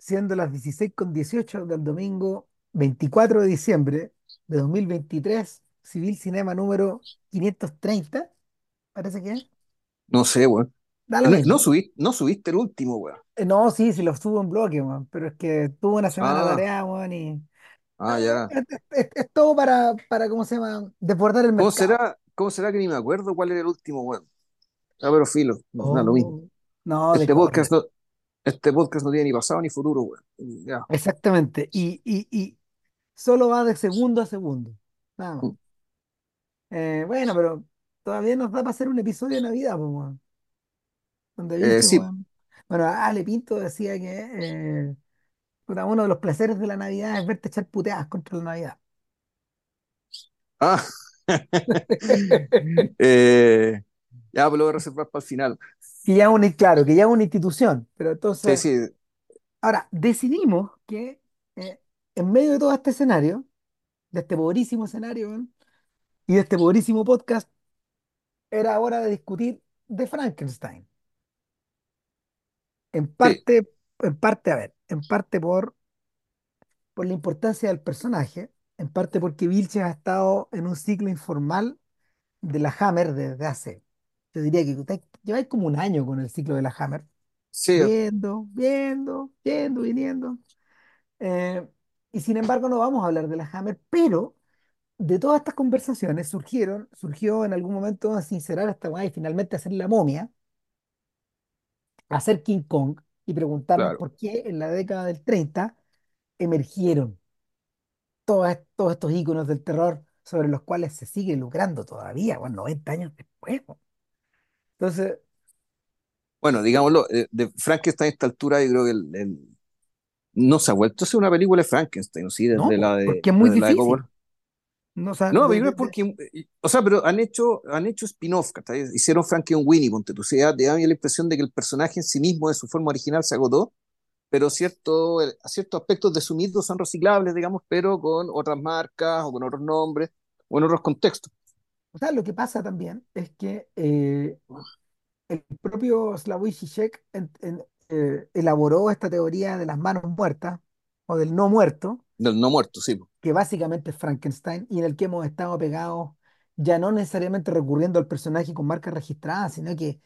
siendo las 16 con 18 del domingo 24 de diciembre de 2023, Civil Cinema número 530, parece que es. No sé, weón. No, no mismo. subiste, no subiste el último, weón. Eh, no, sí, sí lo subo en bloque, weón, pero es que tuve una semana Ah, tarea, weón, y ah, ya. es, es- es- es todo para, para, ¿cómo se llama? Desbordar el ¿Cómo mercado. será? ¿Cómo será que ni me acuerdo cuál era el último, weón? Ah, pero filo, no, da lo mismo. Oh, no, de Este podcast no, este podcast no tiene ni pasado ni futuro. Ya. Exactamente. Y, y, y solo va de segundo a segundo. Nada más. Eh, bueno, pero todavía nos da para hacer un episodio de Navidad, pues, weón, donde Eh, sí. Bueno, Ale Pinto decía que eh, uno de los placeres de la Navidad es verte echar puteadas contra la Navidad. Ah. Eh, ya, pues lo voy a reservar para el final. Que ya una, claro, que ya una institución. Pero entonces, sí, ahora, decidimos que eh, en medio de todo este escenario, de este pobrísimo escenario, y de este pobrísimo podcast, era hora de discutir de Frankenstein. En sí. parte, en parte, a ver, en parte por por la importancia del personaje, en parte porque Vilches ha estado en un ciclo informal de la Hammer desde hace, yo diría que lleváis como un año con el ciclo de la Hammer, Sí, viendo, viendo, yendo, viniendo. eh, y sin embargo no vamos a hablar de la Hammer, pero de todas estas conversaciones surgieron, surgió en algún momento sincerar weá y finalmente hacer la momia, hacer King Kong y preguntarnos claro. por qué en la década del 30 emergieron todos, est- todos estos íconos del terror sobre los cuales se sigue lucrando todavía, bueno, 90 años después. po. Entonces, Bueno, digámoslo, eh, de Frankenstein a esta altura yo creo que el, el- no se ha vuelto a hacer una película de Frankenstein, ¿sí? no, Desde po, la de, porque es muy de difícil. No, o sea, No, de- yo creo de- que de- porque, o sea, pero han hecho, han hecho spin-off. Hicieron Frankenweenie, ponte tú, o sea, te da la impresión de que el personaje en sí mismo, de su forma original, se agotó, pero cierto, eh, ciertos aspectos de su mito son reciclables, digamos, pero con otras marcas o con otros nombres o en otros contextos. o sea, lo que pasa también es que eh, el propio Slavoj Žižek en- en- eh, elaboró esta teoría de las manos muertas o del no muerto, Del no muerto, sí. que básicamente es Frankenstein y en el que hemos estado pegados, ya no necesariamente recurriendo al personaje con marca registrada, sino que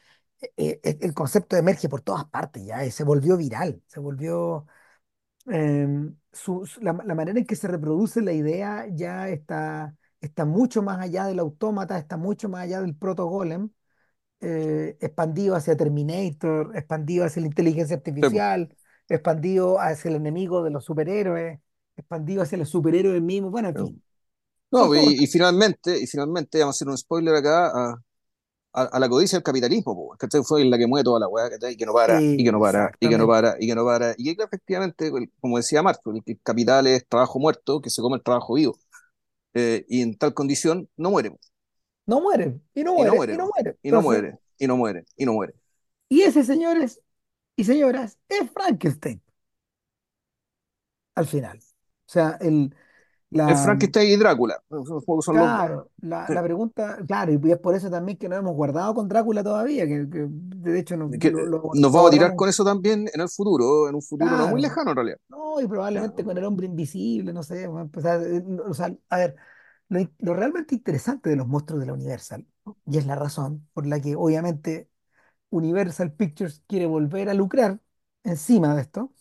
eh, eh, el concepto emerge por todas partes ya, y se volvió viral, se volvió... em, su- su- la, la manera en que se reproduce la idea ya está, está mucho más allá del autómata, está mucho más allá del proto-golem, eh, expandido hacia Terminator, expandido hacia la inteligencia Sí, artificial, expandido hacia el enemigo de los superhéroes, expandido hacia los superhéroes mismos, bueno, en fin, No, todos y, y finalmente, y finalmente, vamos a hacer un spoiler acá, a, a, a la codicia del capitalismo, po, ¿cachai? Fue la que mueve toda la weá. Y que no para, y que no para, y que no para, y que no para. Y que efectivamente, como decía Marx, el, el capital es trabajo muerto, que se come el trabajo vivo. Eh, y en tal condición no muere, No muere, y no y no muere, y no muere. y no muere, y no muere, y no muere. y ese, señores y señoras, es Frankenstein al final. O sea, el, Es la, Frankenstein y Drácula, son, los claro, la, Sí. la pregunta, claro, y es por eso también que no hemos guardado con Drácula todavía, que, que de hecho no- Que, lo, lo- nos vamos a tirar con eso también en el futuro, en un futuro no muy lejano en realidad. no, y probablemente con el hombre invisible, no sé, pues, o sea, a ver, lo, realmente interesante de los monstruos de la Universal, y es la razón por la que obviamente Universal Pictures quiere volver a lucrar encima de esto,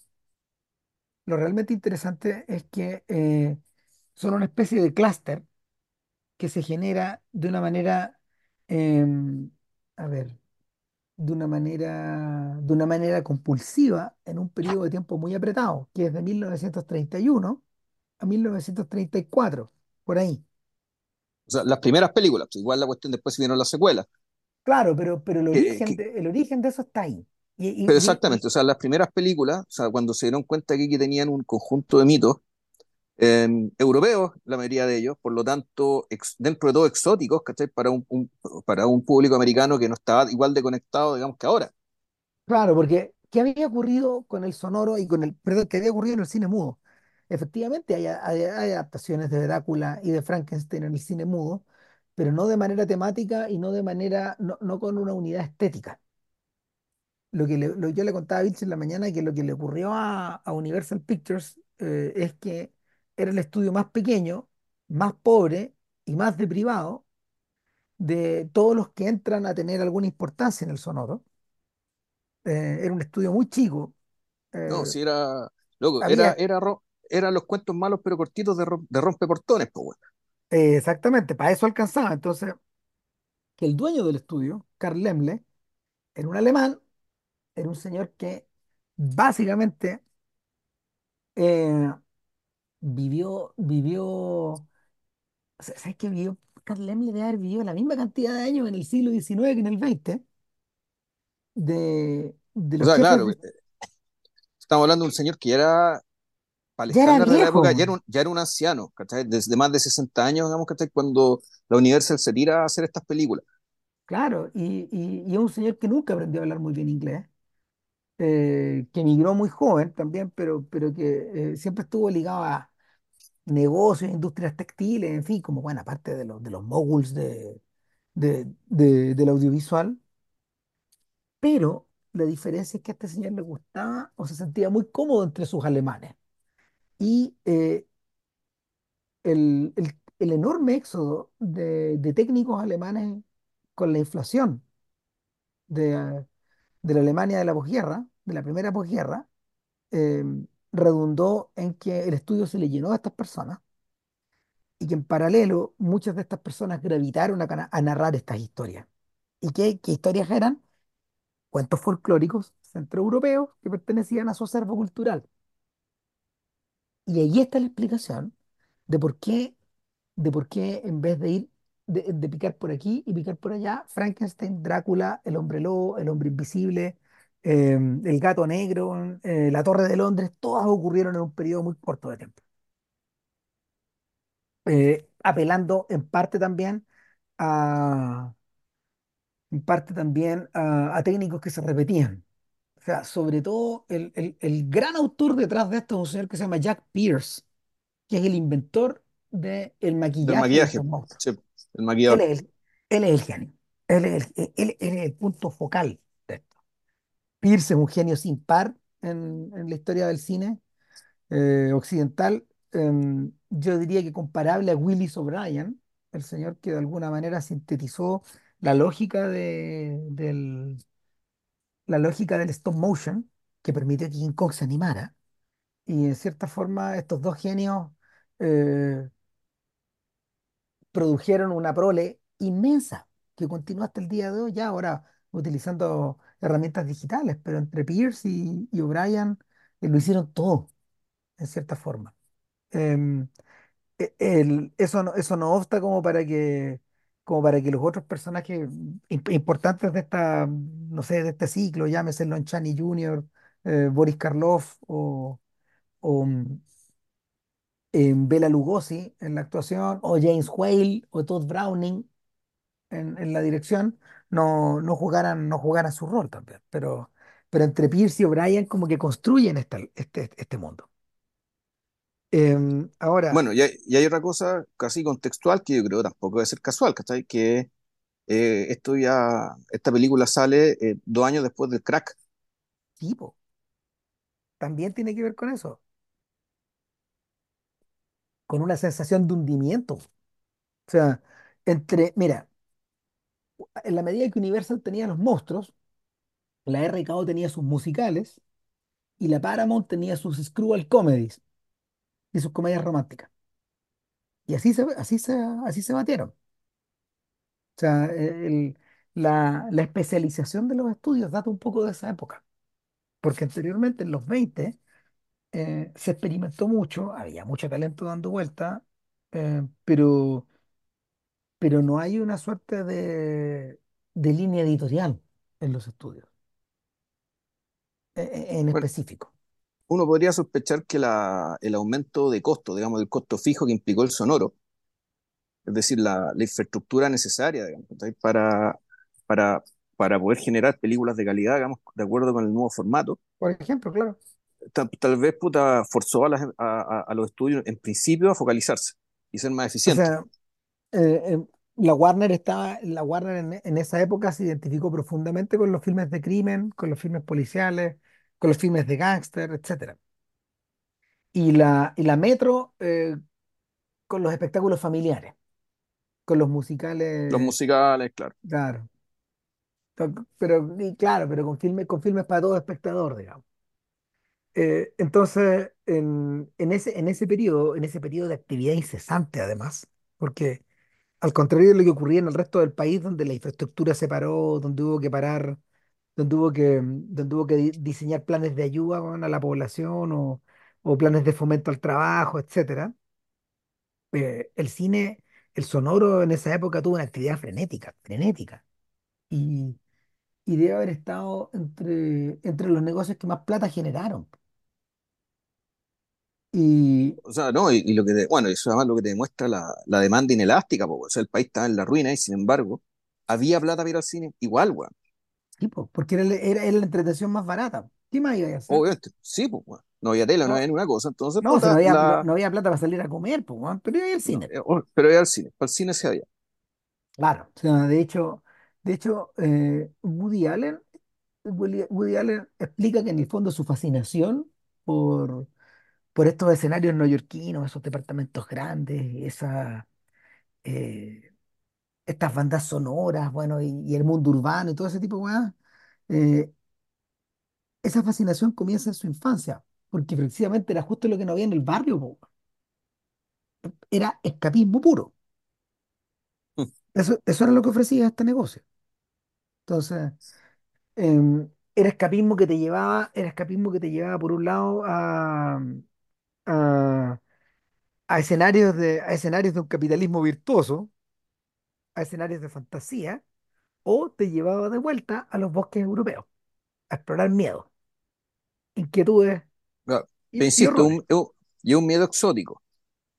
lo realmente interesante es que eh, son una especie de clúster que se genera de una manera, em, a ver, de una manera, de una manera compulsiva en un periodo de tiempo muy apretado, que es de 1931 a 1934, por ahí. O sea, las primeras películas, pues, igual la cuestión después vieron las secuelas. Claro, pero, pero el origen que- de, el origen de eso está ahí. Y, y- pero exactamente, y- o sea, las primeras películas, o sea, cuando se dieron cuenta que, que tenían un conjunto de mitos eh, europeos, la mayoría de ellos, por lo tanto, ex- dentro de todo exóticos, ¿cachai? Para un, un- para un público americano que no estaba igual de conectado, digamos, que ahora. claro, porque ¿qué había ocurrido con el sonoro y con el, perdón, qué había ocurrido en el cine mudo? Efectivamente, hay, hay- hay adaptaciones de Drácula y de Frankenstein en el cine mudo, pero no de manera temática y no de manera, no, no con una unidad estética. lo que le- lo- yo le contaba a Vilche en la mañana que lo que le ocurrió a, a Universal Pictures eh, es que era el estudio más pequeño, más pobre y más deprivado de todos los que entran a tener alguna importancia en el sonoro. Eh, era un estudio muy chico. No, eh, si era, loco, era, había era, ro- eran los cuentos malos pero cortitos de, rom- de rompeportones, pues, eh, exactamente, para eso alcanzaba. Entonces, que el dueño del estudio, Karl Lemle, era un alemán, era un señor que básicamente eh, vivió, vivió ¿Sabes qué vivió? Carl Laemmle debe haber vivido la misma cantidad de años en el siglo XIX que en el XX de, de O los sea, claro, de... eh, estamos hablando de un señor que era, para el Ya estándar de la época, ya era un, ya era un anciano, ¿cachai? Desde más de 60 años, digamos, ¿cachai? Cuando la Universal se tira a hacer estas películas. claro, y, y, y es un señor que nunca aprendió a hablar muy bien inglés, eh, que emigró muy joven también, pero, pero que eh, siempre estuvo ligado a negocios, industrias textiles, en fin, como buena parte de los, de los moguls de, de, de- del audiovisual, pero la diferencia es que a este señor le gustaba o se sentía muy cómodo entre sus alemanes. Y eh, el, el- enorme éxodo de, técnicos alemanes con la inflación de, de la Alemania de la posguerra, de la primera posguerra, eh, redundó en que el estudio se le llenó a estas personas y que en paralelo muchas de estas personas gravitaron a, a narrar estas historias. ¿Y qué, qué historias eran? Cuentos folclóricos centroeuropeos que pertenecían a su acervo cultural. Y ahí está la explicación de por qué de por qué en vez de ir de, picar por aquí y picar por allá, Frankenstein, Drácula, el hombre lobo, el hombre invisible, eh, el gato negro, eh, la Torre de Londres, todas ocurrieron en un periodo muy corto de tiempo, Eh, apelando en parte también a, en parte también a técnicos que se repetían. O sea, sobre todo el, el, el gran autor detrás de esto es un señor que se llama Jack Pierce, que es el inventor del maquillaje de maquillaje, monstruos. sí, el Él maquillador. es el, él es el genio. Él es el, él- él es el punto focal de esto. Pierce es un genio sin par en, en la historia del cine eh, occidental. Em, yo diría que comparable a Willis O'Brien, el señor que de alguna manera sintetizó la lógica de, del, la lógica del stop motion, que permitió que King Kong se animara. Y en cierta forma, estos dos genios eh, produjeron una prole inmensa que continúa hasta el día de hoy, ya ahora utilizando herramientas digitales, pero entre Pierce y, O'Brien eh, lo hicieron todo, en cierta forma. Em, e- eso no, eso no obsta como para que, como para que los otros personajes imp- importantes de esta, no sé, de este ciclo, llámese Lon Chaney Jr., eh, Boris Karloff o, o em, Bela Lugosi en la actuación, o James Whale o Todd Browning, en, en la dirección no, no jugaran, no jugaran su rol también. Pero, pero entre Pierce y O'Brien como que construyen esta- este, este mundo. Em, ahora, Bueno, y hay, y hay otra cosa casi contextual que yo creo tampoco debe ser casual, ¿cachai? Que eh, esto ya, esta película sale eh, dos años después del crack. tipo, también tiene que ver con eso, con una sensación de hundimiento. O sea, entre, mira, en la medida que Universal tenía los monstruos, la RKO tenía sus musicales y la Paramount tenía sus screwball comedies y sus comedias románticas. Y así se, así se, así se batieron. O sea, el- la, la especialización de los estudios data un poco de esa época, porque anteriormente, en los 20, eh, se experimentó mucho, había mucho talento dando vuelta, eh, pero, pero no hay una suerte de, de línea editorial en los estudios, eh, eh, en Bueno, específico. Uno podría sospechar que la, el aumento de costo, digamos, del costo fijo que implicó el sonoro, es decir, la, la infraestructura necesaria, digamos, para, para, para poder generar películas de calidad, digamos, de acuerdo con el nuevo formato, Por ejemplo, claro. tal, tal vez puta, forzó a, las- a, a- los estudios en principio a focalizarse y ser más O eficientes. sea, eh, eh, la Warner estaba, la Warner en, en esa época se identificó profundamente con los filmes de crimen, con los filmes policiales, con los filmes de gángster, etcétera. Y la, y la Metro eh, con los espectáculos familiares, con los Los musicales, musicales, claro. claro. Pero, y claro, pero con filmes, con filmes para todo espectador, digamos. Eh, entonces, en, en ese, en ese periodo, en ese periodo de actividad incesante, además, porque al contrario de lo que ocurría en el resto del país, donde la infraestructura se paró, donde hubo que parar, donde hubo que, donde hubo que di- diseñar planes de ayuda, a la población o, o planes de fomento al trabajo, etcétera, eh, el cine, el sonoro en esa época tuvo una actividad frenética, frenética. Y, y debe haber estado entre, entre los negocios que más plata generaron. Y O sea, no, y, y lo que te- bueno, eso además lo que te demuestra la, la demanda inelástica, o sea, el país estaba en la ruina y sin embargo, había plata para ir al cine, igual, weón. Sí, po, porque era, era, era la entretención más barata. ¿Qué más iba a hacer? Obviamente, sí, pues. No había tele, no No, había ni una cosa, entonces, no, no había, no, la, no había plata para salir a comer, pues, pero iba al cine. eh, oh, pero iba al cine, para el cine se había. Claro. O sea, de hecho, de hecho eh, Woody Allen, Woody, Woody Allen explica que en el fondo su fascinación por, por estos escenarios neoyorquinos, esos departamentos grandes, esa, eh, estas bandas sonoras, bueno, y, y el mundo urbano y todo ese tipo de weas, eh, esa fascinación comienza en su infancia, porque precisamente era justo lo que no había en el barrio, po. Era escapismo puro. Mm, Eso, eso era lo que ofrecía este negocio. Entonces, em, era escapismo que te llevaba, era escapismo que te llevaba por un lado a, a, a escenarios de, a escenarios de un capitalismo virtuoso, a escenarios de fantasía, o te llevaba de vuelta a los bosques europeos, a explorar miedos, inquietudes claro. y, y insisto, horrores. un, un- y miedo exótico.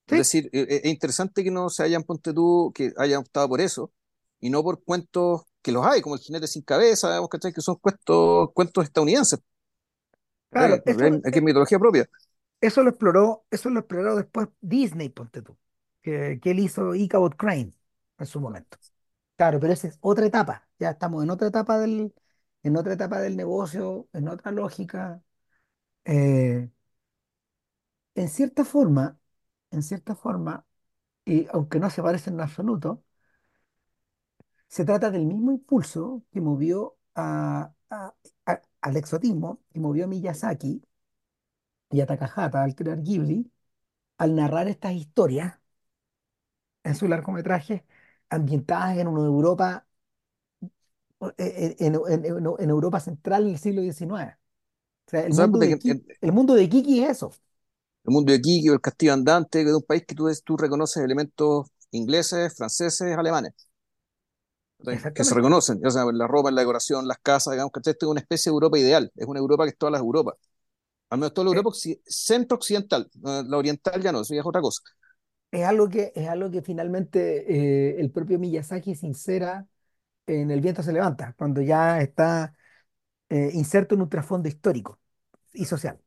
Es decir, e- e- es interesante que no se hayan, ponte tú, que hayan optado por eso, y no por cuentos que los hay, como el jinete sin cabeza, digamos, ¿cachai? Que son cuentos, cuentos estadounidenses. Claro, eso, Aquí es mitología propia. Eso lo exploró, eso lo exploró después Disney, ponte tú, que, que él hizo Ichabod Crane en su momento. Claro, pero esa es otra etapa. Ya estamos en otra etapa del, en otra etapa del negocio, en otra lógica. Eh, en cierta forma, en cierta forma, y aunque no se parecen en absoluto, se trata del mismo impulso que movió a, a- al exotismo, que movió a Miyazaki y a Takahata al crear Ghibli, al narrar estas historias en su largometraje ambientadas en una Europa, eh, en, en- en- en Europa central del siglo XIX. O sea, el O sea, mundo de Kiki, el mundo de Kiki es eso, el mundo de Kiki o el castillo andante, que es un país que tú, tú reconoces elementos ingleses, franceses, alemanes, que se reconocen, o sea, la ropa, la decoración, las casas, digamos, que esto es una especie de Europa ideal, es una Europa que es todas las Europas, al menos toda la Eh, Europa occi- centro-occidental, eh, la oriental ya no, eso ya es otra cosa. Es algo que, es algo que finalmente eh, el propio Miyazaki sincera en El viento se levanta, cuando ya está eh, inserto en un trasfondo histórico y social.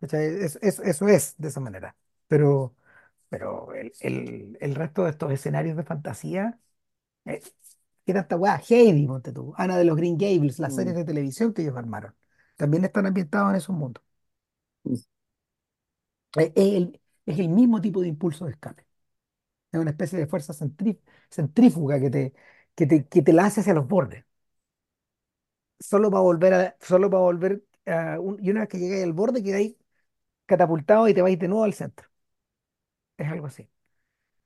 ¿cachai? Es- es- eso es de esa manera. Pero, pero el, el- el resto de estos escenarios de fantasía Eh, ¿qué tanta weá? Heidi, ponte tú. Ana de los Green Gables, las Mm, series de televisión que ellos armaron. También están ambientados en esos mundos. mm, Eh, el, es el mismo tipo de impulso de escape. Es una especie de fuerza centrí- centrífuga que te, que te, que te la hace hacia los bordes. Solo para volver a, solo para volver a un- y una vez que llegáis al borde, quedáis catapultado y te vais de nuevo al centro. Es algo así.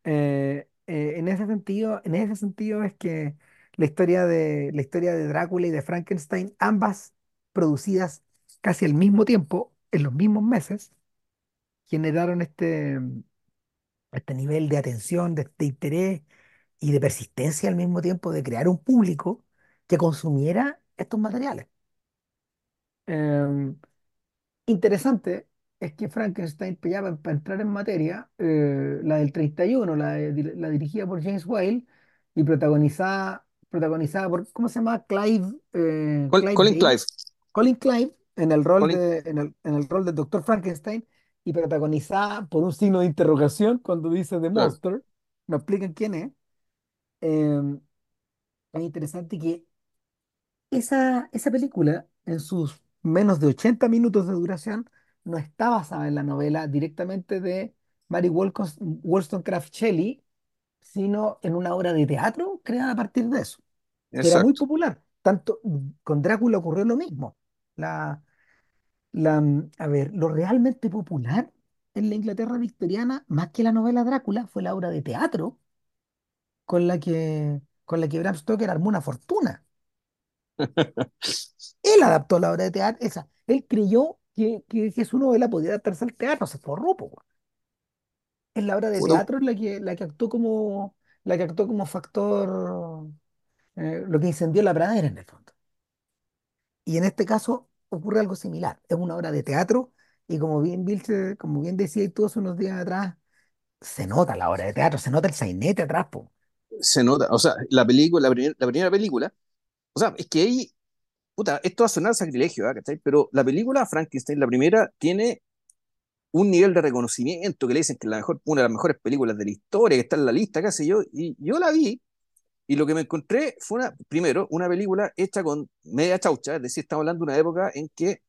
Eh, eh, en ese sentido, en ese sentido es que la historia de, la historia de Drácula y de Frankenstein, ambas producidas casi al mismo tiempo, en los mismos meses, generaron este, este nivel de atención, de, de interés y de persistencia al mismo tiempo de crear un público que consumiera estos materiales. Em, Interesante es que Frankenstein, ya para, para entrar en materia, eh, la del 31, la, de- la dirigida por James Whale y protagonizada, protagonizada por, ¿cómo se llama? Clive, eh, Col- Clive Colin Clive, Colin Clive en el rol Colin, de, en el, en el rol del Doctor Frankenstein y protagonizada por un signo de interrogación cuando dice The claro, Monster, no explican quién es, em, es interesante que esa, esa película, en sus menos de 80 minutos de duración, no está basada en la novela directamente de Mary Wollstonecraft Shelley, sino en una obra de teatro creada a partir de eso, que era muy Exacto. popular. Tanto con Drácula ocurrió lo mismo. La, la, mm, a ver, lo realmente popular en la Inglaterra victoriana, más que la novela Drácula, fue la obra de teatro con la que, con la que Bram Stoker armó una fortuna. Él adaptó la obra de teatro, esa. Él creyó que, que, que su novela podía adaptarse al teatro, se forró, po. Es la obra de teatro la que, la que actuó como, la que actuó como factor, eh, lo que incendió la pradera en el fondo. Y en este caso ocurre algo similar. Es una obra de teatro y como bien, Vilche- como bien decía tú hace unos días atrás, se nota la obra de teatro, se nota el sainete atrás, po. se nota, o sea, la película, la, primer- la primera película, o sea, es que ahí, puta, esto va a sonar sacrilegio. ¿cachai? Pero la película Frankenstein, la primera, tiene un nivel de reconocimiento que le dicen que es la mejor, una de las mejores películas de la historia, que está en la lista, qué sé yo, y yo la vi, y lo que me encontré fue una, primero, una película hecha con media chaucha, es decir, estamos hablando de una época en que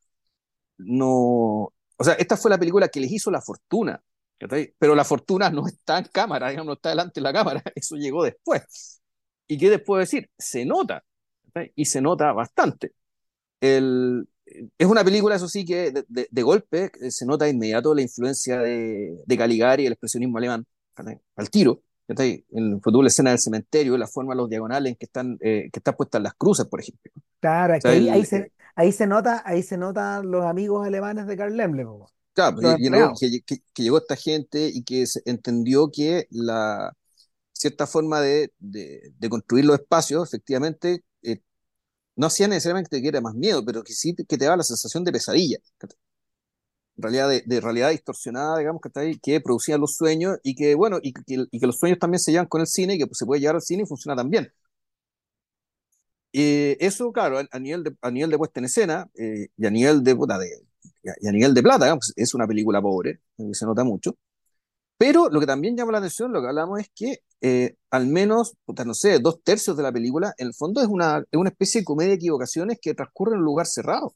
no, o sea, esta fue la película que les hizo la fortuna. Pero la fortuna no está en cámara, no está delante de la cámara, eso llegó después. ¿Y qué después decir? Se nota, y se nota bastante. El, es una película, eso sí, que de, de, de golpe eh, se nota de inmediato la influencia de, de Caligari y el expresionismo alemán, al tiro. En la escena del cementerio, la forma, los diagonales en que están, eh, que están puestas las cruces, por ejemplo. Claro, es que sea, ahí, el, ahí se, ahí se nota, ahí se notan los amigos alemanes de Karl Lemle, Claro, y- que, que- que llegó esta gente y que se entendió que la cierta forma de, de- de construir los espacios, efectivamente, eh, no hacía necesariamente que te diera más miedo, pero que sí que te daba la sensación de pesadilla, realidad de, de realidad distorsionada, digamos, ¿cachai? que producían los sueños y que, bueno, y que, y que los sueños también se llevan con el cine y que pues, se puede llevar al cine y funciona también. Eh, eso, claro, a, a nivel de, a nivel de puesta en escena eh, y a nivel de, puta, de- y a, nivel de plata, digamos, es una película pobre, eh, se nota mucho. Pero lo que también llama la atención, lo que hablamos es que eh, al menos, puta, no sé, dos tercios de la película, en el fondo es una, es una especie de comedia de equivocaciones que transcurre en un lugar cerrado.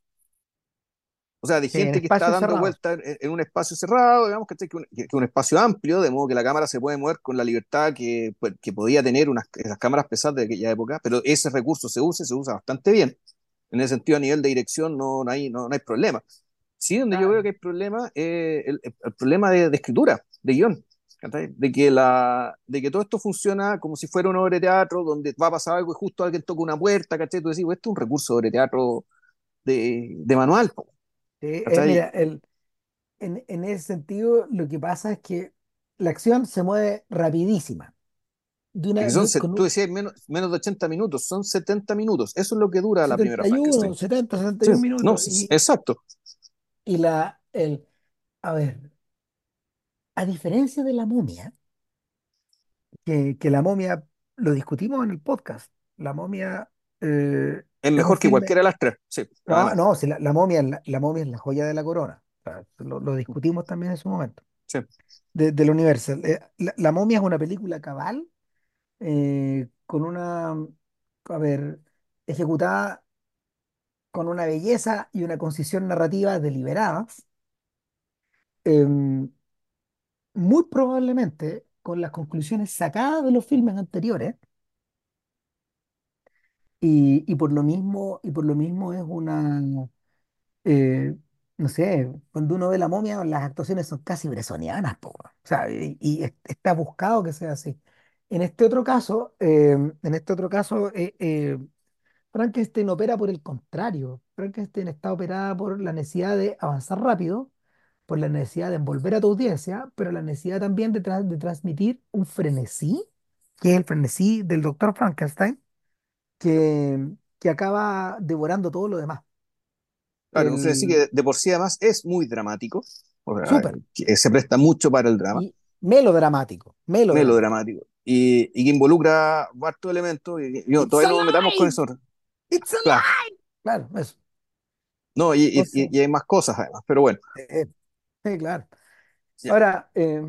O sea, de Sí, gente que está dando cerrados. vueltas en, en un espacio cerrado, digamos, que, que, un, que un espacio amplio, de modo que la cámara se puede mover con la libertad que, pues, que podía tener unas, las cámaras pesadas de aquella época, pero ese recurso se usa se usa bastante bien. En ese sentido, a nivel de dirección no, no hay, no, no hay problema. Sí, donde yo veo que hay problema es el, el problema de, de escritura, de guion. De que, la, de que todo esto funciona como si fuera una obra de teatro donde va a pasar algo y justo alguien toca una puerta, ¿cachai? Tú decís, "Pues esto es un recurso de obra de teatro de, de manual, po", Sí, eh, ¿cachai? mira, el, en, en ese sentido, lo que pasa es que la acción se mueve rapidísima. De una, que son, de- se- con tú un decías menos, menos de 80 minutos, son 70 minutos. Eso es lo que dura la primera Frankenstein. setenta setenta y Sí, uno no, minutos. s- Y, exacto. y la, el, a ver, a diferencia de la momia, que, que la momia, lo discutimos en el podcast, la momia eh, Es mejor que cualquiera de las tres, sí, no, además. no, si la, la momia, es la, la momia es la joya de la corona. O sea, lo, lo discutimos también en su momento, Sí. de, del Universal. Eh, la, la momia es una película cabal eh, con una, a ver, ejecutada con una belleza y una concisión narrativa deliberadas, em, muy probablemente con las conclusiones sacadas de los filmes anteriores, y, y por lo mismo, y por lo mismo es una, eh, no sé, cuando uno ve la momia, las actuaciones son casi bresonianas, po, o sea, y, y es- está buscado que sea así. En este otro caso, em, en este otro caso, eh, eh, Frankenstein opera por el contrario. Frankenstein está operada por la necesidad de avanzar rápido, por la necesidad de envolver a tu audiencia, pero la necesidad también de, tra- de transmitir un frenesí, que es el frenesí del doctor Frankenstein, que, que acaba devorando todo lo demás. Claro, entonces sí El que de por sí además es muy dramático, o sea, súper se presta mucho para el drama, y melodramático, melodramático. melodramático, y, y que involucra hartos elementos, y, y no, It's todavía no nos metamos con eso. It's Claro! Claro, eso. no, y, y, y hay más cosas además, pero bueno, eh, eh, sí, claro. Ahora, eh,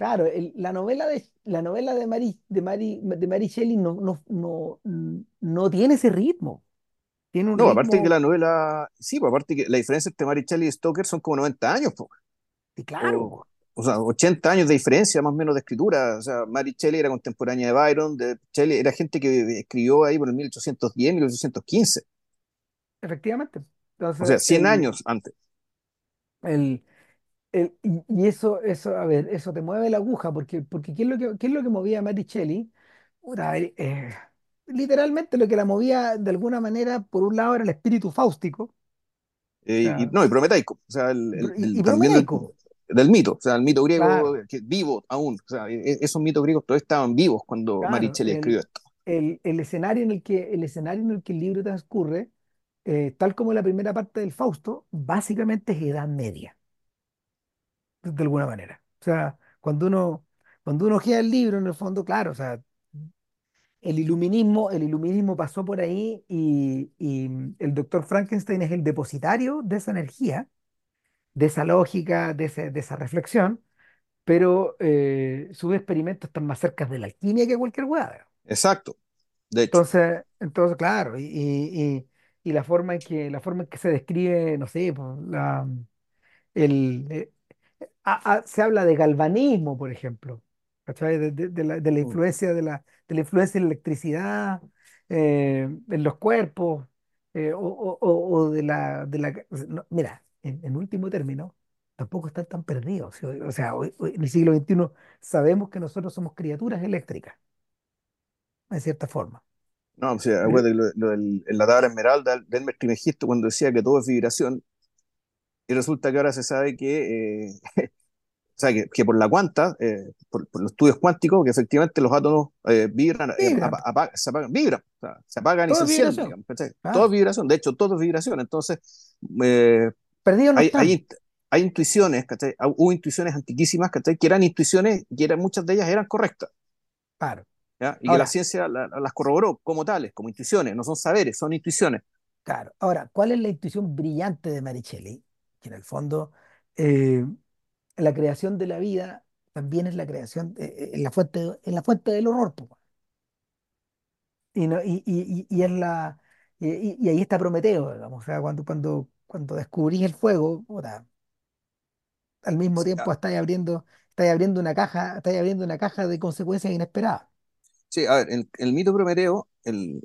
claro, el- la novela de, la novela de Mary, de Mary, de Mary Shelley no, no, no, no tiene ese ritmo. Tiene un No, aparte que ritmo, la novela, sí, pues aparte que la diferencia entre Mary Shelley y Stoker son como 90 años, po, y claro, o, sea, 80 años de diferencia más o menos de escritura. O sea, Mary Shelley era contemporánea de Byron, de Shelley era gente que escribió ahí por el 1810, 1815, efectivamente. o sea, Entonces, 100 el, años antes. el, el, y, y eso, eso, a ver, eso te mueve la aguja, porque, porque ¿qué es lo que, qué es lo que movía a? Puta, eh, eh, literalmente lo que la movía de alguna manera, por un lado, era el espíritu fáustico, o Eh, y, sea, no, y prometaico, o sea, el, el- y, el- y también del, prometeico, del mito, o sea, el mito griego claro, que vivo aún, o sea, e- esos mitos griegos todavía estaban vivos cuando claro, Shelley escribió esto. el, el escenario en el que, el escenario en el que el libro transcurre, eh, tal como la primera parte del Fausto, básicamente es Edad Media, de alguna manera. O sea, cuando uno, cuando uno ojea el libro, en el fondo, claro, o sea, el iluminismo, el iluminismo pasó por ahí y, y el doctor Frankenstein es el depositario de esa energía, de esa lógica, de, ese- de esa reflexión, pero eh, sus experimentos están más cerca de la alquimia que cualquier hueá. Exacto, de hecho. Entonces, entonces, claro, y, y- y- y la forma en que, la forma en que se describe, no sé, pues, la, el, eh, a- a- se habla de galvanismo, por ejemplo. De, de- de la, de la influencia de la, de la influencia de la electricidad eh, en los cuerpos, eh, o, o- o- de la, de la no, mira, en, en último término, tampoco están tan perdidos. ¿sí? O sea, hoy- hoy, en el siglo XXI sabemos que nosotros somos criaturas eléctricas, de cierta forma. No, o sea, Pero, lo, lo del, en la tabla esmeralda de Elmer Trismegisto cuando decía que todo es vibración, y resulta que ahora se sabe que, eh, o sea, que, que por la cuanta, eh, por, por los estudios cuánticos, que efectivamente los átomos eh, vibran, se apagan, vibran, o sea, se apagan y se encienden, vibración, digamos, ¿cachai? Todo es vibración, de hecho, todo es vibración. Entonces, Perdidos no hay, hay, hay intuiciones, ¿cachai? Ah, Hubo intuiciones antiquísimas, ¿cachai? Que eran intuiciones, que eran, muchas de ellas eran correctas, claro. ¿ya? Y que la ciencia la- las corroboró como tales, como intuiciones, no son saberes, son intuiciones. Claro. Ahora, ¿cuál es la intuición brillante de Maricelli? Que en el fondo, eh, la creación de la vida también es la creación, eh, eh, en la fuente, en la fuente del horror, po. Y, no, y, y, y- es la, y, ahí está Prometeo, digamos. O sea, cuando, cuando, cuando descubrís el fuego, puta, al mismo tiempo estáis abriendo, estáis abriendo una caja, estáis abriendo una caja de consecuencias inesperadas. Sí, a ver, el, el mito Prometeo, el,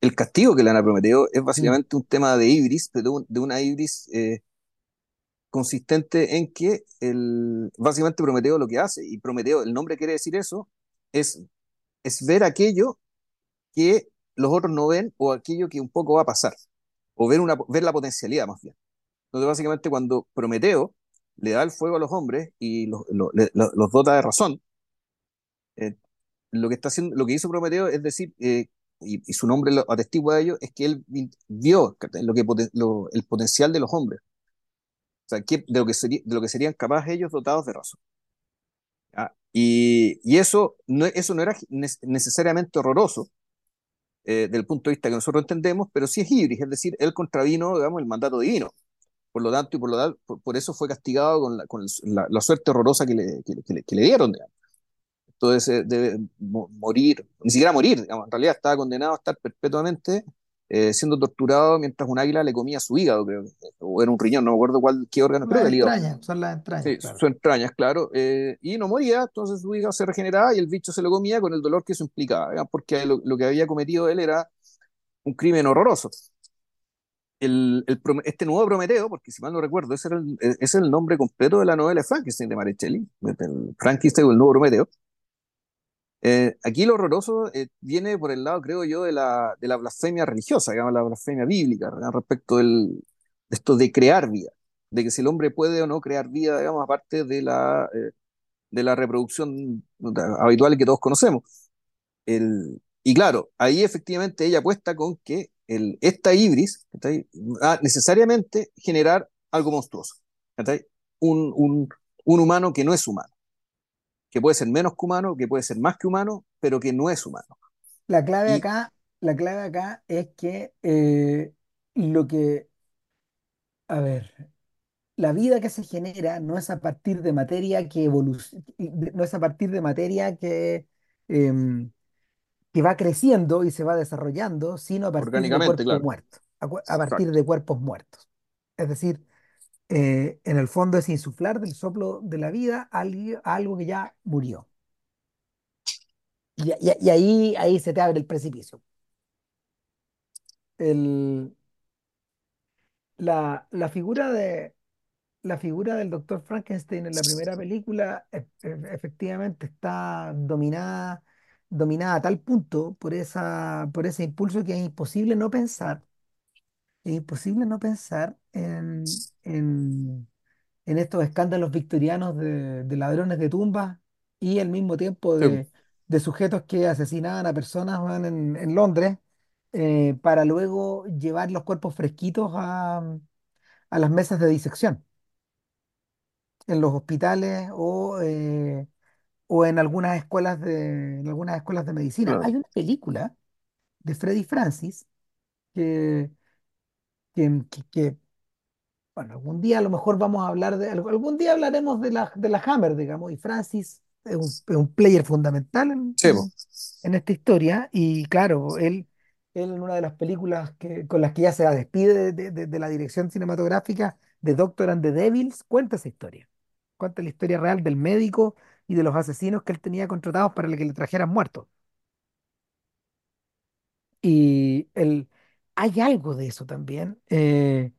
el castigo que le dan a Prometeo es Mm, básicamente un tema de ibris, pero de una ibris eh, consistente en que el, básicamente Prometeo lo que hace, y Prometeo, el nombre quiere decir eso, es, es ver aquello que los otros no ven o aquello que un poco va a pasar, o ver, una, ver la potencialidad más bien. Entonces, básicamente, cuando Prometeo le da el fuego a los hombres y los, los, los- dota de razón, eh, lo que está haciendo, lo que hizo Prometeo es decir, eh, y, su nombre lo atestigua de ello, es que él vi- vio lo que, lo- el potencial de los hombres, o sea, que, de, lo que sería, de lo que serían capaces ellos dotados de razón. Y, y eso, no, eso no era ne- necesariamente horroroso eh, del punto de vista que nosotros entendemos, pero sí es híbrido, es decir, él contravino, digamos, el mandato divino. Por lo tanto, y por, lo por, por eso fue castigado con la, con la, la suerte horrorosa que le, que que que le dieron, digamos. Entonces eh, debe mo- morir, ni siquiera morir, digamos, en realidad estaba condenado a estar perpetuamente eh, siendo torturado mientras un águila le comía su hígado, creo, o era un riñón, no me acuerdo cuál, qué órgano, que el hígado. son las entrañas, Sí, claro. sus entrañas, claro, eh, y no moría, entonces su hígado se regeneraba y el bicho se lo comía con el dolor que eso implicaba, digamos, porque lo, lo que había cometido él era un crimen horroroso. El, el este nuevo Prometeo, porque si mal no recuerdo, ese, era el, ese es el nombre completo de la novela de Frankenstein de el Frankenstein o el nuevo Prometeo, Eh, aquí lo horroroso eh, viene por el lado, creo yo, de la, blasfemia religiosa, digamos, la blasfemia bíblica. Respecto del, de esto de crear vida, de que si el hombre puede o no crear vida, digamos, aparte de la, eh, de la reproducción habitual que todos conocemos. Y claro, ahí efectivamente ella apuesta con que esta ibris ¿está va a necesariamente generar algo monstruoso, un humano que no es humano que puede ser menos que humano, que puede ser más que humano, pero que no es humano. La clave Y acá, la clave acá es que eh, lo que, a ver. la vida que se genera no es a partir de materia que evoluciona, no es a partir de materia que, em, que va creciendo y se va desarrollando, sino a partir de cuerpos claro. muertos, a, partir de cuerpos muertos. Es decir, eh, en el fondo es insuflar del soplo de la vida algo, que ya murió. Y, ahí, ahí se te abre el precipicio. La, la figura de, la figura del doctor Frankenstein en la primera película e- e- efectivamente está dominada, dominada a tal punto por esa, por ese impulso que es imposible no pensar, es imposible no pensar en, en, en estos escándalos victorianos de, de ladrones de tumbas y al mismo tiempo Sí, de, de sujetos que asesinaban a personas weón, en, en Londres eh, para luego llevar los cuerpos fresquitos a, a las mesas de disección en los hospitales o, eh, o en algunas escuelas de, en algunas escuelas de medicina. claro. Hay una película de Freddy Francis que, que, que- que, bueno, algún día a lo mejor vamos a hablar de, algún día hablaremos de la, de la Hammer, digamos, y Francis es un, es un player fundamental en, Sí, en- en esta historia y claro, él, él en una de las películas que, con las que ya se despide de, de- de- de la dirección cinematográfica de Doctor and the Devils, cuenta esa historia. Cuenta la historia real del médico y de los asesinos que él tenía contratados para que le trajeran muertos. Y el, hay algo de eso también eh,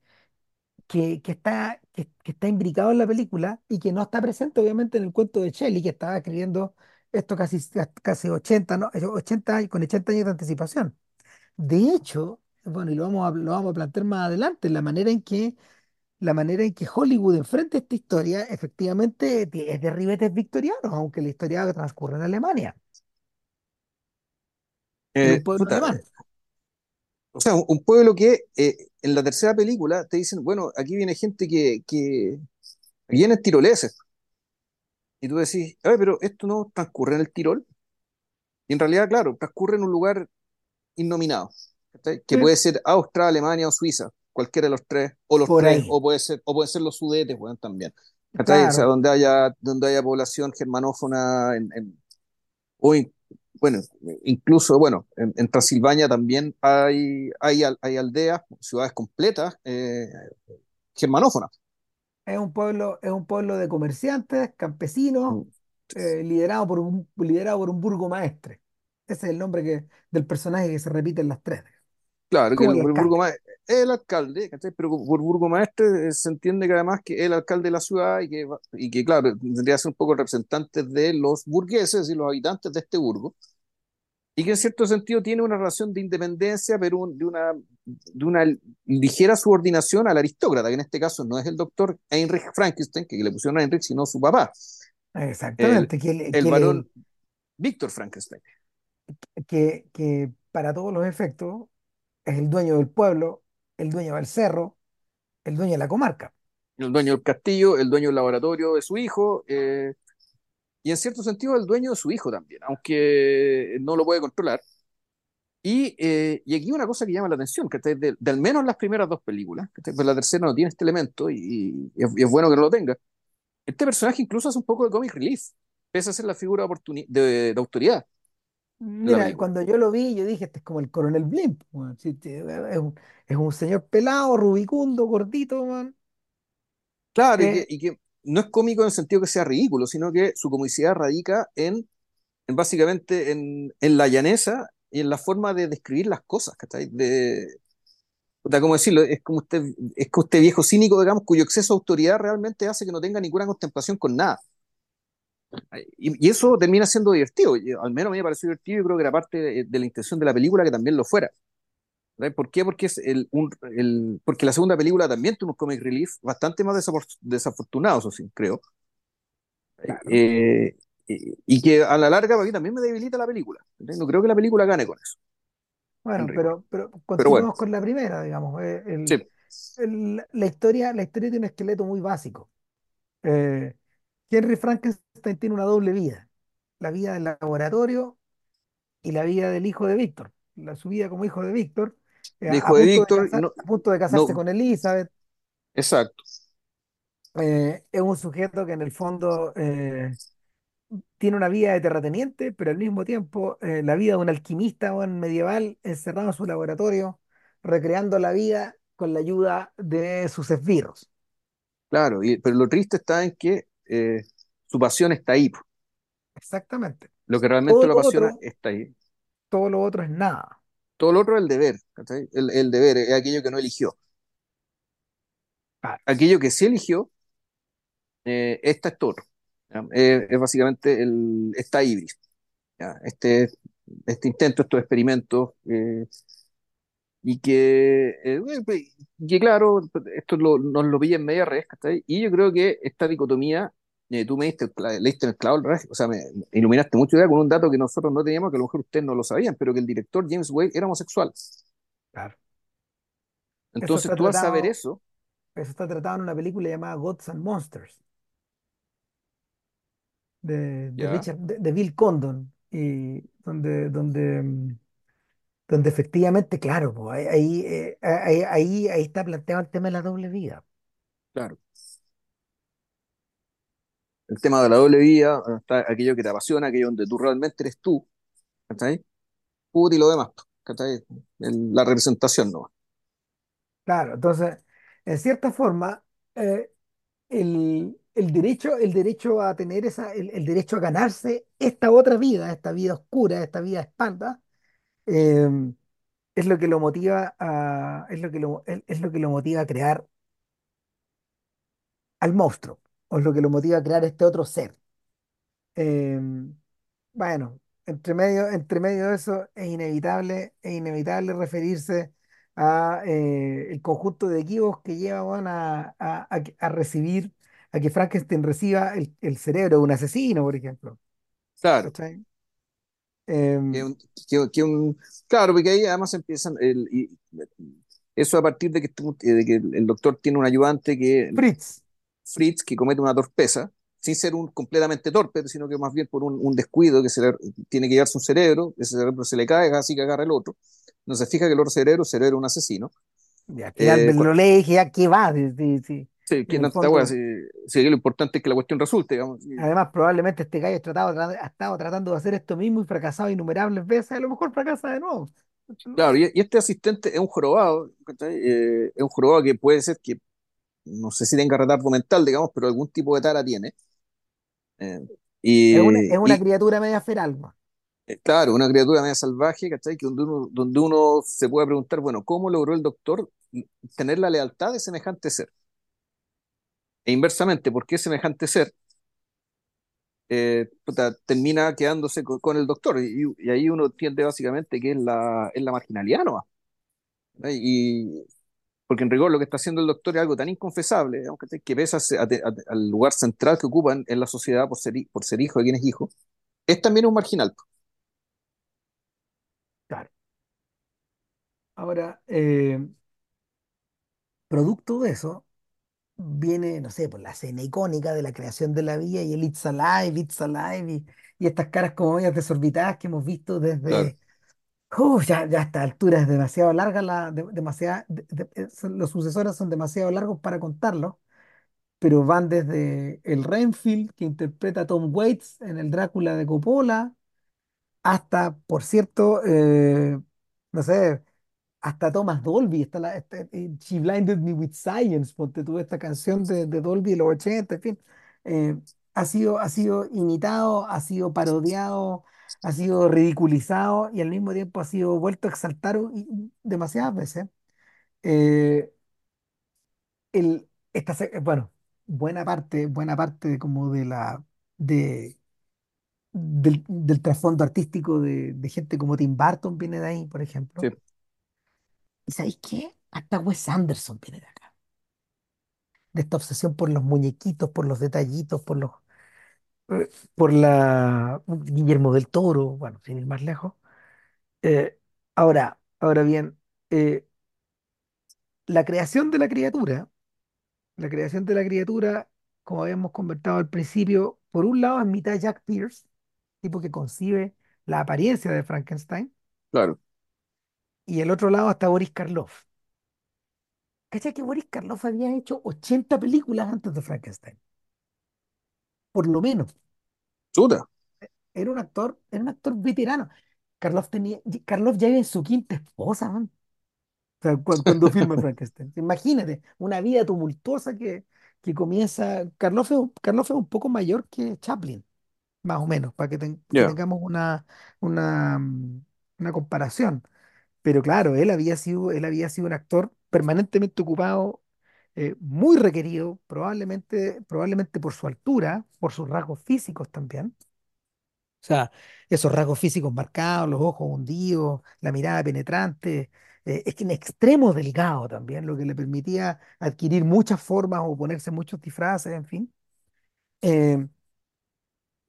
que, que está, que, que está imbricado en la película y que no está presente obviamente en el cuento de Shelley, que estaba escribiendo esto casi, casi 80 ¿no? 80 años- con 80 años de anticipación. De hecho, bueno, y lo vamos a, lo vamos a plantear más adelante, la manera en que, la manera en que Hollywood enfrenta esta historia efectivamente ti- es de ribetes victorianos, aunque la historia transcurre en Alemania, en un Eh, pueblo puta, alemán. O sea, un, un pueblo que eh, en la tercera película te dicen, bueno, aquí viene gente que, que vienen tiroleses. Y tú decís, "Ay, pero esto no transcurre en el Tirol. Y en realidad, claro, transcurre en un lugar innominado, ¿cachai? Que Sí, puede ser Austria, Alemania o Suiza, cualquiera de los tres, o los por tres, ahí, o puede ser, o pueden ser los Sudetes, weón, también. ¿cachai? O sea, claro. donde haya, donde haya población germanófona en, en- o in- bueno, incluso, bueno, en, en Transilvania también hay, hay, hay aldeas, ciudades completas eh, germanófonas. Es un pueblo, es un pueblo de comerciantes, campesinos, Mm. eh, liderado por un, liderado por un burgomaestre. Ese es el nombre que, del personaje que se repite en las tres. Claro que el, el el alcalde. burgoma- el alcalde, ¿cachai? Pero por burgomaestre eh, se entiende que además que es el alcalde de la ciudad y que, y que claro, tendría que ser un poco representante de los burgueses y los habitantes de este burgo, y que en cierto sentido tiene una relación de independencia, pero un- de una, de una ligera subordinación al aristócrata, que en este caso no es el doctor Heinrich Frankenstein, que le pusieron a Heinrich, sino su papá, el, Exactamente, que, el que, varón le- Víctor Frankenstein, que, que para todos los efectos es el dueño del pueblo, el dueño del cerro, el dueño de la comarca. el dueño del castillo, el dueño del laboratorio de su hijo, eh, y en cierto sentido el dueño de su hijo también, aunque no lo puede controlar. Y, eh, y aquí una cosa que llama la atención, que de, de al menos las primeras dos películas, que pues la tercera no tiene este elemento y, y es, y es bueno que no lo tenga. Este personaje incluso hace un poco de comic relief, pese a ser la figura de, de autoridad la Mira, cuando yo lo vi, yo dije, este es como el coronel Blimp. Sí, sí, Es un, es un señor pelado, rubicundo, gordito, man. Claro, y que, Eh, y que no es cómico en el sentido que sea ridículo, sino que su comicidad radica en, en básicamente en, en la llaneza y en la forma de describir las cosas, ¿cachai? De, puta, ¿cómo decirlo? Es como usted, es que usted viejo cínico, digamos, cuyo exceso de autoridad realmente hace que no tenga ninguna contemplación con nada. Y, eso termina siendo divertido. Al menos a mí me pareció divertido y creo que era parte de la intención de la película que también lo fuera. ¿Sabes ¿Por qué? Porque, es el, un, el, porque la segunda película también tuvo unos comic relief bastante más desafor- desafortunados, o sí, creo. claro. Eh, y, que a la larga para mí también me debilita la película. No creo que la película gane con eso, en Bueno, pero, pero Pero bueno, continuemos con la primera, digamos. eh, el- sí, el- la historia, la historia tiene un esqueleto muy básico. Eh, Henry Frankenstein tiene una doble vida. La vida del laboratorio y la vida del hijo de Víctor. La, su vida como hijo de Víctor, de Víctor, no, a punto de casarse no, con Elizabeth. exacto. Eh, es un sujeto que en el fondo eh, tiene una vida de terrateniente, pero al mismo tiempo eh, la vida de un alquimista o un medieval encerrado en su laboratorio, recreando la vida con la ayuda de sus esbirros. Claro, y, pero lo triste está en que su pasión está ahí. Exactamente. Lo que realmente Todo lo lo apasiona otro, está ahí. todo lo otro es nada. Todo lo otro es el deber. El, el deber es aquello que no eligió. Claro. Aquello que sí eligió, eh, esta es todo. Eh, es básicamente el, esta híbrida. Este, este intento, estos experimentos, eh, y que, eh, pues, que claro, esto lo- nos lo pilla en media red. Y yo creo que esta dicotomía, eh, tú me diste, leíste en el clavo, o sea, me, iluminaste mucho ya con un dato que nosotros no teníamos, que a lo mejor ustedes no lo sabían, pero que el director James Wade era homosexual. Claro. Entonces tú al saber tratado, eso, eso está tratado en una película llamada Gods and Monsters de, de Richard, de, de Bill Condon, y donde, donde, donde efectivamente, claro, ahí, eh, ahí, ahí, ahí está planteado el tema de la doble vida. claro, el tema de la doble vida, aquello que te apasiona, aquello donde tú realmente eres tú, ¿cachai? Puta y lo demás, ¿cachai? El- la representación, ¿no? Claro, entonces, en cierta forma, eh, el, el derecho, el derecho a tener esa, el, derecho a ganarse esta otra vida, esta vida oscura, esta vida a espalda, eh, es lo que lo motiva a, es lo que lo, es lo que lo motiva a crear al monstruo, o lo que lo motiva a crear este otro ser. Eh, bueno, entre medio, entre medio de eso es inevitable, es inevitable referirse a eh, el conjunto de equipos que lleva weón, a, a, a que- recibir, a que Frankenstein reciba el, el cerebro de un asesino, por ejemplo. Claro. ¿Cachai? Que Em, un, que- que un- claro, porque ahí además empiezan, el, y- eso a partir de que, de que el doctor tiene un ayudante que, Fritz, Fritz, que comete una torpeza, sin ser un completamente torpe, sino que más bien por un, un descuido que se le, tiene que llevarse un cerebro, ese cerebro se le cae, así que agarra el otro. No se fija que el otro cerebro, cerebro es un asesino. y al final Eh, lo lee y dije, ¿a qué va? Sí, sí, sí. sí, En ¿quién el esta weá? Si, fondo, si aquí lo importante es que la cuestión resulte, digamos. Además, probablemente este gallo ha, tratado, ha estado tratando de hacer esto mismo y fracasado innumerables veces, a lo mejor fracasa de nuevo. No claro, y, y este asistente es un jorobado. Eh, es un jorobado que puede ser que, no sé si tenga retardo mental, digamos, pero algún tipo de tara tiene. Eh, Es una, y, es una y, criatura media feral, ¿no? eh, claro, una criatura media salvaje, ¿cachai? Que donde uno, donde uno se puede preguntar, bueno, ¿cómo logró el doctor tener la lealtad de semejante ser? E inversamente, ¿por qué semejante ser eh, puta, termina quedándose co- con, el doctor? Y, y ahí uno entiende básicamente que es la, es la marginalidad, ¿no? Y, porque en rigor lo que está haciendo el doctor es algo tan inconfesable, ¿cachai? que pese a se- a- a- al lugar central que ocupan en la sociedad por ser, por ser hijo de quien es hijo, es también un marginal. Claro. Ahora, eh, producto de eso, viene, no sé, por la escena icónica de la creación de la vía y el It's Alive, It's Alive, y, y estas caras como medias desorbitadas que hemos visto Claro, desde, Uf, ya, ya a esta altura es demasiado larga la, de- demasiada- de- de- eh, son- los sucesores son demasiado largos para contarlo, pero van desde el Renfield que interpreta a Tom Waits en el Drácula de Coppola, hasta, por cierto, eh, no sé, hasta Thomas Dolby, está la, este, eh, She Blinded Me with Science, ponte tú esta canción de, de Dolby de los 80, en fin, eh, ha sido, ha sido imitado, ha sido parodiado, ha sido ridiculizado y al mismo tiempo ha sido vuelto a exaltar demasiadas veces. Eh, el, esta, se- bueno, buena parte, buena parte de como de la, de, del, del trasfondo artístico de, de gente como Tim Burton viene de ahí, por ejemplo. sí, ¿Y sabéis qué? Hasta Wes Anderson viene de acá. De esta obsesión por los muñequitos, por los detallitos, por los, eh, por la Guillermo del Toro, bueno, sin ir más lejos. Eh, ahora, ahora bien, eh, la creación de la criatura, la creación de la criatura, como habíamos conversado al principio, por un lado es mitad Jack Pierce, tipo que concibe la apariencia de Frankenstein, claro. y el otro lado está Boris Karloff. ¿Cachai que Boris Karloff había hecho 80 películas antes de Frankenstein? Por lo menos. Chuta. Era un actor, era un actor veterano. Karloff tenía, Karloff ya era su quinta esposa, man. O sea, cu- cuando, filma Frankenstein. Imagínate, una vida tumultuosa que, que comienza. Karloff es, un- Karloff es un poco mayor que Chaplin, más o menos, para que, ten- que Ya. tengamos una, una, mm, una comparación. Pero claro, él había sido, él había sido un actor permanentemente ocupado, eh, muy requerido, probablemente, probablemente por su altura, por sus rasgos físicos también. O sea, esos rasgos físicos marcados, los ojos hundidos, la mirada penetrante, eh, es que en extremo delgado también, lo que le permitía adquirir muchas formas o ponerse muchos disfraces, en fin. Eh,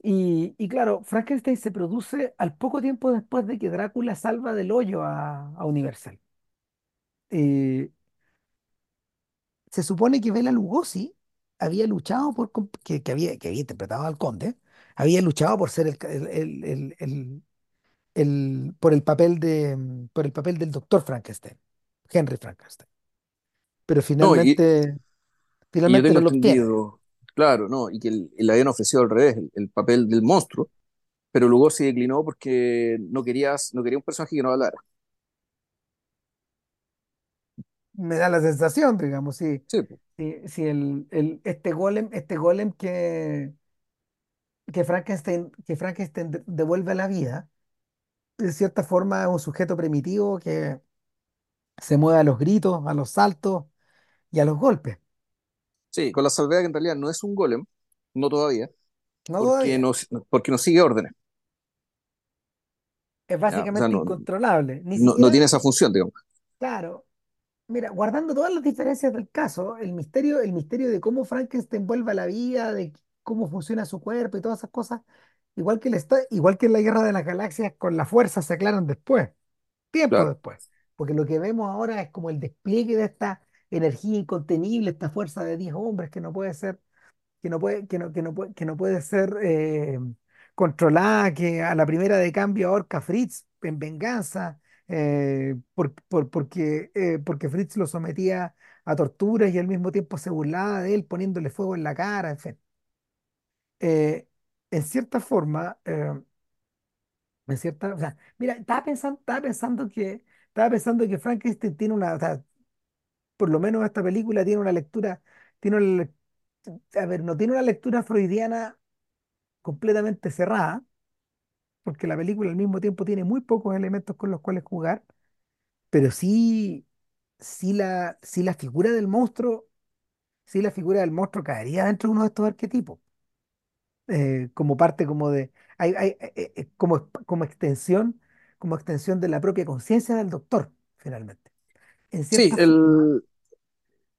y, y claro, Frankenstein se produce al poco tiempo después de que Drácula salva del hoyo a, a Universal. Eh, se supone que Bela Lugosi había luchado por, que, que había, que había interpretado al conde, había luchado por ser el, el, el, el- por el papel de, por el papel del doctor Frankenstein, Henry Frankenstein. Pero No, y, finalmente, y yo finalmente tengo no lo obtiene. claro, ¿no? Y que le habían ofrecido al revés, el, el papel del monstruo, pero luego se declinó porque no querías, no quería un personaje que no hablara. Me da la sensación, digamos, si, Sí, si, si el, el- este golem, este golem que, que Frankenstein, que Frankenstein de- devuelve a la vida, de cierta forma es un sujeto primitivo que se mueve a los gritos, a los saltos y a los golpes. Sí, con la salvedad que en realidad no es un golem, no todavía, No porque todavía. no, porque no sigue órdenes, Es ¿ya? O sea, básicamente no, incontrolable. Ni no, tiene esa función, digamos. claro, Mira, guardando todas las diferencias del caso, el misterio, el misterio de cómo Frankenstein vuelve a la vida, de cómo funciona su cuerpo y todas esas cosas, igual que, el esta- igual que en la Guerra de las Galaxias, con la fuerza se aclaran después, tiempo Claro. después. Porque lo que vemos ahora es como el despliegue de esta energía incontenible, esta fuerza de 10 hombres que no puede ser que no puede, que no, que no puede, que no puede ser eh, controlada, que a la primera de cambio ahorca a Fritz en venganza, eh, por- por- porque, eh, porque Fritz lo sometía a torturas y al mismo tiempo se burlaba de él poniéndole fuego en la cara, en fin. Eh, en cierta forma, en cierta, o sea, mira, estaba pensando, estaba pensando que, estaba pensando que Frankenstein tiene una, o sea, por lo menos esta película tiene una lectura, tiene a ver, no tiene una lectura freudiana completamente cerrada, porque la película al mismo tiempo tiene muy pocos elementos con los cuales jugar, pero sí, sí la, sí la figura del monstruo, sí la figura del monstruo caería dentro de uno de estos arquetipos, eh, como parte como de, hay, hay- eh, eh, como, como extensión, como extensión de la propia conciencia del doctor, finalmente. En Sí, cierta forma, el,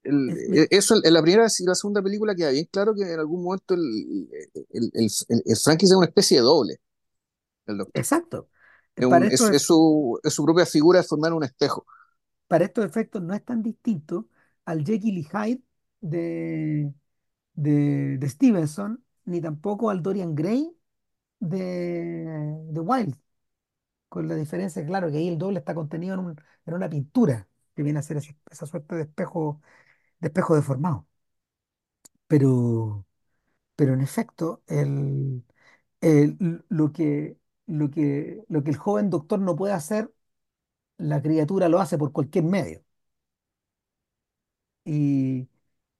el- es- e- eso en la primera y la segunda película queda bien claro que en algún momento el, el, el, el, el Frankenstein es una especie de doble doctor. exacto. Es, un, su, es su propia figura de formar un espejo. para estos efectos no es tan distinto al Jekyll y Hyde de, de, de Stevenson, ni tampoco al Dorian Gray de, de Wilde, con la diferencia, claro, que ahí el doble está contenido en, un- en una pintura, que viene a ser ese- esa suerte de espejo, de espejo deformado. Pero, pero en efecto, el, el- lo que, lo que, lo que el joven doctor no puede hacer, la criatura lo hace por cualquier medio. Y,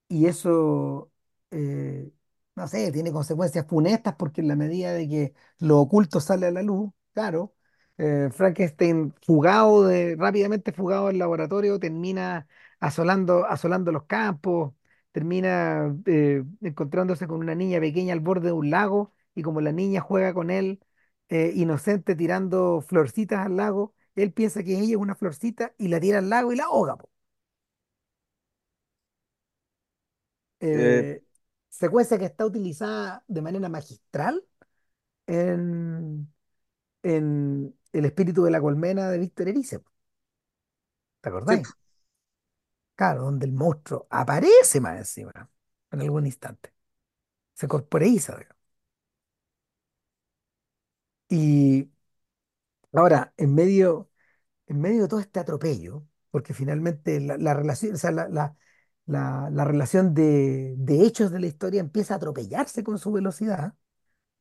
Y eso, eh, no sé, tiene consecuencias funestas porque en la medida de que lo oculto sale a la luz, claro, eh, Frankenstein fugado rápidamente fugado del laboratorio, termina asolando, asolando los campos, termina eh, encontrándose con una niña pequeña al borde de un lago y como la niña juega con él, eh, inocente tirando florcitas al lago, él piensa que ella es una florcita y la tira al lago y la ahoga. po. Eh, eh, secuencia que está utilizada de manera magistral en, en El espíritu de la colmena de Víctor Erice, ¿te sí, acordáis? Claro, donde el monstruo aparece más encima en algún instante, se corporeiza, digamos. Y ahora, en medio, en medio de todo este atropello, porque finalmente la, la relación, o sea, la, la, la- la relación de, de hechos de la historia empieza a atropellarse con su velocidad,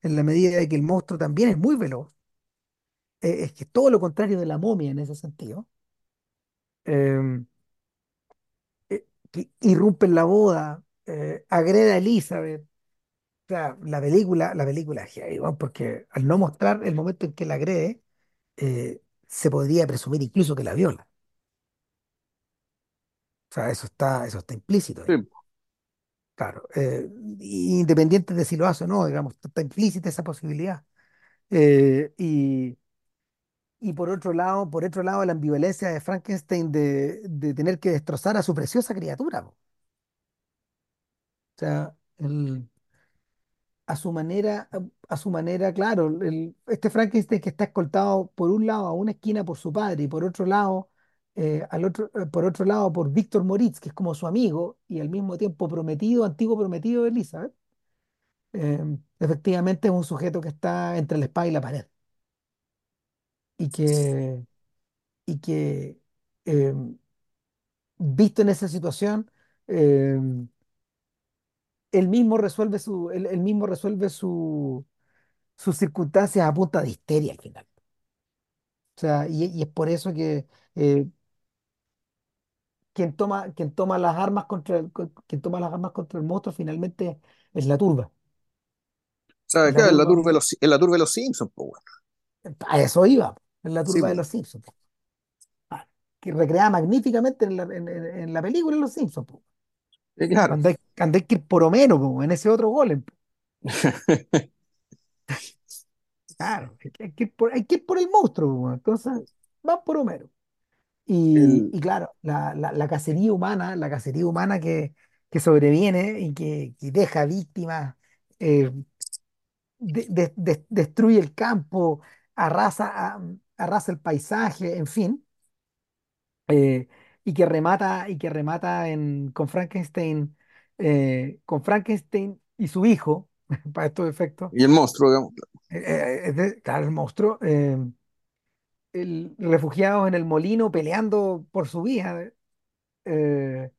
en la medida de que el monstruo también es muy veloz. Eh, es que todo lo contrario de la momia en ese sentido. Em, eh, que irrumpe en la boda, eh, agrede a Elizabeth. O sea, la película, la película es heavy, weón, porque al no mostrar el momento en que la agrede, eh, se podría presumir incluso que la viola. O sea, eso está, eso está implícito ahí. Sí. Claro, eh, independiente de si lo hace o no, digamos, está implícita esa posibilidad. Eh, y, y por otro lado, por otro lado, la ambivalencia de Frankenstein de, de tener que destrozar a su preciosa criatura. po. O sea, el- a su manera, a, su manera, claro, este Frankenstein que está escoltado por un lado a una esquina por su padre y por otro lado, eh, otro, eh, por otro lado por Víctor Moritz, que es como su amigo y al mismo tiempo prometido, antiguo prometido de Elizabeth eh, efectivamente es un sujeto que está entre la espada y la pared. Y que, y que eh, visto en esa situación, eh, él mismo resuelve su, él, él mismo resuelve su, sus circunstancias a punta de histeria al final. O sea, y, y es por eso que eh, quien toma, quien toma las armas contra el, co- quien toma las armas contra el monstruo finalmente es la turba. O sea, Es la claro, en la turba, turba de los, en la turba de los Simpsons, pues, weón. a eso iba, es la Sí, turba de pues. los Simpsons. Ah, que recrea magníficamente en la, en, en- en la película Los Simpsons, po. Eh, claro. Cuando hay, hay que ir por Homero, po, en ese otro golem. Claro, hay que, hay que ir por, hay que ir por el monstruo, po. Entonces, van por Homero. Y, El, y claro, la, la, la cacería humana, la cacería humana que, que sobreviene y que, que deja víctimas, eh, de- de- de- destruye el campo, arrasa, a- arrasa el paisaje, en fin eh, y que remata, y que remata en, con Frankenstein, eh, con Frankenstein y su hijo, para estos efectos, y el monstruo, digamos. eh, eh, de- claro, el monstruo, eh, el- refugiados en el molino peleando por su vida. eh,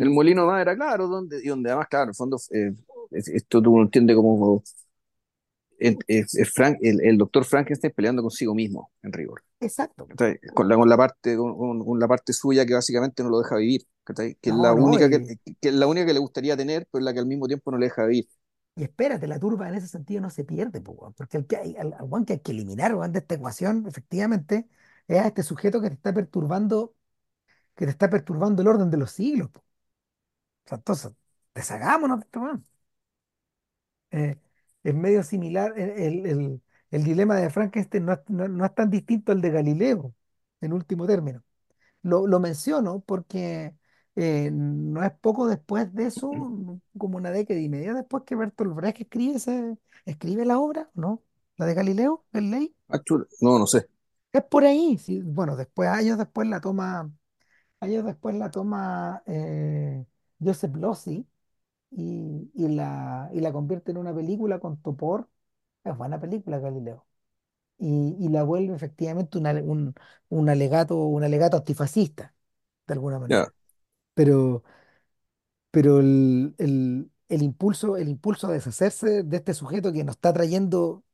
El el, molino de madera, claro, donde, y donde además, claro, en el fondo, es- esto tú lo entiendes como es- Frank, el, el doctor Frankenstein peleando consigo mismo, en rigor. exacto. ¿cachai? Con la, con la parte, con- con la parte suya que básicamente no lo deja vivir, ¿cachai? Que es la No, no, única que, y, que es la única que le gustaría tener, pero la que al mismo tiempo no le deja vivir. y espérate, la turba en ese sentido no se pierde, po, porque el que hay, al, que hay que eliminar weón, de esta ecuación, efectivamente, es a este sujeto que te está perturbando, que te está perturbando el orden de los siglos. sea, entonces, deshagámonos de esto. Eh, es medio similar, el, el- el- el dilema de Frankenstein no no- no es tan distinto al de Galileo, en último término. Lo, lo menciono porque eh, no es poco después de eso, como una década y media después que Bertolt Brecht escribe, ese- escribe la obra, ¿no? La de Galileo, el ley. Ah, chuta, No, no sé. Es por ahí, sí. Bueno, después, años después la toma, años después la toma eh, Joseph Losey y, y la, y la convierte en una película con Topor. Es buena película, Galileo. Y, y la vuelve efectivamente una- un, un alegato, un alegato antifascista, de alguna Ya. manera. Pero, pero el, el- el impulso, el impulso a deshacerse de este sujeto que nos está trayendo, o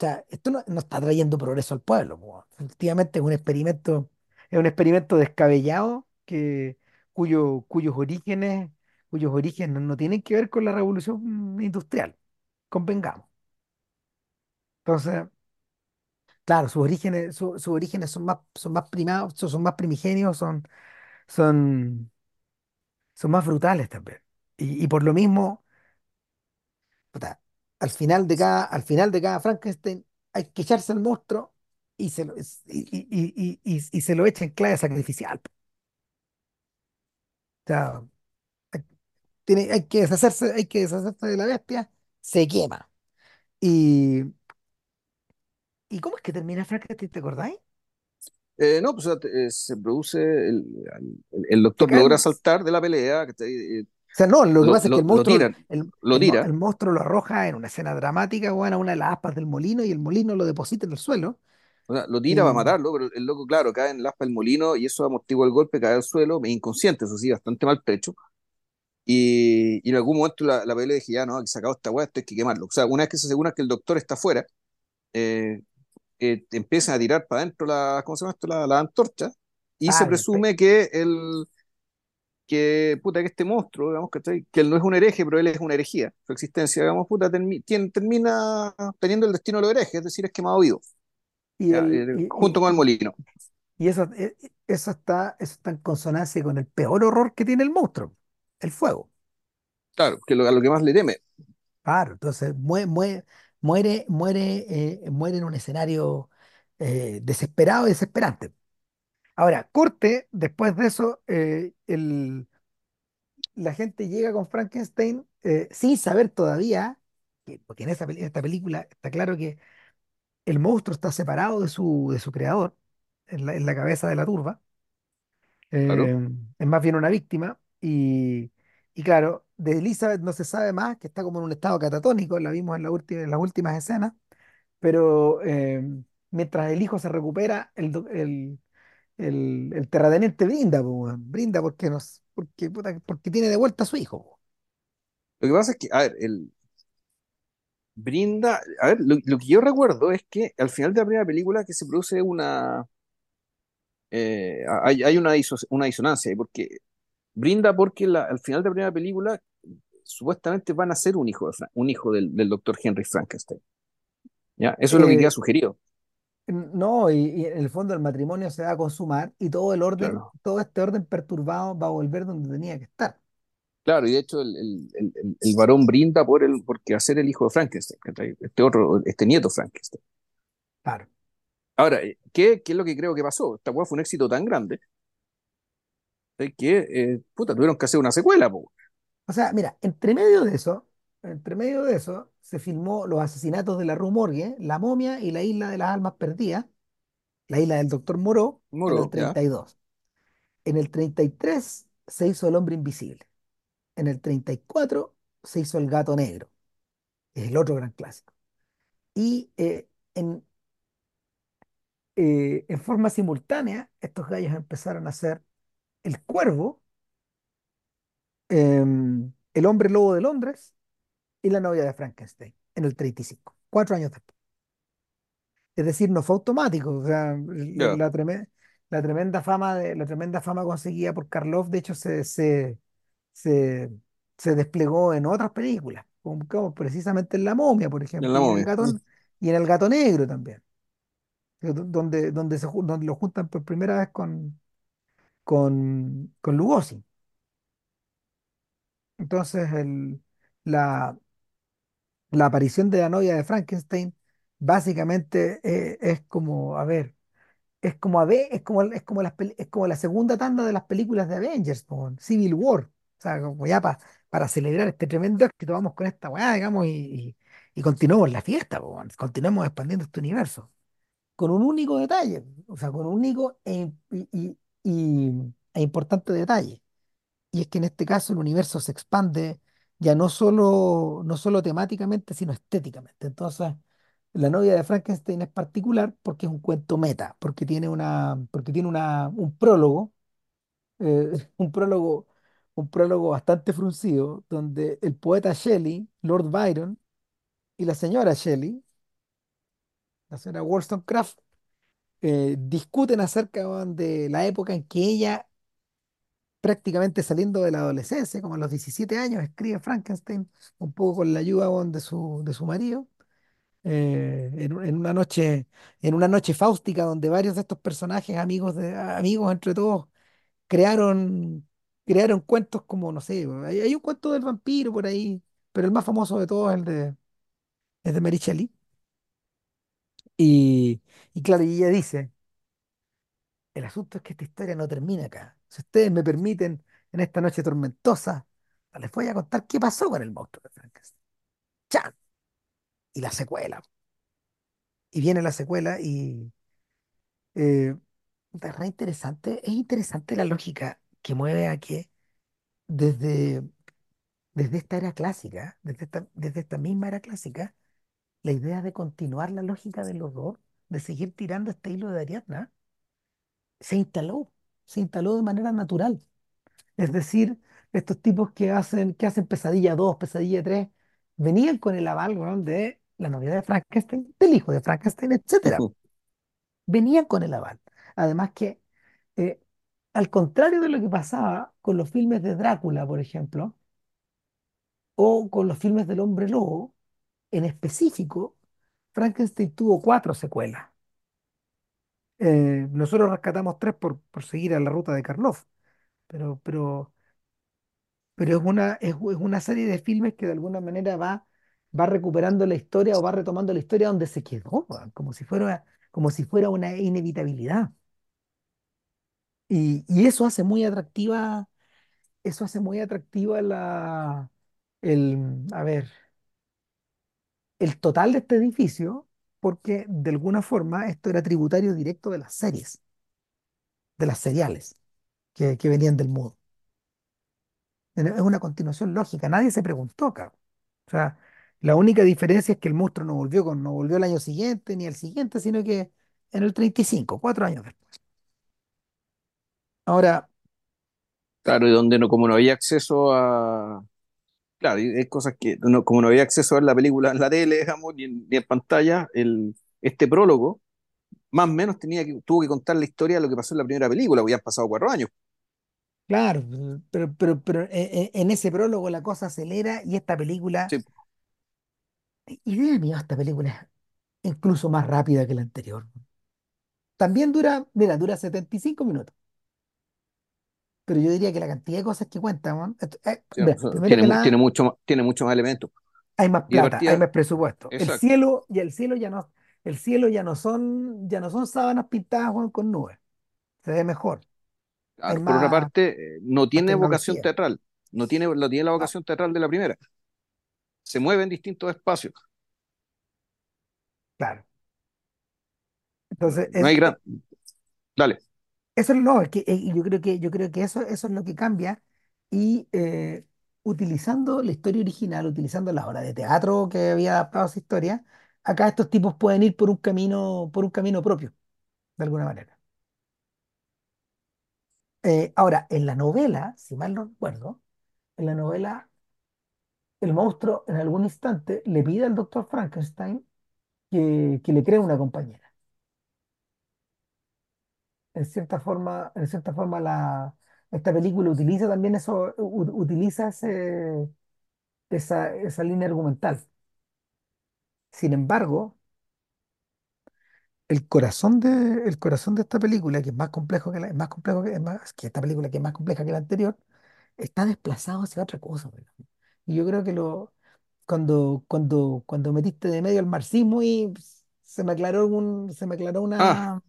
sea, esto no, no está trayendo progreso al pueblo. Efectivamente es un experimento, es un experimento descabellado que, cuyo, cuyos orígenes, cuyos orígenes no, tienen que ver con la revolución industrial, convengamos. Entonces, claro, sus orígenes, su- sus orígenes son más, son más primados, son más primigenios, son, son, son más brutales también. Y, por lo mismo puta, al final de cada, al final de cada Frankenstein hay que echarse al monstruo y se lo, y, y- y- y- se lo echa en clave sacrificial. O sea, hay, tiene, hay que deshacerse, hay que deshacerse de la bestia, se quema. ¿Y, ¿y cómo es que termina Frankenstein? ¿Te acordáis? Eh, no, pues o eh, se produce, el, el, el doctor el- logra o saltar de la pelea, que sea, no, lo que lo, pasa es que lo, el lo monstruo, tiran, el, lo el, tira, el monstruo lo arroja en una escena dramática, bueno, a una de las aspas del molino y el molino lo deposita en el suelo O sea, lo tira para Y, matarlo, pero el loco, claro, cae en el aspa del molino y eso amortigua el golpe, cae al suelo, inconsciente, eso sí, bastante mal pecho. Y, y en algún momento la, la pelea dije, ya no, que sacar esta weá, esto hay que quemarlo. O sea, una vez que se asegura que el doctor está fuera, eh, eh, empiezan a tirar para adentro la, ¿cómo se llama esto? La, la antorcha y se presume que el que puta que este monstruo, digamos, que él no es un hereje, pero él es una herejía. Su existencia, digamos, puta, termi- tien- termina teniendo el destino de los herejes, es decir, es quemado vivo, y, ya, el, eh, y, junto y- con el molino. y eso, eh, eso está, eso está en consonancia con el peor horror que tiene el monstruo, el fuego. Claro, que lo, a lo que más le teme. Claro, entonces muere, muere, muere, muere, eh, muere en un escenario eh, desesperado y desesperante. Ahora, corte, después de eso, eh, el, la gente llega con Frankenstein sin saber todavía, que- porque en esta, esta película está claro que el monstruo está separado de su, de su creador, en la, en la cabeza de la turba, Claro. es más bien una víctima, y, y claro, de Elizabeth no se sabe más, que está como en un estado catatónico, la vimos en, la última, en las últimas escenas, pero eh, mientras el hijo se recupera, el, el, el, el terrateniente brinda, po, brinda porque, nos, porque, porque tiene de vuelta a su hijo. Lo que pasa es que, a ver, el brinda, a ver, lo, que yo recuerdo es que al final de la primera película que se produce una, eh, hay, hay una, diso- una disonancia, porque brinda porque la- al final de la primera película supuestamente van a ser un hijo, de Fra- un hijo del, del doctor Henry Frankenstein. ¿ya? Eso es lo que queda Eh, sugerido. no, y, y en el fondo el matrimonio se va a consumar y todo el orden, Claro. todo este orden perturbado va a volver donde tenía que estar. Claro, y de hecho el, el, el, varón brinda por el, porque ser el hijo de Frankenstein, este otro, este nieto Frankenstein. Claro. Ahora, eh, ¿qué, qué es lo que creo que pasó? Esta weá fue un éxito tan grande que, eh, puta, tuvieron que hacer una secuela, po. O sea, mira, entre medio de eso, entre medio de eso, se filmó los asesinatos de la Rue Morgue, La Momia y la Isla de las Almas Perdidas, la isla del Doctor Moreau, en el Moro, ¿ya? 32. En el 33 se hizo El Hombre Invisible. En el 34 se hizo El Gato Negro, es el otro gran clásico. Y eh, en, eh, en forma simultánea, estos gallos empezaron a hacer El Cuervo, em, El Hombre Lobo de Londres y La Novia de Frankenstein, en el 35, cuatro años después. Es decir, no fue automático, o sea, la, Ya, la treme- la tremenda fama de, la tremenda fama conseguida por Karloff, de hecho, se, se, se, se desplegó en otras películas, como, como precisamente en La Momia, por en ejemplo, y en El. Gato, y en El Gato Negro también, donde, donde, se, donde lo juntan por primera vez con, con, con Lugosi. Entonces, la, aparición de la novia de Frankenstein básicamente eh, es como, a ver, es como, a ver, es como, es como, las, es como la segunda tanda de las películas de Avengers, po, Civil War. O sea, como ya pa- para celebrar este tremendo éxito, vamos con esta weá, digamos, y, y, la fiesta, po, continuemos expandiendo este universo. Con un único detalle, o sea, con un único e, y- e importante detalle y es que en este caso el universo se expande ya no solo, no solo temáticamente, sino estéticamente. Entonces, La novia de Frankenstein es particular porque es un cuento meta, porque tiene una, porque tiene una, un prólogo, eh, un prólogo, un prólogo bastante fruncido, donde el poeta Shelley, Lord Byron, y la señora Shelley, la señora Wollstonecraft, eh, discuten acerca de la época en que ella prácticamente saliendo de la adolescencia, como a los 17 años, escribe Frankenstein, un poco con la ayuda de su, de su marido, eh, en, un- en una noche, en una noche fáustica donde varios de estos personajes, amigos, de, amigos entre todos, crearon, crearon cuentos como, no sé, hay, hay un cuento del vampiro por ahí, pero el más famoso de todos es el de, es de Mary Shelley. Y, y claro, y ella dice, el asunto es que esta historia no termina acá. Si ustedes me permiten, en esta noche tormentosa, les voy a contar qué pasó con el monstruo de Frankenstein. ¡Chan! Y la secuela. Y viene la secuela y eh, es re interesante. Es interesante la lógica que mueve a que desde, desde esta era clásica, desde esta, desde esta misma era clásica, la idea de continuar la lógica del horror de seguir tirando este hilo de Ariadna se instaló, se instaló de manera natural. Es decir, estos tipos que hacen, que hacen Pesadilla 2, Pesadilla 3, venían con el aval, weón, de la novia de Frankenstein, del hijo de Frankenstein, etcétera. Venían con el aval. Además que, eh, al contrario de lo que pasaba con los filmes de Drácula, por ejemplo, o con los filmes del hombre lobo, en específico, Frankenstein tuvo cuatro secuelas. Eh, nosotros rescatamos tres por, por seguir a la ruta de Karloff, pero, pero, pero es una, es, es una serie de filmes que de alguna manera va, va recuperando la historia o va retomando la historia donde se quedó, como si fuera, como si fuera una inevitabilidad. Y, y eso hace muy atractiva, eso hace muy atractiva la, el, a ver, el total de este edificio, porque de alguna forma esto era tributario directo de las series, de las seriales que, que venían del mundo. Es una continuación lógica, nadie se preguntó acá. O sea, la única diferencia es que el monstruo no volvió, no volvió el año siguiente ni el siguiente, sino que en el 35, cuatro años después. Ahora, Claro, y donde no, como no había acceso a. Claro, hay cosas que, no- como no había acceso a ver la película en la tele, digamos, ni en, ni en pantalla, el, este prólogo, más o menos tenía que, tuvo que contar la historia de lo que pasó en la primera película, porque ya han pasado cuatro años. claro, pero, pero, pero en, en- en ese prólogo la cosa acelera y esta película, Sí, idea mía, esta película es incluso más rápida que la anterior. También dura, mira, dura 75 minutos. Pero yo diría que la cantidad de cosas que cuentan, eh, sí, tiene, que tiene mucho, más- tiene mucho más elementos. hay más plata, hay más presupuesto. El cielo, y el cielo ya no, el cielo ya no son, ya no son sábanas pintadas, weón, con nubes. Se ve mejor. Claro, por más, parte, eh, no tiene vocación teatral, no tiene, no tiene la Ah, vocación teatral de la primera. Se mueve en distintos espacios. claro. No, Entonces, no es, hay gran. Dale. Eso es que eh, yo creo que, yo creo que eso, eso es lo que cambia. Y eh, utilizando la historia original, utilizando la obra de teatro que había adaptado a esa historia, acá estos tipos pueden ir por un camino, por un camino propio, de alguna manera. Eh, ahora, en la novela, si mal no recuerdo, en la novela, el monstruo en algún instante le pide al doctor Frankenstein que, que le cree una compañera. En cierta forma, en cierta forma la, esta película utiliza también eso, u- utiliza ese, esa, esa línea argumental. Sin embargo, el corazón de, el corazón de esta película, que es más complejo que la, es más complejo que, es más, que esta película que es más compleja que la anterior, está desplazado hacia otra cosa. weón. Y yo creo que lo, cuando, cuando, cuando metiste de medio el marxismo y se me aclaró un, se me aclaró Ah, una,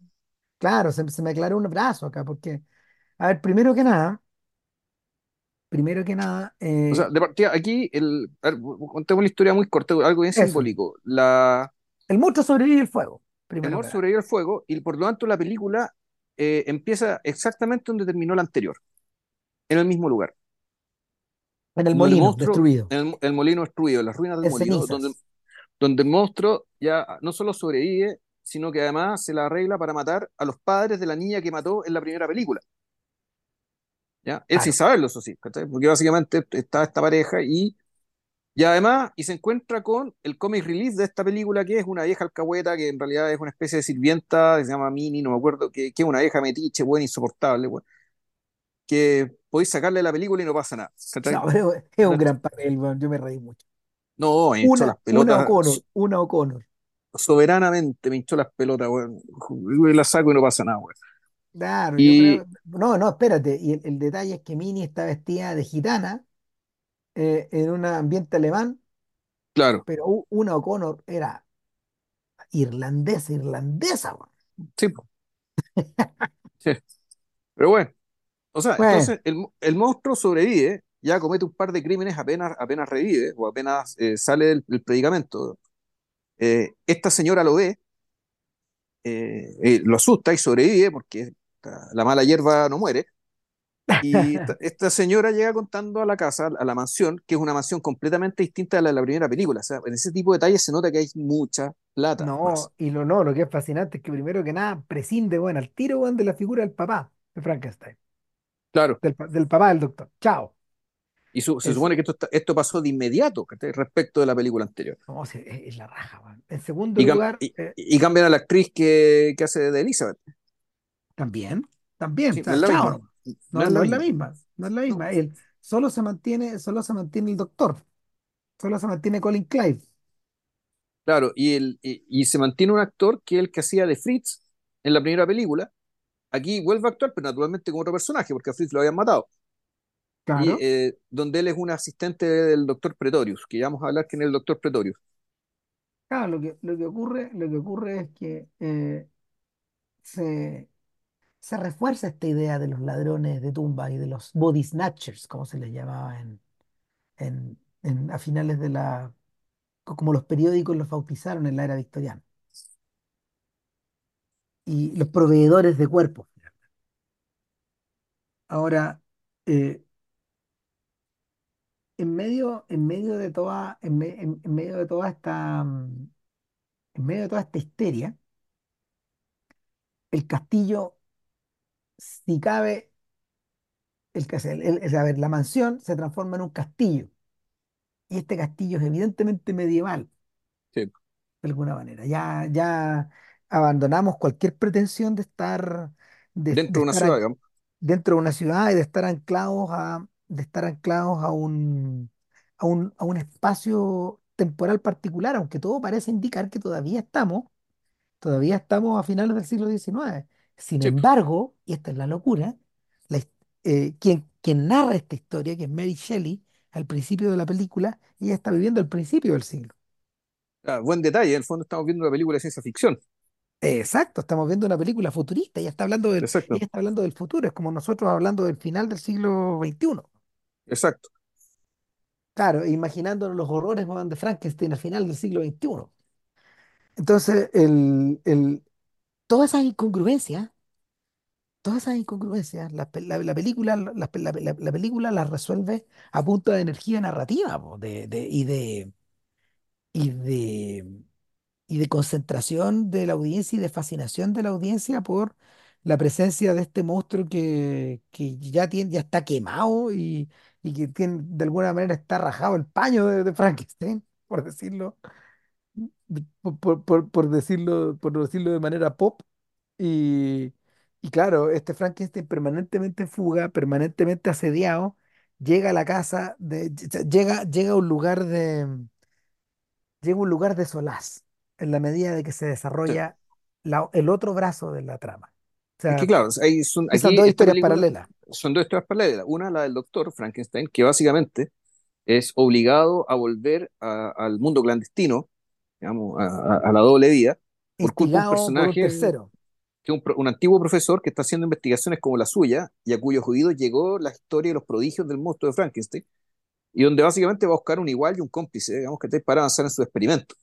claro, se, se me aclaró un brazo acá, porque, a ver, primero que nada, primero que nada, o sea, eh, de partida, aquí, el, a ver, contemos la historia muy corta, algo bien eso, simbólico. La, el monstruo sobrevive al fuego, el primero que monstruo nada, sobrevive al fuego y por lo tanto la película eh, empieza exactamente donde terminó la anterior, en el mismo lugar, en el donde el molino, monstruo, destruido, en el, el molino destruido, en las ruinas del en molino, donde, cenizas, donde el monstruo ya no solo sobrevive, sino que además se la arregla para matar a los padres de la niña que mató en la primera película. ¿ya? Él sin claro, saberlo, eso sí, ¿cachai? porque básicamente está esta pareja y, y además, y se encuentra con el comic relief de esta película que es una vieja alcahueta que en realidad es una especie de sirvienta que se llama Mini, no me acuerdo, que, que es una vieja metiche, buena, insoportable, que podéis sacarle la película y no pasa nada. ¿cachai? no, pero es un gran papel, yo me reí mucho. No, hinchó Una, las una pelotas O'Connor, so- una O'Connor. Soberanamente, me hinchó las pelotas, weón. La saco y no pasa nada, weón. Claro, yo Y creo. No, no, espérate. Y el, el detalle es que Minnie está vestida de gitana eh, en un ambiente alemán, claro, pero una O'Connor era irlandesa, irlandesa, weón. sí, sí. Pero bueno, o sea, Bueno, entonces el, el monstruo sobrevive, ya comete un par de crímenes apenas, apenas revive o apenas eh, sale del, del predicamento. Eh, esta señora lo ve, eh, eh, lo asusta y sobrevive porque la mala hierba no muere. Y esta, esta señora llega contando a la casa, a la mansión, que es una mansión completamente distinta a la de la primera película. O sea, en ese tipo de detalles se nota que hay mucha plata más. No, y lo no, lo que es fascinante es que primero que nada prescinde, bueno, al tiro, weón, de la figura del papá de Frankenstein, Claro. del, del papá del doctor. Chao. Y su- se Es, supone que esto, está- esto pasó de inmediato, respecto de la película anterior. no, es, la raja, weón. En segundo Y, lugar, y, eh, y cambian a la actriz que, que hace de Elizabeth. también, también, Sí, o no es la misma. no, es la no es la misma. misma, no es la No, misma. Él solo se mantiene, solo se mantiene el doctor, solo se mantiene Colin Clive. claro, y, el, y, y se mantiene un actor que es el que hacía de Fritz en la primera película. Aquí vuelve a actuar, pero naturalmente como otro personaje, porque a Fritz lo habían matado. Y eh, donde él es un asistente del doctor Pretorius, que ya vamos a hablar quién es el doctor Pretorius. claro, lo que, lo que ocurre, lo que ocurre es que eh, se, se refuerza esta idea de los ladrones de tumbas y de los body snatchers, como se les llamaba en, en, en- a finales de la, co- como los periódicos los bautizaron en la era victoriana, y los proveedores de cuerpos. Ahora, eh, en medio, en medio de toda, en, me- en- en medio de toda esta, mm, en medio de toda esta histeria, el castillo, si cabe, el, cas- el- el- el- a ver, la mansión se transforma en un castillo, y este castillo es evidentemente medieval Sí, de alguna manera. Ya, ya abandonamos cualquier pretensión de estar, de, de dentro de una estar ciudad, digamos. dentro de una ciudad y de estar anclados a, de estar anclados a un, a un, a un espacio temporal particular, aunque todo parece indicar que todavía estamos, todavía estamos a finales del siglo XIX. Sin Sí, embargo, y esta es la locura, la his- eh, quien, quien narra esta historia, que es Mary Shelley, al principio de la película, ella está viviendo el principio del siglo. ah, buen detalle. En el fondo estamos viendo una película de ciencia ficción. Exacto, estamos viendo una película futurista, ella está hablando del, ella está hablando del futuro, es como nosotros hablando del final del siglo XXI. Exacto. Claro, imaginándonos los horrores de Frankenstein al final del siglo XXI. Entonces, el, el, todas esas incongruencias, todas esas incongruencias, la, la- la película, la, la- la- la película las resuelve a punto de energía narrativa de, de- y de, y de y de concentración de la audiencia y de fascinación de la audiencia por la presencia de este monstruo que, que ya, tiene, ya está quemado y, y que tiene, de alguna manera está rajado el paño de, de Frankenstein, por decirlo, por, por- por- por decirlo, por decirlo de manera pop. Y, y claro, este Frankenstein permanentemente en fuga, permanentemente asediado, llega a la casa, de, llega, llega a un lugar de llega a un lugar de solaz en la medida de que se desarrolla la- el otro brazo de la trama. Es que sea, claro, hay, son, dos historias paralelas. son dos historias paralelas. Una, la del doctor Frankenstein, que básicamente es obligado a volver a- al mundo clandestino, digamos, a, la doble vida, por culpa de un por un personaje, tercero. que un, un antiguo profesor que está haciendo investigaciones como la suya y a cuyos oídos llegó la historia de los prodigios del monstruo de Frankenstein, y donde básicamente va a buscar un igual y un cómplice, digamos, que para avanzar en su experimento.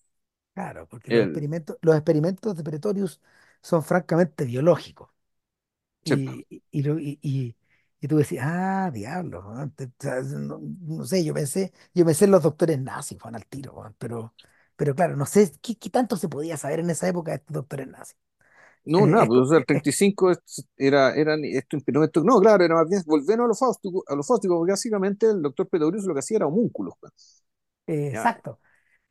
Claro, porque los experimentos, los experimentos de Pretorius son francamente biológicos. Sí, Y, y, y lo- y- y- y tú decís, ah, diablo, weón, te- sea, no, no sé, yo pensé, yo pensé en los doctores nazis, Juan, al tiro, weón, pero, pero claro, no sé qué, qué tanto se podía saber en esa época de estos doctores nazis. No, Eh, nada, es pues co- o sea, el es- es- 35 es- era, eran estos experimentos. No, claro, era más bien volver a los fáusticos, a los fáusticos, porque básicamente el doctor Pretorius lo que hacía era homúnculos. pues. eh, Ya, exacto.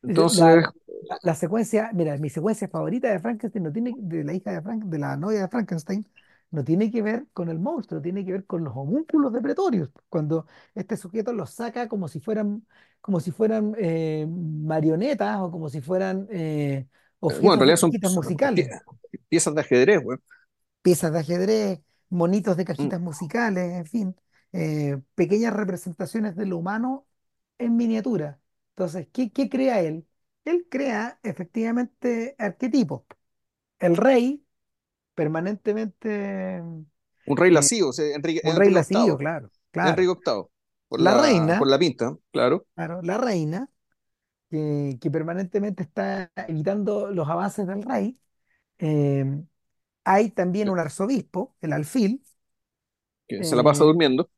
La, Entonces, la, la secuencia, mira, mi secuencia favorita de Frankenstein no tiene, de la hija de Frank, de la novia de Frankenstein, no tiene que ver con el monstruo, tiene que ver con los homúnculos de Pretorius. Cuando este sujeto los saca como si fueran, como si fueran eh, marionetas o como si fueran eh, eh, bueno, en realidad son, pie- musicales, piezas de ajedrez, güey. piezas de ajedrez, monitos de Mm, cajitas musicales, en fin, eh, pequeñas representaciones de lo humano en miniatura. Entonces, ¿qué, qué crea él? Él crea efectivamente arquetipos. El rey, permanentemente Un rey eh, lascivo, sea, Enrique, un rey lascivo, claro, claro. Enrique VIII, por La la, por reina, la pinta, claro. claro, la reina, que, que permanentemente está evitando los avances del rey. Eh, hay también un arzobispo, el alfil, que se la pasa Eh, durmiendo.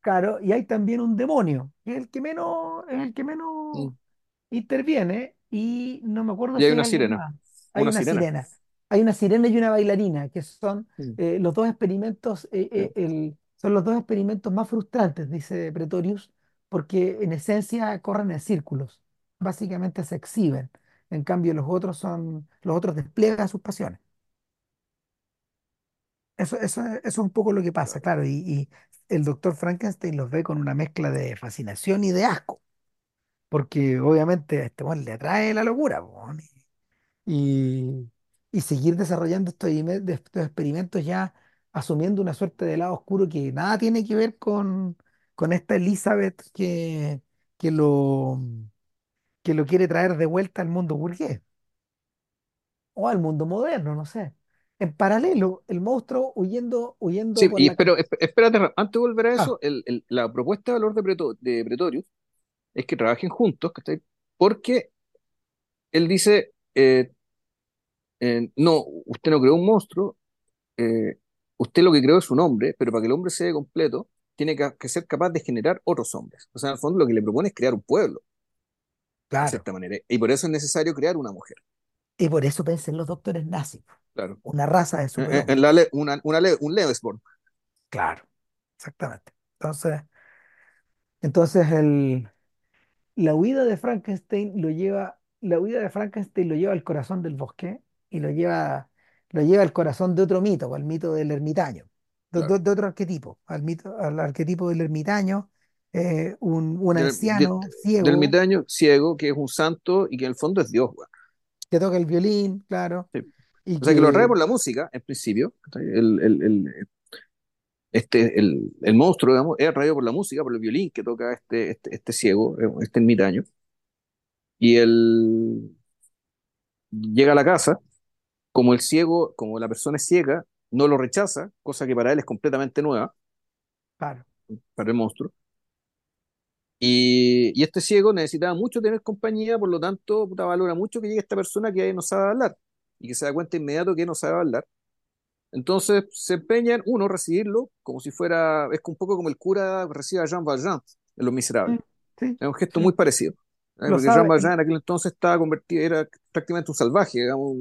claro, y hay también un demonio, que es el que menos, es el que menos Mm. interviene, y no me acuerdo Y si hay hay una sirena. Hay una una sirena. sirena. Hay una sirena y una bailarina, que son eh, los dos experimentos, eh, Sí. eh, el- son los dos experimentos más frustrantes, dice Pretorius, porque en esencia corren en círculos. Básicamente se exhiben. En cambio, los otros son, los otros despliegan sus pasiones. Eso, eso, eso es un poco lo que pasa, claro. Y, y el doctor Frankenstein los ve con una mezcla de fascinación y de asco, porque obviamente a este hombre le atrae la locura, y, y seguir desarrollando estos, ime- de estos experimentos ya asumiendo una suerte de lado oscuro que nada tiene que ver con, con esta Elizabeth que, que lo, que lo quiere traer de vuelta al mundo burgués o al mundo moderno, no sé. En paralelo, el monstruo huyendo, huyendo Sí, por y la... esp- espérate, antes de volver a Ah, eso, el- el- la propuesta de valor de, Preto- de Pretorius es que trabajen juntos, ¿cachai? Porque él dice, eh, eh, no, usted no creó un monstruo, eh, usted lo que creó es un hombre, pero para que el hombre sea completo, tiene que, que ser capaz de generar otros hombres. O sea, en el fondo lo que le propone es crear un pueblo, claro. cierta manera, y por eso es necesario crear una mujer, Y por eso pensé en los doctores nazis, claro. una raza de en- en superhombres. la, le- una, una le- un Lebensborn, Claro, exactamente. Entonces, entonces el, La huida de Frankenstein lo lleva, la huida de Frankenstein lo lleva al corazón del bosque y lo lleva, lo lleva al corazón de otro mito, al mito del ermitaño, de, claro. de- de otro arquetipo, al mito, al arquetipo del ermitaño, eh, un, un Del, de- anciano del ciego ermitaño ciego, que es un santo y que en el fondo es Dios, que toca el violín, claro, Sí. y O sea, que lo atrae que, por la música, en principio. El, el, el, este, el, el monstruo, digamos, es atraído por la música, por el violín que toca este, este, este ciego, eh, este ermitaño. Y él llega a la casa, como el ciego, como la persona es ciega, no lo rechaza, cosa que para él es completamente nueva, claro, para el monstruo. Y, y este ciego necesitaba mucho tener compañía, por lo tanto, puta, valora mucho que llegue esta persona que no sabe hablar y que se da cuenta inmediato que no sabe hablar. Entonces se empeña en, uno, recibirlo como si fuera, es un poco como el cura recibe a Jean Valjean en Los Miserables. sí, Es un gesto muy sí, parecido. ¿eh? Porque Jean sabe, Valjean en aquel entonces estaba convertido, era prácticamente un salvaje, digamos,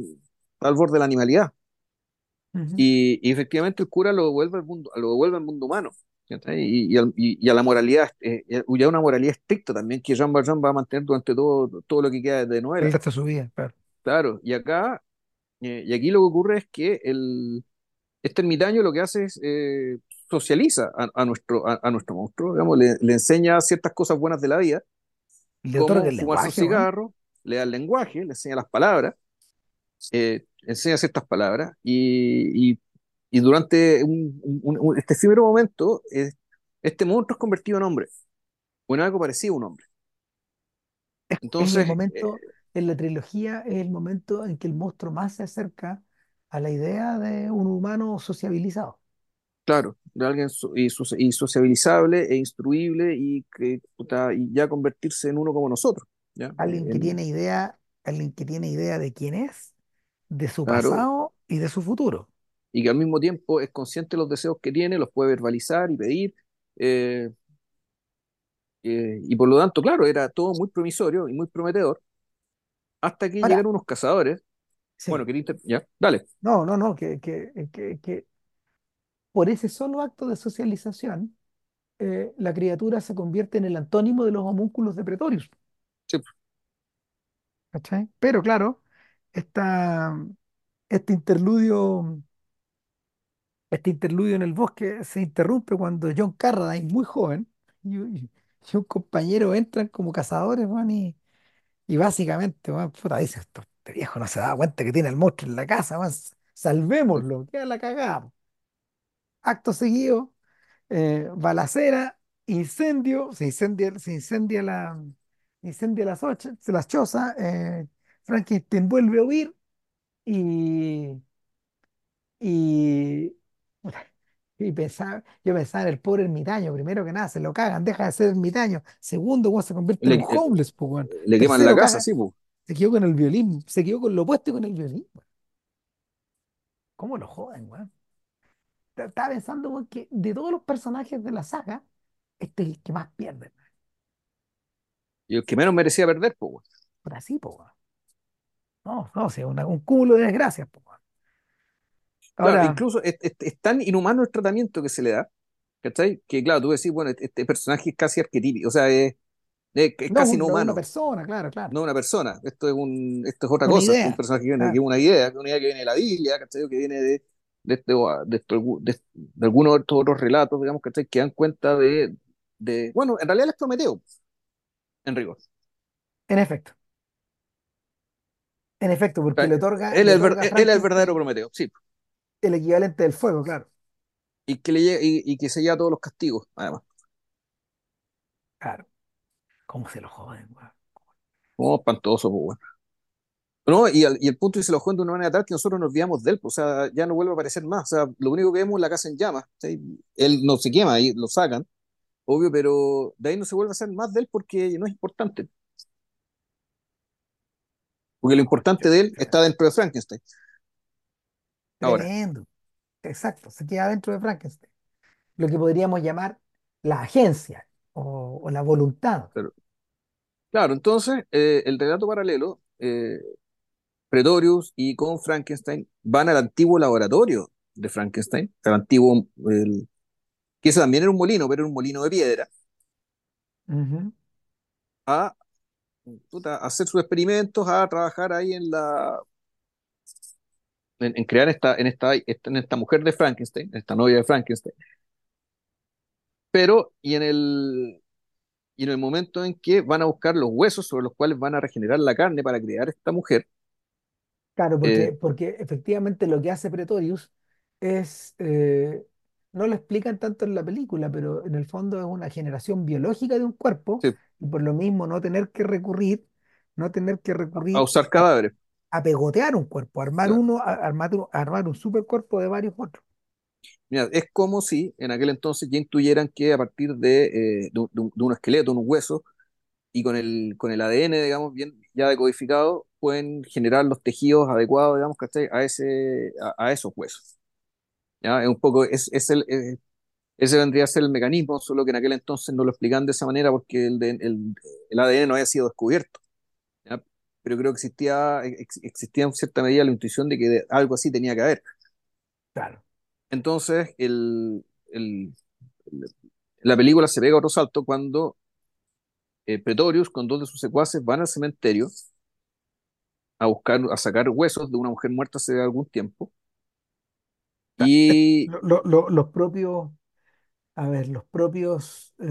al borde de la animalidad. Y, y efectivamente el cura lo devuelve al mundo, lo devuelve al mundo humano. Y, y, al- y- a la moralidad, eh, y a una moralidad estricta también que Jean Valjean va a mantener durante todo, todo lo que queda de el novela. resto de su vida, claro. Claro, y acá, eh, y aquí lo que ocurre es que el, este ermitaño lo que hace es eh, socializa a, a nuestro, a, a nuestro monstruo, digamos, le, le enseña ciertas cosas buenas de la vida, Le como lenguaje, weón. cigarro, le da el lenguaje, le enseña las palabras, eh, enseña ciertas palabras, y, y, y durante un, un- un- este efímero momento, eh, este monstruo es convertido en hombre, o en algo parecido a un hombre. Es, es el Entonces, eh, momento, en la trilogía, es el momento en que el monstruo más se acerca a la idea de un humano sociabilizado. claro, de alguien so- y, y sociabilizable e instruible y, que, puta, y ya convertirse en uno como nosotros, ¿ya? Alguien que en- tiene idea, alguien que tiene idea de quién es, de su claro, pasado y de su futuro. y que al mismo tiempo es consciente de los deseos que tiene, los puede verbalizar y pedir, eh, eh, y por lo tanto, claro, era todo muy promisorio y muy prometedor, hasta que Ahora, llegaron unos cazadores, bueno, sí, quería inter- ya, dale, no, no, no, que, que, que, que por ese solo acto de socialización, eh, la criatura se convierte en el antónimo de los homúnculos de Pretorius. sí, ¿cachai? Pero claro, esta, este interludio, este interludio en el bosque se interrumpe cuando John Carradine, muy joven, y, un compañero entran como cazadores, weón, y, básicamente, weón, puta, dice, este viejo no se da cuenta que tiene el monstruo en la casa, sí, salvémoslo, queda la cagada. Acto seguido, eh, balacera, incendio, se incendia, se incendia la, incendia las, las chozas, eh, Frankenstein vuelve a huir y, y, y pensaba, yo pensaba en el pobre ermitaño, primero que nada, se lo cagan, deja de ser ermitaño, segundo, weón, se convierte en le, un eh, homeless, po, weón. le queman la tercero, casa, caga, sí, pues, se quedó con el violín, se quedó con lo opuesto y con el violín, weón. ¿Cómo lo joden, weón? estaba pensando weón, que de todos los personajes de la saga, este es el que más pierde. Y el que menos merecía perder, pues, weón. Por así, po, weón. No, no, o sea, una- un cúmulo de desgracias, po. Claro, Ahora, incluso es, es- es tan inhumano el tratamiento que se le da, ¿cachai? Que claro, tú decís, bueno, este, este personaje es casi arquetípico, o sea, es, es, es no es casi un- no no es una humano, persona, claro, claro. no una persona. Esto es un, esto es otra Una cosa, es un personaje que viene, Claro, es una idea, que es una idea que viene de la Biblia, ¿cachai? Que viene de, de, de, de- de algunos de estos otros relatos, digamos, ¿cachai? Que dan cuenta de, de, bueno, en realidad les Prometeo, en rigor. en efecto. En efecto, porque le ¿cachai? otorga, Él le es el, otorga él es el verdadero Prometeo, sí. el equivalente del fuego, claro. Y que, le, y, y que se lleva todos los castigos, además. Claro. ¿Cómo se lo joden, weón? Como espantoso, pues, bueno. No, y, al- y el punto y se lo juegan de una manera tal que nosotros nos olvidamos de él, pues, o sea, ya no vuelve a aparecer más. O sea, lo único que vemos es la casa en llamas. ¿sí? Él no se quema, ahí lo sacan, obvio, pero de ahí no se vuelve a hacer más de él porque no es importante. Porque lo importante de él está dentro de Frankenstein. Ahora, Tremendo. Exacto, se queda dentro de Frankenstein. Lo que podríamos llamar la agencia o, o la voluntad. pero, claro, entonces eh, el relato paralelo, eh, Pretorius y con Frankenstein van al antiguo laboratorio de Frankenstein, al antiguo, el- que ese también era un molino, pero era un molino de piedra, a puta, hacer sus experimentos, a trabajar ahí en la en, en crear esta, en esta, esta- en esta mujer de Frankenstein, esta novia de Frankenstein, pero y en el y en el momento en que van a buscar los huesos sobre los cuales van a regenerar la carne para crear esta mujer, Claro, porque, eh, porque efectivamente lo que hace Pretorius es, eh, no lo explican tanto en la película, pero en el fondo es una generación biológica de un cuerpo sí, y por lo mismo no tener que recurrir, no tener que a, a recurrir usar cadáveres, a pegotear un cuerpo, a armar claro. uno, a- armar, a armar un supercuerpo de varios otros. Mira, es como si en aquel entonces ya intuyeran que a partir de, eh, de, un, de un- de un esqueleto, un hueso, y con el, con el ADN, digamos, bien ya decodificado, pueden generar los tejidos adecuados, digamos, ¿cachai? A, ese, a, a esos huesos. ¿ya? Es un poco, es, es el, ese vendría a ser el mecanismo, solo que en aquel entonces no lo explican de esa manera porque el, de- el, el ADN no había sido descubierto. ¿ya? Pero creo que existía, ex- existía en cierta medida la intuición de que de- algo así tenía que haber. Claro, Entonces, el, el- la película se pega otro salto cuando eh, Pretorius con dos de sus secuaces van al cementerio a buscar, a sacar huesos de una mujer muerta hace algún tiempo. Y lo- lo- los propios, a ver, los propios, eh,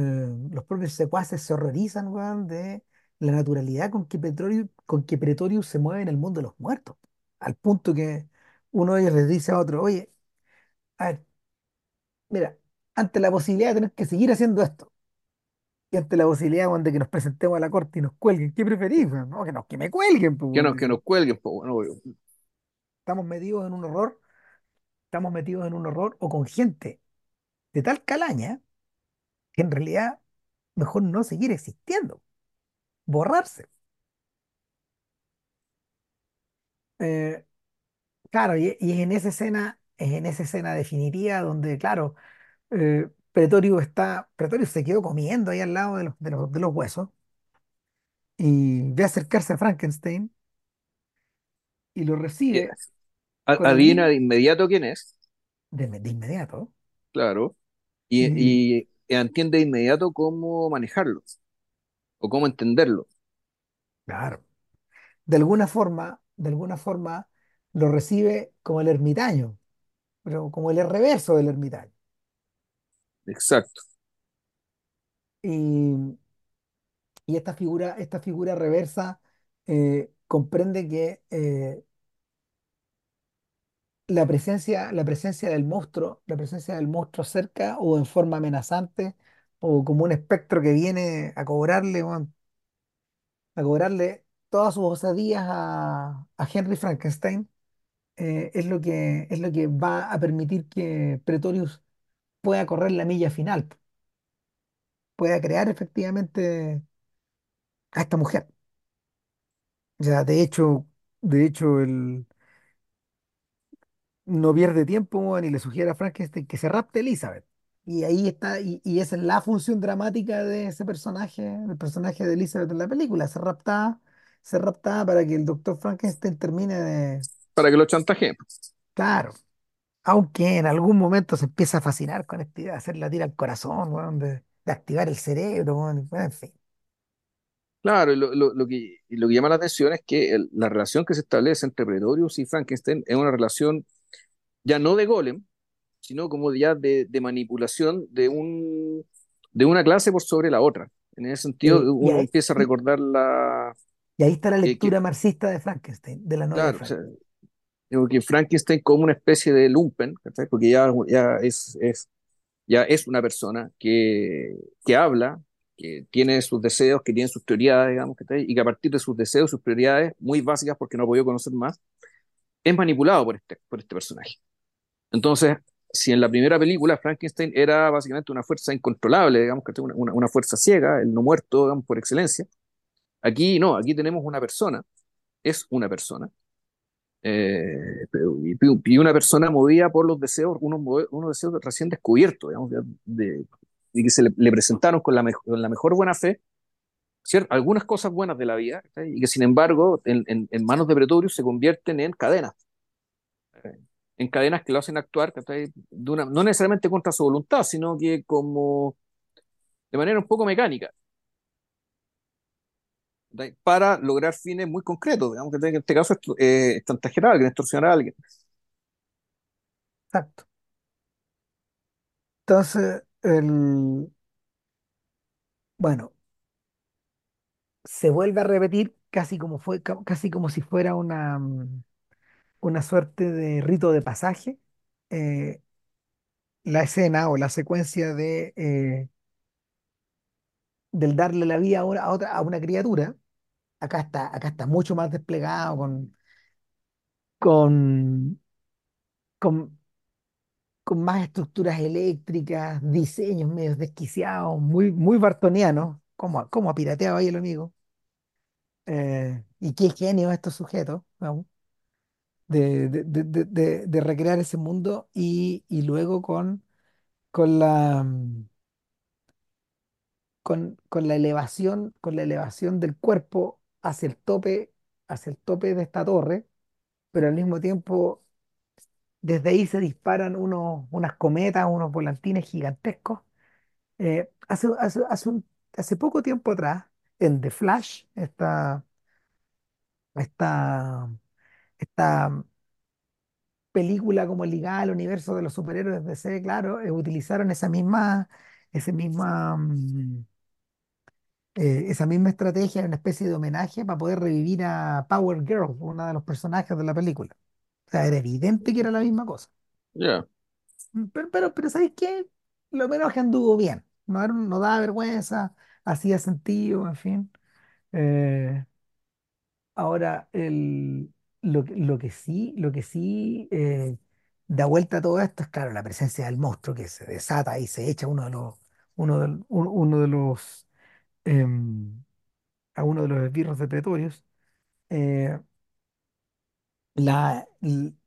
los propios secuaces se horrorizan, weón, de la naturalidad con que Pretorius, con que Pretorius se mueve en el mundo de los muertos, al punto que uno de ellos les dice a otro, oye, a ver, mira, ante la posibilidad de tener que seguir haciendo esto, y ante la posibilidad, weón, de que nos presentemos a la corte y nos cuelguen, ¿qué preferís, weón? No, que, nos, que me cuelguen, pues, que nos, que nos cuelguen, pues, bueno, estamos metidos en un horror, estamos metidos en un horror o con gente de tal calaña que en realidad mejor no seguir existiendo, borrarse. Eh, claro, y, y es en esa escena, es en esa escena definitiva donde, claro, eh, Pretorio está, Pretorio se quedó comiendo ahí al lado de los, de los, de los huesos y ve acercarse a Frankenstein y lo recibe adivina de inmediato quién es, de, de inmediato, claro, y, y y entiende de inmediato cómo manejarlo o cómo entenderlo. claro, de alguna forma, de alguna forma lo recibe como el ermitaño, pero como el reverso del ermitaño. Exacto, Y, y esta figura, esta figura reversa eh, comprende que eh, la presencia, la presencia del monstruo, la presencia del monstruo cerca o en forma amenazante o como un espectro que viene a cobrarle, a cobrarle todas sus osadías a, a Henry Frankenstein, eh, es lo que, es lo que va a permitir que Pretorius pueda correr la milla final, pueda crear efectivamente a esta mujer. Ya, de hecho, de hecho, el, no pierde tiempo weón, y le sugiere a Frankenstein que se rapte a Elizabeth. Y ahí está, y, y esa es la función dramática de ese personaje, el personaje de Elizabeth en la película, ser raptada, ser raptada para que el doctor Frankenstein termine de, para que lo chantajeen. claro, aunque en algún momento se empieza a fascinar con esta idea de hacer la tira al corazón, weón, de, de activar el cerebro, weón, en fin. Claro, y lo, lo- lo que, lo que llama la atención es que el- la relación que se establece entre Pretorius y Frankenstein es una relación ya no de golem, sino como ya de, de manipulación de un, de una clase por sobre la otra. En ese sentido, Eh, y, uno ahí, empieza a y- recordar la, y ahí está la que, que, lectura marxista de Frankenstein, de la novela claro, o sea, Frankenstein. digo que Frankenstein como una especie de lumpen, ¿cachai? Porque ya, ya es, es, ya es una persona que, que habla, que tiene sus deseos, que tiene sus prioridades, digamos, ¿cachai? Y que a partir de sus deseos, sus prioridades, muy básicas porque no ha podido conocer más, es manipulado por este, por este personaje. Entonces, si en la primera película Frankenstein era básicamente una fuerza incontrolable, digamos, que una, una, una fuerza ciega, el no muerto, digamos, por excelencia, aquí no, aquí tenemos una persona, es una persona, eh, y, una persona movida por los deseos, unos, unos deseos recién descubiertos, digamos, de, y que se le, le presentaron con la, mejo- con la mejor buena fe, ¿cierto? algunas cosas buenas de la vida, ¿cachai? y que sin embargo en, en- en manos de Pretorius se convierten en cadenas. En cadenas que lo hacen actuar. De no necesariamente contra su voluntad, sino que como de manera un poco mecánica, para lograr fines muy concretos, digamos, que en este caso es eh, a alguien, extorsionar a alguien. Exacto. Entonces, el, bueno, se vuelve a repetir casi como fue, ca- casi como si fuera una, mm, una suerte de rito de pasaje, eh, la escena o la secuencia de eh, del darle la vida a una, a otra, a una criatura. Acá está, acá está mucho más desplegado con, con, con, con más estructuras eléctricas, diseños medios desquiciados, muy, muy bartonianos. ¿Cómo, cómo ha pirateado ahí el amigo? Eh, y qué genio estos sujetos, vamos, de, de, de- de- de recrear ese mundo y, y luego con, con la, mm, con, con la elevación, con la elevación del cuerpo hacia el tope, hacia el tope de esta torre, pero al mismo tiempo desde ahí se disparan unos, unas cometas, unos volantines gigantescos. Eh, hace, hace, hace, un- hace poco tiempo atrás, en The Flash, esta, esta, esta película como ligada al universo de los superhéroes de DC, claro, eh, utilizaron esa misma, ese misma, mm, eh, esa misma estrategia, una especie de homenaje para poder revivir a Power Girl, una de los personajes de la película. O sea, era evidente que era la misma cosa. Ya. Mm, Pero, pero, pero ¿sabéis qué? Lo menos que anduvo bien. No, era, no daba vergüenza, hacía sentido, en fin. Eh, Ahora, el, lo, que- lo que sí, lo que sí eh, da vuelta a todo esto es, claro, la presencia del monstruo que se desata y se echa uno de los, uno un- uno de los, em, a uno de los esbirros de Pretorius. Eh, la,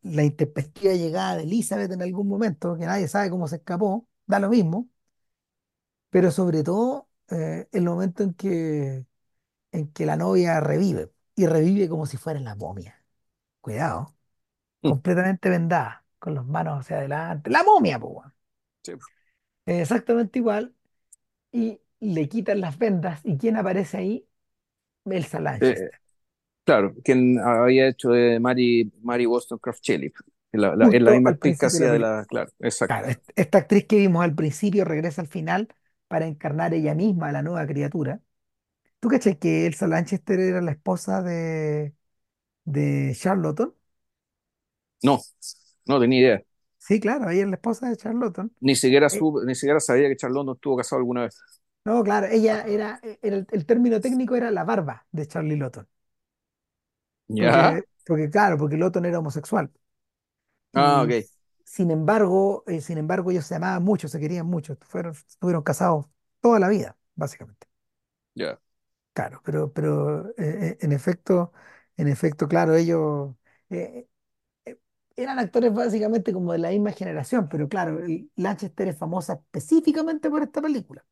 la intempestiva llegada de Elizabeth en algún momento, que nadie sabe cómo se escapó, da lo mismo, pero sobre todo eh, el momento en que, en que la novia revive, y revive como si fuera la momia. Cuidado. Mm. completamente vendada, con las manos hacia adelante. La momia, weón. Sí. Exactamente igual. Y le quitan las vendas. ¿Y quién aparece ahí? Elsa Eh, Lanchester. claro, quien había hecho de Mary, Mary Wollstonecraft Shelley. La, la- es la misma actriz que hacía de la. Claro, exacto. Claro, esta actriz que vimos al principio regresa al final para encarnar ella misma a la nueva criatura. ¿Tú cachai que Elsa Lanchester era la esposa de, de Charlotte? No, no tenía idea. Sí, claro, ella es la esposa de Charlotte. Ni siquiera, Eh, ni siquiera sabía que Charlotte no estuvo casado alguna vez. no, claro, ella era, el, el término técnico era la barba de Charlie Lawton. ¿Ya? Porque, porque claro, porque Lawton era homosexual. Ah, Y ok. sin embargo, eh, sin embargo, ellos se amaban mucho, se querían mucho, fueron, estuvieron casados toda la vida, básicamente. Ya. Claro, pero, pero eh, en efecto, en efecto, claro, ellos, eh, eh, eran actores básicamente como de la misma generación, pero claro, el- Lanchester es famosa específicamente por esta película.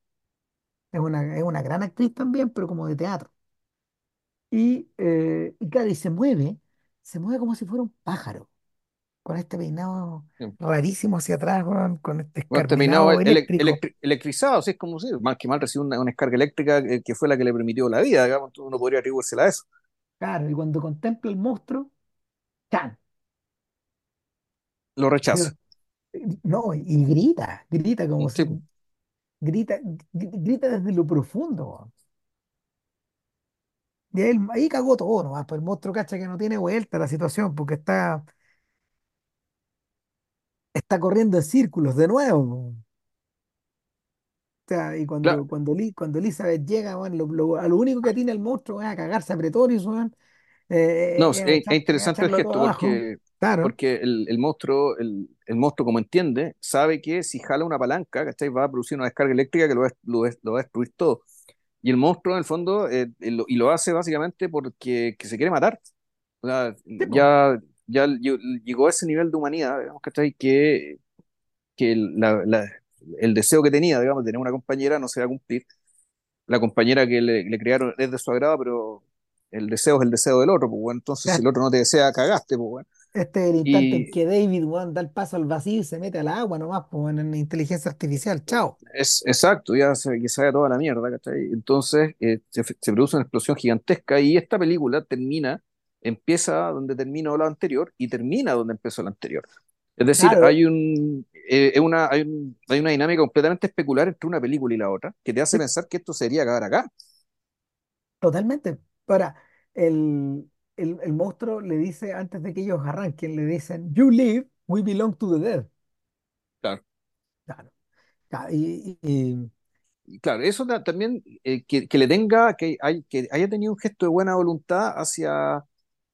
Es una, es una gran actriz también, pero como de teatro. Y, eh, y claro, y se mueve, se mueve como si fuera un pájaro, con este peinado rarísimo hacia atrás, weón, con este Bueno, terminado escarbinado ele- eléctrico. electri- electrizado, así es como si, mal que mal recibió una, una descarga eléctrica eh, que fue la que le permitió la vida, digamos, entonces uno podría atribuírsela a eso. Claro, y cuando contempla el monstruo, ¡chan! Lo rechaza. No, y grita, grita como si, Sí, pues. grita, gr- grita desde lo profundo, weón. Y ahí, ahí cagó todo nomás, pues el monstruo cacha que no tiene vuelta la situación, porque está, está corriendo en círculos de nuevo. Sea, y claro, cuando, cuando, Li- cuando Elizabeth llega, weón, lo, lo- a lo único que tiene el monstruo es a cagarse a Pretorius, weón, no, eh, es, es a es es a interesante el gesto porque, Claro, porque el, el monstruo, el, el monstruo, como entiende, sabe que si jala una palanca, ¿cachai? Va a producir una descarga eléctrica que lo va, a- lo, lo va a destruir todo. Y el monstruo, en el fondo, eh, eh, lo- y lo hace básicamente porque que se quiere matar. O sea, ya, ya ll- llegó a ese nivel de humanidad, digamos, ¿cachai? Que, que la- la- el deseo que tenía, digamos, de tener una compañera no se va a cumplir. La compañera que le, le crearon es de su agrado, pero el deseo es el deseo del otro, pues bueno, entonces si el otro no te desea, cagaste, pues bueno. Este es el instante en Y que David weón, da el paso al vacío y se mete al agua nomás, pues, en inteligencia artificial. Chao. es exacto, ya se, que se haga toda la mierda, ¿cachai? Entonces eh, se, se produce una explosión gigantesca y esta película termina, empieza donde terminó la anterior y termina donde empezó la anterior. Es decir, Claro, hay un, eh, es una, hay un- hay una dinámica completamente especular entre una película y la otra que te hace sí, pensar que esto sería acabar acá. totalmente. Ahora, el, el, el monstruo le dice, antes de que ellos arranquen, le dicen, You live, we belong to the dead. Claro. Claro. Claro, Y, y- y- Y claro, eso ta- también, eh, que, que le tenga, que, hay, que haya tenido un gesto de buena voluntad hacia,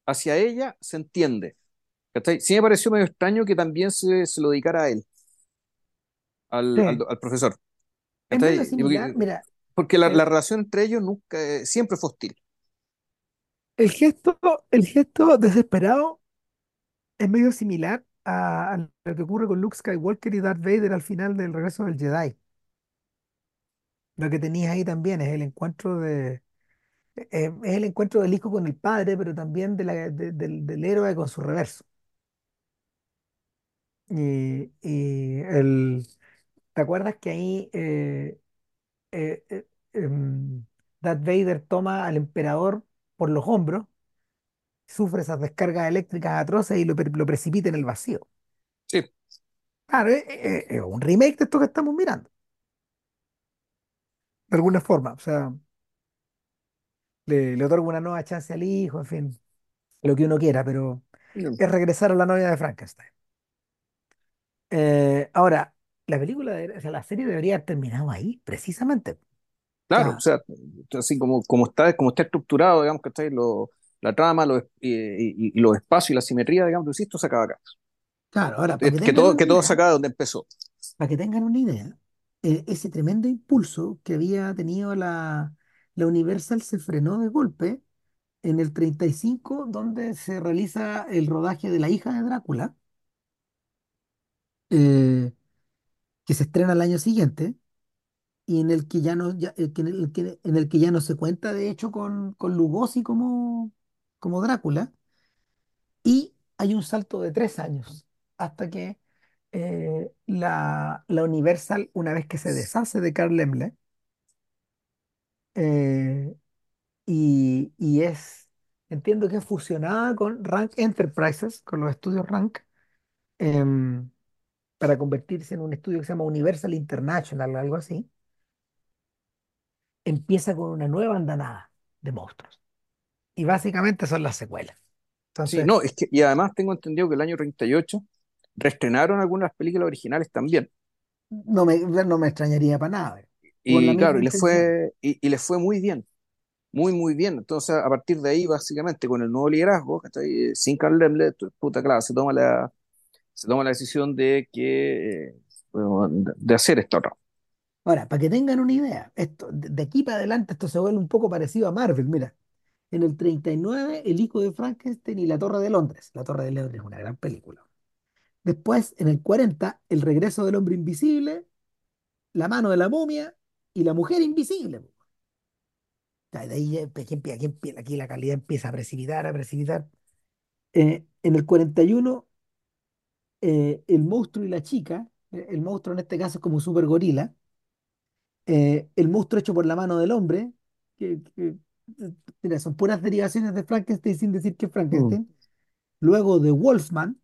hacia ella, se entiende. ¿cachai? Sí me pareció medio extraño que también se, se lo dedicara a él, al, al, sí, al profesor. ¿cachai? Y similar. Porque, Mira, porque la, la el, relación entre ellos nunca, eh, siempre fue hostil. el gesto, el gesto desesperado es medio similar a, a lo que ocurre con Luke Skywalker y Darth Vader al final del regreso del Jedi. Lo que tenías ahí también es el encuentro de, eh, es el encuentro del hijo con el padre, pero también de la- de- del, del héroe con su reverso. Y, y el, ¿te acuerdas que ahí eh, eh, eh, em, Darth Vader toma al emperador por los hombros, sufre esas descargas eléctricas atroces y lo, pre- lo precipita en el vacío? Sí, Claro, es, es- es un remake de esto que estamos mirando, de alguna forma. O sea, le, le otorga una nueva chance al hijo, en fin, lo que uno quiera, pero es regresar a la novia de Frankenstein. Eh, ahora, la película, de- o sea, la serie debería haber terminado ahí, precisamente. Claro, o sea, así como, como está, como está estructurado, digamos, ¿cachai? Lo, la trama, los, y, y- y los espacios y la simetría, digamos, esto se acaba acá. claro, ahora, para Eh, que Que todo, que todo se idea, acaba donde empezó. para que tengan una idea, eh, ese tremendo impulso que había tenido la, la Universal se frenó de golpe en el 35, donde se realiza el rodaje de La hija de Drácula, eh, que se estrena al año siguiente y en el que ya no, ya- eh, en el que, en el que ya no se cuenta, de hecho, con, con Lugosi como, como Drácula, y hay un salto de tres años hasta que eh, la, la Universal, una vez que se deshace de Carl Laemmle, eh, y, y es, entiendo que es fusionada con Rank Enterprises, con los estudios Rank, em, para convertirse en un estudio que se llama Universal International, algo así, empieza con una nueva andanada de monstruos. Y básicamente son las secuelas. Sí, Entonces, no, es que, y además tengo entendido que el año 38 reestrenaron algunas películas originales también. no me, no me extrañaría para nada. Y claro, y les fue, y, y les fue muy bien, muy, muy bien. Entonces, a partir de ahí, básicamente, con el nuevo liderazgo, ¿cachai? Eh, sin Carl Laemmle, tu- puta, claro, se toma la, se toma la decisión de que, eh, de hacer esta otra. Ahora, para que tengan una idea, esto, de, aquí para adelante esto se vuelve un poco parecido a Marvel. Mira, en el 39 El hijo de Frankenstein y La Torre de Londres. La Torre de Londres es una gran película. Después, en el 40, El regreso del hombre invisible, La mano de la momia y La mujer invisible. de ahí aquí, empie- aquí aquí la calidad empieza a precipitar, a precipitar. Eh, en el 41, eh, El monstruo y la chica, eh, el monstruo en este caso es como un super gorila, eh, El monstruo hecho por la mano del hombre, que, que, mira, son puras derivaciones de Frankenstein sin decir que es Mm. Frankenstein. Luego de Wolfman,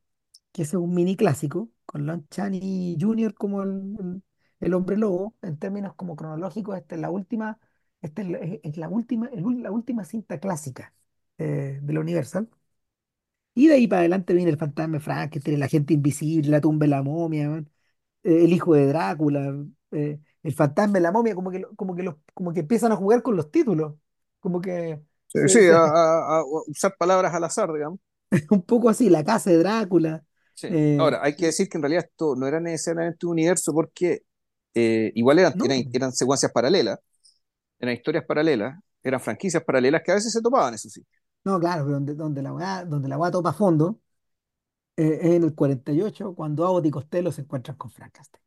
que ese es un mini clásico, con Lon Chaney Jr. como el, el- el hombre lobo, en términos como cronológicos, esta es la última, esta es la, es- es la última, el ul- la última cinta clásica eh, de la Universal. Y de ahí para adelante viene el fantasma de Frankenstein, el agente invisible, la tumba de la momia, man, eh, el hijo de Drácula, eh, el fantasma de la momia, como que, como que, los, como que empiezan a jugar con los títulos, como que Sí, se, sí, a, se- a- a usar palabras al azar, digamos. un poco así, la casa de Drácula. Sí. eh, Ahora, hay que decir que en realidad esto no era necesariamente un universo porque eh, igual eran, no, eran, eran secuencias paralelas, eran historias paralelas, eran franquicias paralelas que a veces se topaban, eso sí. No, claro, pero donde, donde la weá, donde la weá topa a fondo eh, es en el 48 cuando Abbott y Costello se encuentran con Frankenstein.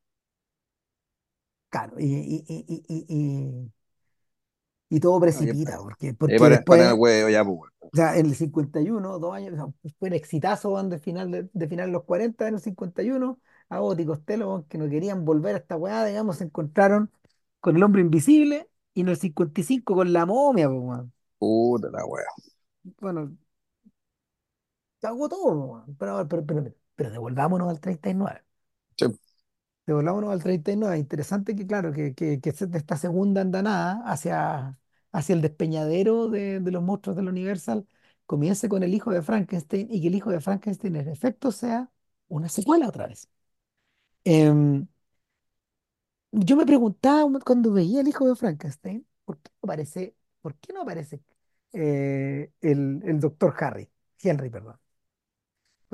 Claro, y, y, y, y, y, y- y todo precipita, porque, eh, porque para, para el después, huevo, ya, pues, bueno. o sea, en el 51 dos años, o sea, fue un exitazo weón, de final de, de final de los 40 en el 51 Abbott y Costello, weón, que no querían volver a esta weá, digamos, se encontraron con el hombre invisible y en el 55 con la momia, pues, weón. Puta la wea. Bueno, se agotó, todo, weón. pero, pero, pero, pero devolvámonos al 39. Sí, Devolvámonos al 39. Interesante que, claro, que, que, que se- de esta segunda andanada hacia, hacia el despeñadero de, de los monstruos del Universal comience con el hijo de Frankenstein y que el hijo de Frankenstein en efecto sea una secuela otra vez. Em, yo me preguntaba cuando veía el hijo de Frankenstein, ¿por qué no aparece, por qué no aparece eh, el, el doctor Harry, Henry, perdón?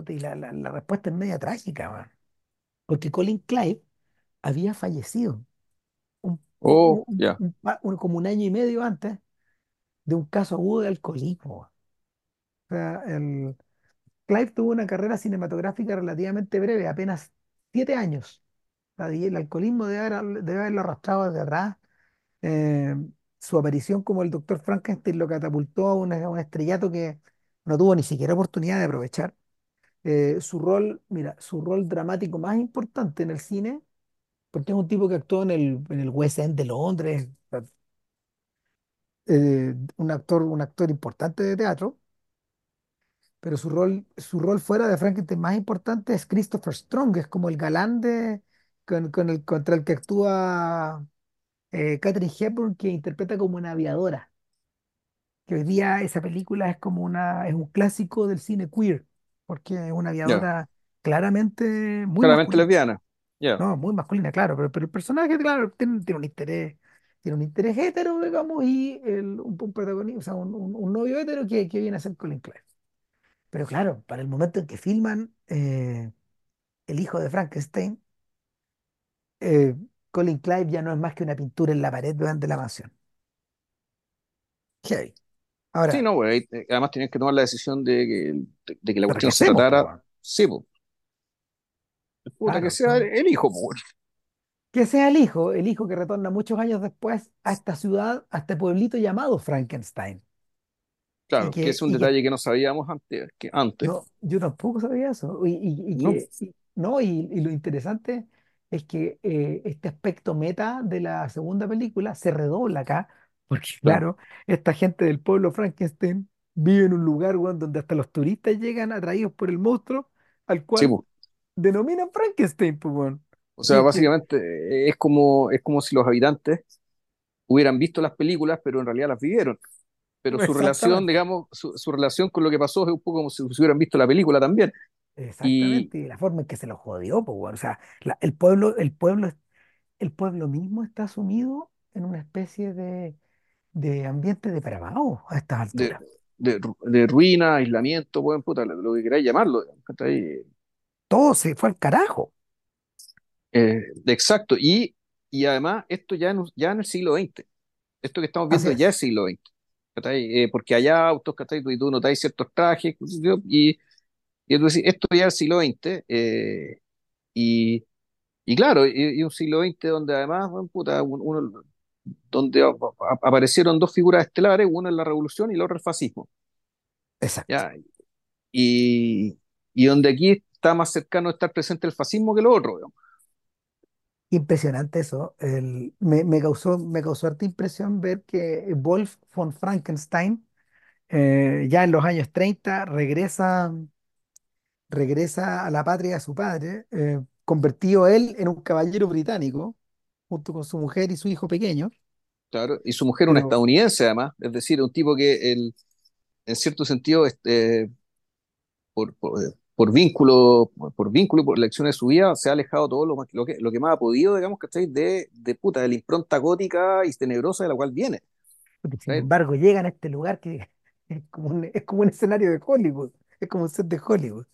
Y la, la, la respuesta es media trágica, man, porque Colin Clive había fallecido un, Oh, un- ya. un pa- un- como un año y medio antes de un caso agudo de alcoholismo. O sea, el, Clive tuvo una carrera cinematográfica relativamente breve, apenas siete años. El alcoholismo debe, haber- debe haberlo arrastrado desde atrás. Eh, su aparición como el Doctor Frankenstein lo catapultó a, una- a un estrellato que no tuvo ni siquiera oportunidad de aprovechar. Eh, su rol, mira, su rol dramático más importante en el cine, porque es un tipo que actuó en el, en el West End de Londres, eh, un actor, un actor importante de teatro, pero su rol, su rol fuera de Frankenstein más importante es Christopher Strong, es como el galán con, con el, contra el que actúa eh, Katharine Hepburn, que interpreta como una aviadora, que hoy día esa película es como una, es un clásico del cine queer, porque es una aviadora claramente muy Claramente masculina, lesbiana. Ya. no, muy masculina, claro, pero, pero el personaje, claro, tiene, tiene un interés. Tiene un interés hetero, digamos, y el, un, un protagonista, o sea, un, un- un novio hetero que, que viene a ser Colin Clive. Pero claro, para el momento en que filman eh, El hijo de Frankenstein, eh, Colin Clive ya no es más que una pintura en la pared de la mansión. Heavy. Sí, Ahora, no, güey. eh, Además tenías que tomar la decisión de que, de, de que la ¿pero qué cuestión se tratara. weón? Sí, pues. Puta, que sea el, ¿no? el hijo, bueno. Que sea el hijo, el hijo que retorna muchos años después a esta ciudad, a este pueblito llamado Frankenstein. Claro, que que, es un que detalle que no sabíamos antes. Que antes. yo, yo tampoco sabía eso. Y, y- y No, que, y- no, y, y lo interesante es que eh, este aspecto meta de la segunda película se redobla acá, porque claro. esta gente del pueblo Frankenstein vive en un lugar weón, donde hasta los turistas llegan atraídos por el monstruo, al Sí, cual denominan Frankenstein, pues, weón. O sea, que- básicamente eh, es como, es como si los habitantes hubieran visto las películas, pero en realidad las vivieron. Pero su relación, exactamente, digamos, su, su relación con lo que pasó es un poco como si hubieran visto la película también. Y exactamente, y la forma en que se lo jodió, pues, weón. O sea, la- el pueblo, el pueblo, el pueblo mismo está sumido en una especie de de ambiente depravado a estas de, alturas. de, ru- de ruina, aislamiento, buen puta, lo, que queráis llamarlo. ¿cachai? Todo se fue al carajo. Eh, exacto. Y, y además, esto ya en, ya en el siglo XX. Esto que estamos viendo ya es. es siglo XX. Eh, porque hay autos, ¿cachai? Y tú notáis ciertos trajes, y, Y tú decís, esto ya es el siglo XX, eh, y, y claro, y, y un siglo XX donde además, bueno, puta, un- uno, donde aparecieron dos figuras estelares, una en la revolución y la otra el fascismo. Exacto. ¿ya? Y, y donde aquí está más cercano estar presente el fascismo que lo otro, digamos. Impresionante eso. El- me, me causó, me causó harta impresión ver que Wolf von Frankenstein, eh, ya en los años 30 regresa, regresa a la patria de su padre, eh, convertido él en un caballero británico, junto con su mujer y su hijo pequeño. Claro, y su mujer una Pero, estadounidense además, es decir, un tipo que el, en cierto sentido, este, por, por, eh, por vínculo, por vínculo y por elecciones de su vida, se ha alejado todo lo, más- lo que, lo que más ha podido, digamos, ¿cachai? De, de puta, de la impronta gótica y tenebrosa de la cual viene. sin embargo, llegan a este lugar que es como un, es como un escenario de Hollywood, es como un set de Hollywood.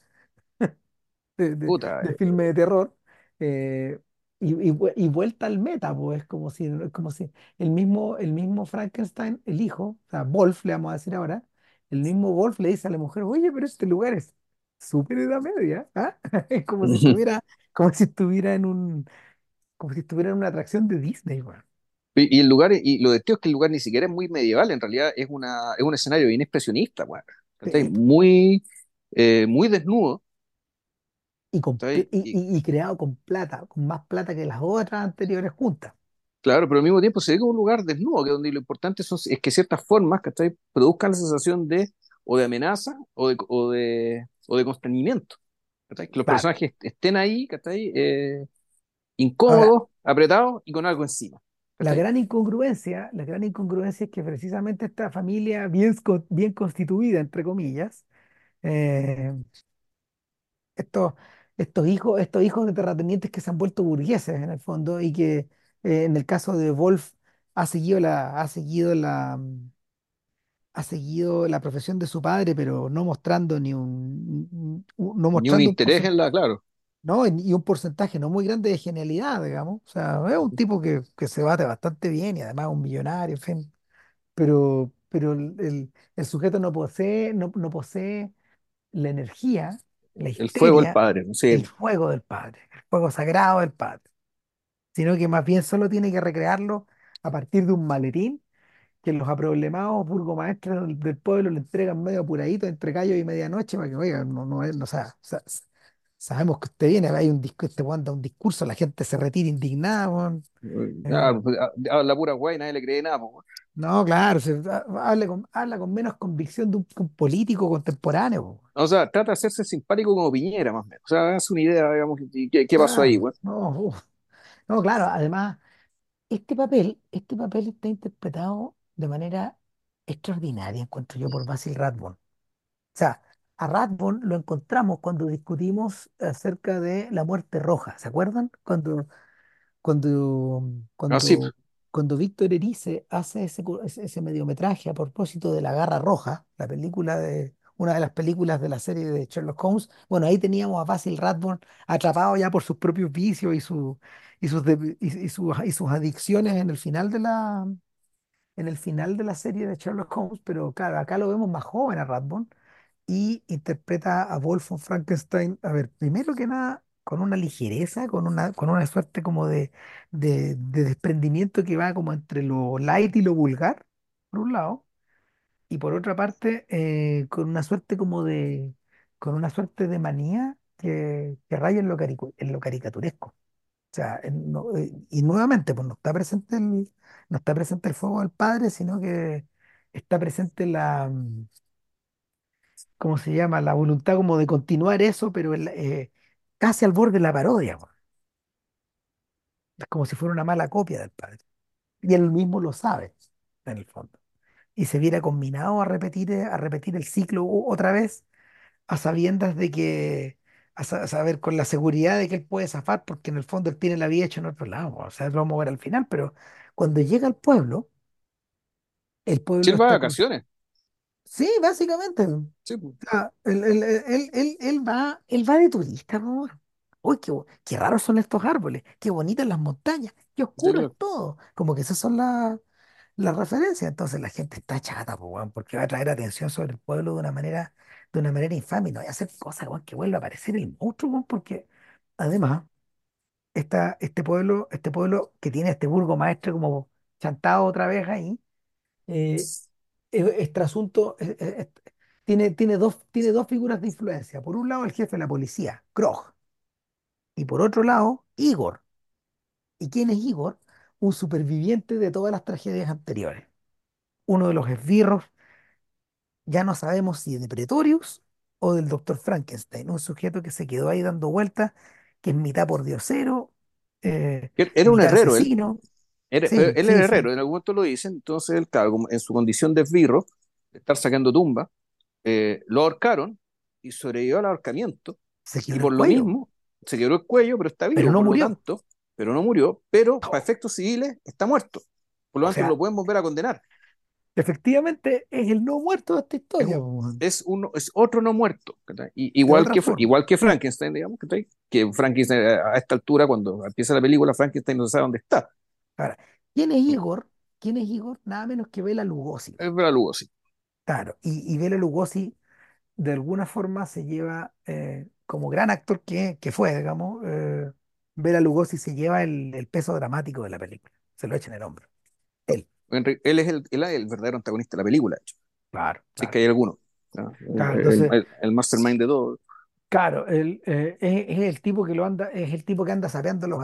De, de- Puta, de eh, filme de terror eh, y, y vue- y vuelta al meta, pues es como si, como si el mismo, el mismo Frankenstein, el hijo, o sea, Wolf le vamos a decir ahora, el mismo Wolf le dice a la mujer, oye, pero este lugar es súper edad media, ¿ah? Es como si estuviera, como si estuviera en un, como si estuviera en una atracción de Disney, weón. Y, y el lugar, y lo de tío es que el lugar ni siquiera es muy medieval, en realidad es, una, es un escenario bien expresionista, weón, ¿cachai? Sí, Muy, eh, muy desnudo, Y, con pl- ¿cachai? y, Y, y- y creado con plata, con más plata que las otras anteriores juntas. claro, pero al mismo tiempo se ve como un lugar desnudo, que donde lo importante son, es que ciertas formas, ¿cachai? Produzcan la sensación de, o de amenaza, o de, o de, o de constreñimiento, ¿cachai? Que los Claro. personajes estén ahí, ¿cachai? Eh, Ahora, incómodos, apretados y con algo encima, La gran incongruencia, la gran incongruencia es que precisamente esta familia bien, bien constituida, entre comillas, eh, estos, estos hijos, estos hijos de terratenientes que se han vuelto burgueses en el fondo y que eh, en el caso de Wolf ha seguido la, ha seguido la, mm, ha seguido la profesión de su padre, pero no mostrando ni un, un- un- no Ni un mostrando un interés porcentaje, en la, claro, no, y un porcentaje no muy grande de genialidad, digamos. O sea, es un tipo que, que se bate bastante bien y además un millonario, en fin. pero, pero el, el- el sujeto no posee, no, no posee la energía, la el fuego del padre, sé, el fuego del padre, el fuego sagrado del padre, sino que más bien solo tiene que recrearlo a partir de un maletín que los aproblemados burgomaestres del, del pueblo le entregan medio apuradito entre gallo y medianoche para que, oiga, no, no, es- no, o sea, sa- sa- sabemos que usted viene, hay un este weón da un discurso, la gente se retira indignada. Ah, Eh, pues, ah, habla pura guay, nadie le cree nada, po. No, claro, se- ha- habla con, habla con menos convicción de un, que un político contemporáneo. po. O sea, trata de hacerse simpático como Piñera, más o menos. O sea, es una idea, digamos, y ¿qué, qué pasó ahí, Claro, güey? no, uf. No, claro, además, este papel, este papel está interpretado de manera extraordinaria, encuentro yo, por Basil Rathbone. O sea, a Rathbone lo encontramos cuando discutimos acerca de la muerte roja, ¿se acuerdan? Cuando Cuando, Ah, sí, cuando, cuando Víctor Erice hace ese, ese, mediometraje a propósito de La Garra Roja, la película de, una de las películas de la serie de Sherlock Holmes, bueno, ahí teníamos a Basil Rathbone atrapado ya por sus propios vicios y, su, y, sus, de- y, y sus, y sus adicciones en el final de la, en el final de la serie de Sherlock Holmes, pero claro, acá lo vemos más joven a Rathbone y interpreta a Wolf von Frankenstein, a ver, primero que nada, con una ligereza, con una, con una suerte como de, de, de desprendimiento que va como entre lo light y lo vulgar, por un lado, y por otra parte, eh, con una suerte como de, con una suerte de manía que, que raya en lo, caricu- en lo caricaturesco. O sea, eh, y nuevamente, pues no está presente el, no está presente el fuego del padre, sino que está presente la, mm, ¿cómo se llama? La voluntad como de continuar eso, pero eh, casi al borde de la parodia. Es como si fuera una mala copia del padre. Y él mismo lo sabe, en el fondo. Y se viera combinado a repetir, eh, a repetir el ciclo otra vez, a sabiendas de que, a, sa- a saber, con la seguridad de que él puede zafar, porque en el fondo él tiene la vida hecha en otro lado, o sea, lo vamos a ver al final, pero cuando llega al pueblo, el pueblo de vacaciones. Sí, básicamente. Sí, pues. sea, él, él- él- él- él va, él va de turista, po, weón. Uy, qué, bo- qué raros son estos árboles, qué bonitas las montañas, qué Sí, oscuro es claro. todo. Como que esas son las, la referencia. Entonces la gente está chata, po, weón, porque va a traer atención sobre el pueblo de una manera, de una manera infame. y No voy a hacer cosas, weón, que vuelva a aparecer el monstruo, weón, porque además, esta, este pueblo, este pueblo que tiene este burgomaestre como chantado otra vez ahí, eh, es, es trasunto, es- es- es- tiene, tiene dos, tiene dos figuras de influencia. Por un lado, el jefe de la policía, Krog, y por otro lado, Igor. ¿Y quién es Igor? Un superviviente de todas las tragedias anteriores. Uno de los esbirros, ya no sabemos si de Pretorius o del doctor Frankenstein, un sujeto que se quedó ahí dando vueltas, que es mitad pordiosero, eh, Él- Era un herrero, él. Era- eh, Sí, él sí, era herrero, sí, en algún momento lo dicen, entonces él, en su condición de esbirro, de estar sacando tumba, eh, lo ahorcaron y sobrevivió al ahorcamiento, se y por lo cuello, mismo se quebró el cuello, pero está pero vivo, no por lo murió. tanto, pero no murió, pero para efectos civiles está muerto. Por lo tanto, lo sea, pueden volver a condenar. efectivamente es el no muerto de esta Es, historia. es, uno, es otro no muerto. Y, igual que, forma. igual que Frankenstein, digamos, ¿cachai? Que Frankenstein eh, a esta altura, cuando empieza la película, Frankenstein no sabe dónde está. Ahora, ¿quién es Igor? ¿Quién es Igor? Nada menos que Bela Lugosi. Es Bela Lugosi. Claro, y, y Bela Lugosi de alguna forma se lleva, eh, como gran actor que, que fue, digamos, eh, Bela Lugosi se lleva el, el peso dramático de la película. Se lo echa en el hombro. Él. Él es el, él es el verdadero antagonista de la película, de hecho. Claro, Si es que hay alguno. ¿no? Claro, El, el- entonces, el- el mastermind de todo. Claro, él, eh, es, el tipo que lo anda, es el tipo que anda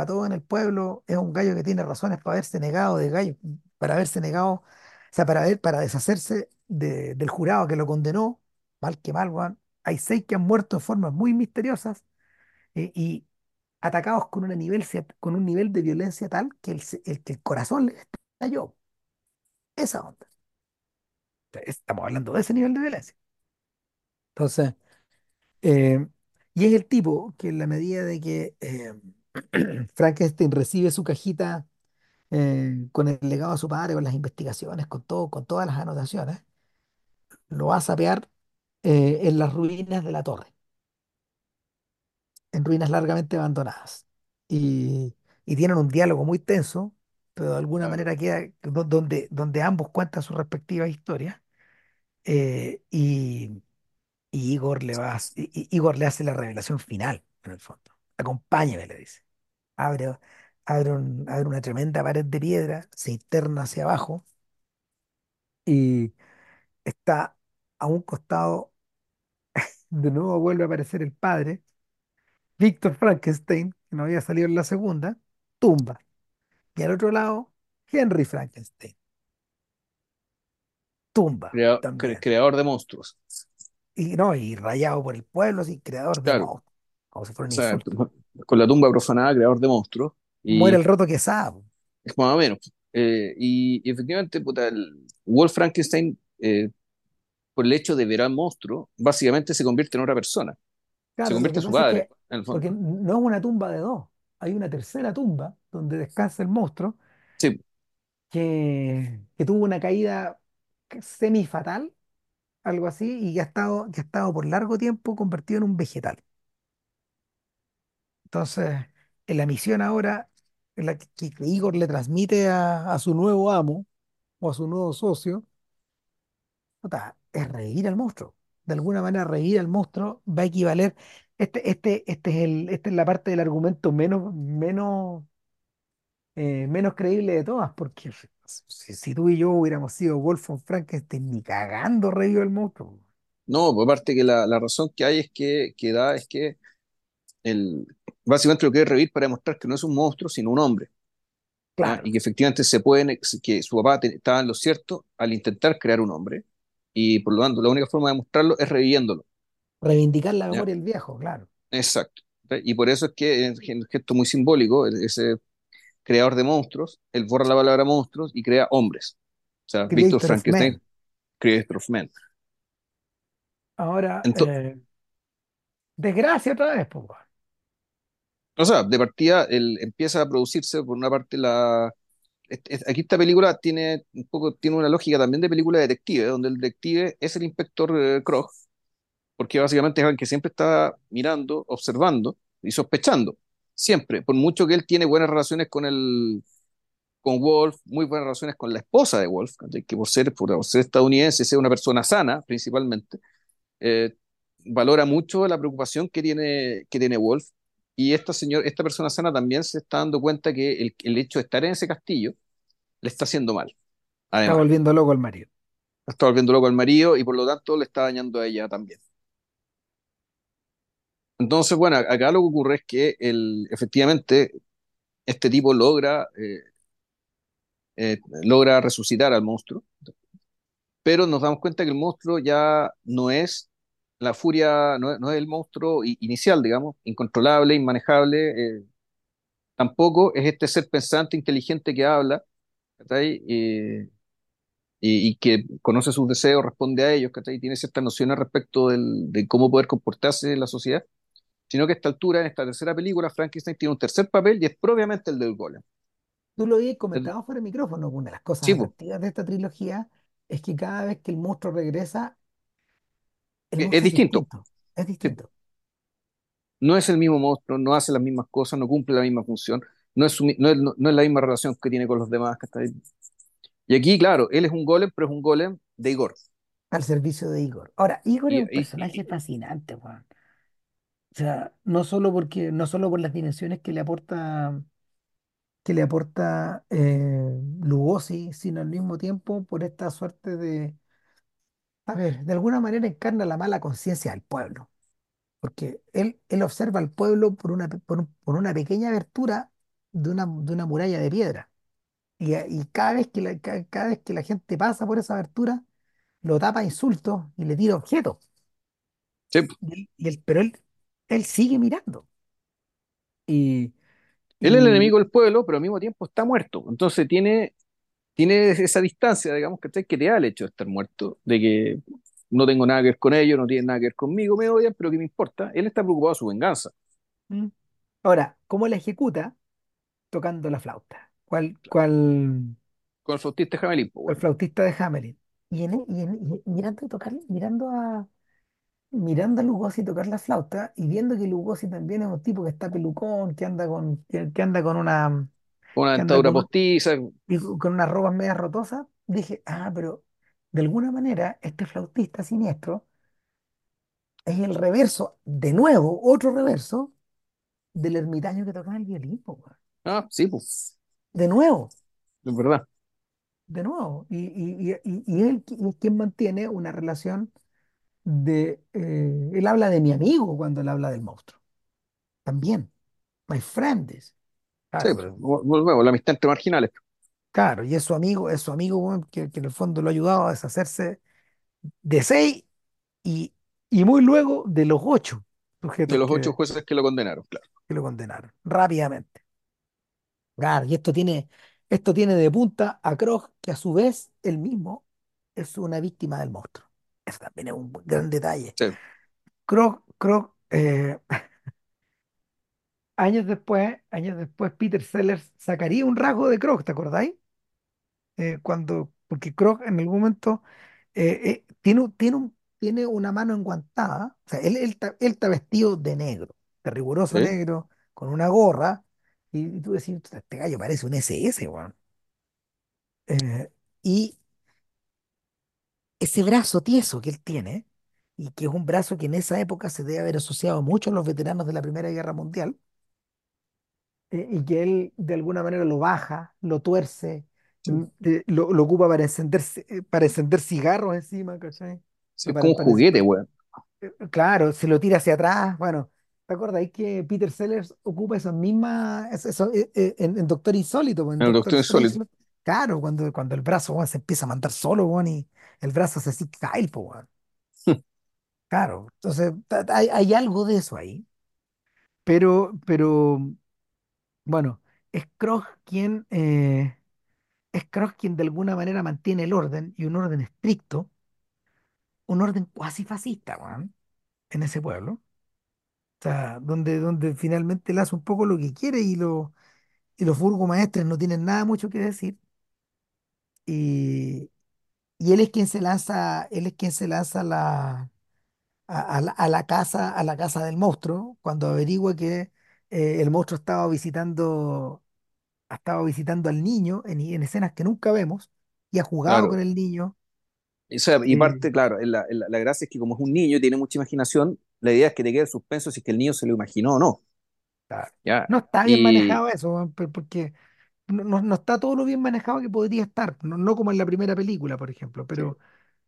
a todos en el pueblo, es un gallo que tiene razones para haberse negado de gallo, para haberse negado, o sea, para para deshacerse de- del jurado que lo condenó, mal que mal, weón. Hay seis que han muerto de formas muy misteriosas eh, y atacados con, nivel, con un nivel de violencia tal que el, el- que el corazón les estalló. Esa onda. Estamos hablando de ese nivel de violencia. Entonces, eh, y es el tipo que en la medida de que eh, Frankenstein recibe su cajita eh, con el legado de su padre, con las investigaciones, con todo, con todas las anotaciones, lo va a sapear eh, en las ruinas de la torre, en ruinas largamente abandonadas. Y, tienen un diálogo muy tenso, pero de alguna manera queda do- donde, donde ambos cuentan sus respectivas historias. y, y Igor le va a- y- y- Igor le hace la revelación final, en el fondo. Acompáñeme, le dice. Abre, abre, un- abre una tremenda pared de piedra, se interna hacia abajo y está a un costado, de nuevo vuelve a aparecer el padre, Víctor Frankenstein, que no había salido en la segunda, tumba. Y al otro lado, Henry Frankenstein, tumba Crea- cre- también. creador de monstruos. Y no, y rayado por el pueblo, así, creador de monstruos, como si fuera O un sea, con la tumba profanada, creador de monstruos. Muere el roto que sabe. es más o menos. Eh, y, y efectivamente, puta, el Wolf Frankenstein, eh, por el hecho de ver al monstruo, básicamente se convierte en otra persona. Se Claro, convierte en su es padre, que, en el porque no es una tumba de dos, hay una tercera tumba donde descansa el monstruo Sí, que, que tuvo una caída semi-fatal, algo así, y que ha estado, que ha estado por largo tiempo convertido en un vegetal. Entonces, en la misión ahora, la que, Igor le transmite a, a su nuevo amo o a su nuevo socio, puta, es revivir al monstruo. De alguna manera, revivir al monstruo va a equivaler. Este, este, este es el, esta es la parte del argumento menos, menos, eh, menos creíble de todas, porque si, si tú y yo hubiéramos sido Wolf von Frankenstein, ni cagando revivió el monstruo. no, por parte que la, la razón que hay es que, que da es que el, básicamente lo quiere revivir para demostrar que no es un monstruo, sino un hombre. Claro, Y que efectivamente se pueden, que su papá te- estaba en lo cierto al intentar crear un hombre, y por lo tanto la única forma de demostrarlo es reviviéndolo. reivindicar la memoria del viejo, claro. Exacto. Y por eso es que en en gesto muy simbólico, el- ese creador de monstruos, él borra la palabra monstruos y crea hombres. O sea, Víctor Frankenstein. Creator of Men. Ahora, eh, desgracia otra vez, pues. o sea, de partida él empieza a producirse por una parte la... es- es- Aquí esta película tiene un poco, tiene una lógica también de película de detective, donde el detective es el inspector eh, Krog, porque básicamente es alguien que siempre está mirando, observando y sospechando. Siempre, por mucho que él tiene buenas relaciones con el, con Wolf, muy buenas relaciones con la esposa de Wolf, que por ser, por ser estadounidense, sea una persona sana principalmente, eh, valora mucho la preocupación que tiene, que tiene Wolf. Y esta, señor, esta persona sana también se está dando cuenta que el, el hecho de estar en ese castillo le está haciendo mal, Está volviendo loco el marido. Está volviendo loco al marido y por lo tanto le está dañando a ella también. Entonces, bueno, acá lo que ocurre es que el, efectivamente este tipo logra, eh, eh, logra resucitar al monstruo, pero nos damos cuenta que el monstruo ya no es la furia, no es, el monstruo inicial, digamos, incontrolable, inmanejable, eh, tampoco es este ser pensante, inteligente que habla. Y, y- que conoce sus deseos, responde a ellos, ¿cachai? Y tiene ciertas nociones respecto del- de cómo poder comportarse en la sociedad, sino que a esta altura, en esta tercera película, Frankenstein tiene un tercer papel y es propiamente el del golem. Tú lo habías El- comentado fuera de micrófono. Una de las cosas Sí, atractivas de esta trilogía es que cada vez que el monstruo regresa, el es, es monstruo es distinto. Es distinto. no es el mismo monstruo, no hace las mismas cosas, no cumple la misma función, no es, su mi- no es, no- no es la misma relación que tiene con los demás. ¿cachai? Y aquí, claro, él es un golem, pero es un golem de Igor. Al servicio de Igor. Ahora, Igor es un y- personaje y- fascinante, Juan. O sea, no solo porque, no solo por las dimensiones que le aporta, que le aporta eh, Lugosi, sino al mismo tiempo por esta suerte de, a ver, de alguna manera encarna la mala conciencia del pueblo. Porque él, él observa al pueblo por una, por, un- por una pequeña abertura de una, de una muralla de piedra. Y, a- y cada vez que la, ca- cada, vez que la gente pasa por esa abertura, lo tapa a insultos y le tira objetos. sí, Y él- y él- pero él, él sigue mirando. Y, él es el enemigo del pueblo, pero al mismo tiempo está muerto. Entonces tiene, tiene esa distancia, digamos, ¿cachai? que te da el hecho de estar muerto, de que no tengo nada que ver con ellos, no tienen nada que ver conmigo, me odian, pero ¿qué me importa? Él está preocupado de su venganza, ¿Mm? ahora, ¿cómo la ejecuta? Tocando la flauta. ¿Cuál, cuál, con el flautista Jamelín, pues, cuál bueno. flautista de Hamelin? Y, en, y, en- y mirando, tocar, mirando a mirando a Lugosi tocar la flauta y viendo que Lugosi también es un tipo que está pelucón, que anda con, que, que anda con una, una dentadura postiza, y con unas ropas medias rotosas, dije, ah, pero de alguna manera este flautista siniestro es el reverso, de nuevo, otro reverso del ermitaño que tocaba el violín, po, ah, sí, pues, De nuevo, es verdad. de nuevo. Y, y, y, y, él es quien mantiene una relación de, eh, él habla de mi amigo cuando él habla del monstruo, también, my friend is. Sí, Claro, pero volvemos, la amistad entre marginales. Claro, y es su amigo, es su amigo, weón, que, que en el fondo lo ha ayudado a deshacerse de seis y, y muy luego de los ocho de sujetos los ocho jueces que lo condenaron, claro. que lo condenaron, rápidamente. Claro, y esto tiene, esto tiene de punta a Krog, que a su vez él mismo es una víctima del monstruo. Eso también es un gran detalle. Sí, Krog, Krog, eh, años después, años después, Peter Sellers sacaría un rasgo de Krog, ¿te acordáis? eh, cuando, porque Krog en algún momento eh, eh, tiene, tiene, un, tiene una mano enguantada, o sea, él, él, está, él está vestido de negro, de riguroso sí, negro, con una gorra, y, y tú decís, "Puta, este gallo parece un SS, weón. Eh, y ese brazo tieso que él tiene, y que es un brazo que en esa época se debe haber asociado mucho a los veteranos de la Primera Guerra Mundial, eh, y que él de alguna manera lo baja, lo tuerce, sí. eh, lo, lo ocupa para encender, eh, para encender cigarros encima, ¿cachai? Sí, es como un juguete, eh, claro, se lo tira hacia atrás. Bueno, ¿te acordáis que Peter Sellers ocupa esas mismas, es- eso, en, en Doctor Insólito, pues, en Doctor? Insólito. Claro, cuando, cuando el brazo weón, se empieza a mandar solo, weón, y el brazo se así cae, pues, weón. Claro, entonces ta- ta- hay, hay algo de eso ahí. Pero, pero, bueno, es Krog quien. eh, es Cross quien de alguna manera mantiene el orden y un orden estricto, un orden cuasi fascista, weón, en ese pueblo. O sea, donde, donde finalmente él hace un poco lo que quiere y, lo, y los burgomaestres no tienen nada mucho que decir. Y, y él es quien se lanza, él es quien se lanza a la, a, a la, a la casa, a la casa del monstruo, cuando averigua que eh, el monstruo estaba visitando ha estado visitando al niño en, en escenas que nunca vemos y ha jugado con claro. el niño. O sea, y Eh, parte, claro, en la, en la, la gracia es que como es un niño y tiene mucha imaginación, la idea es que te quede el suspenso si es que el niño se lo imaginó o no. claro, ¿ya? no está bien Y manejado eso, weón, pe- porque no, está todo lo bien manejado que podría estar, no, no como en la primera película, por ejemplo, sí, pero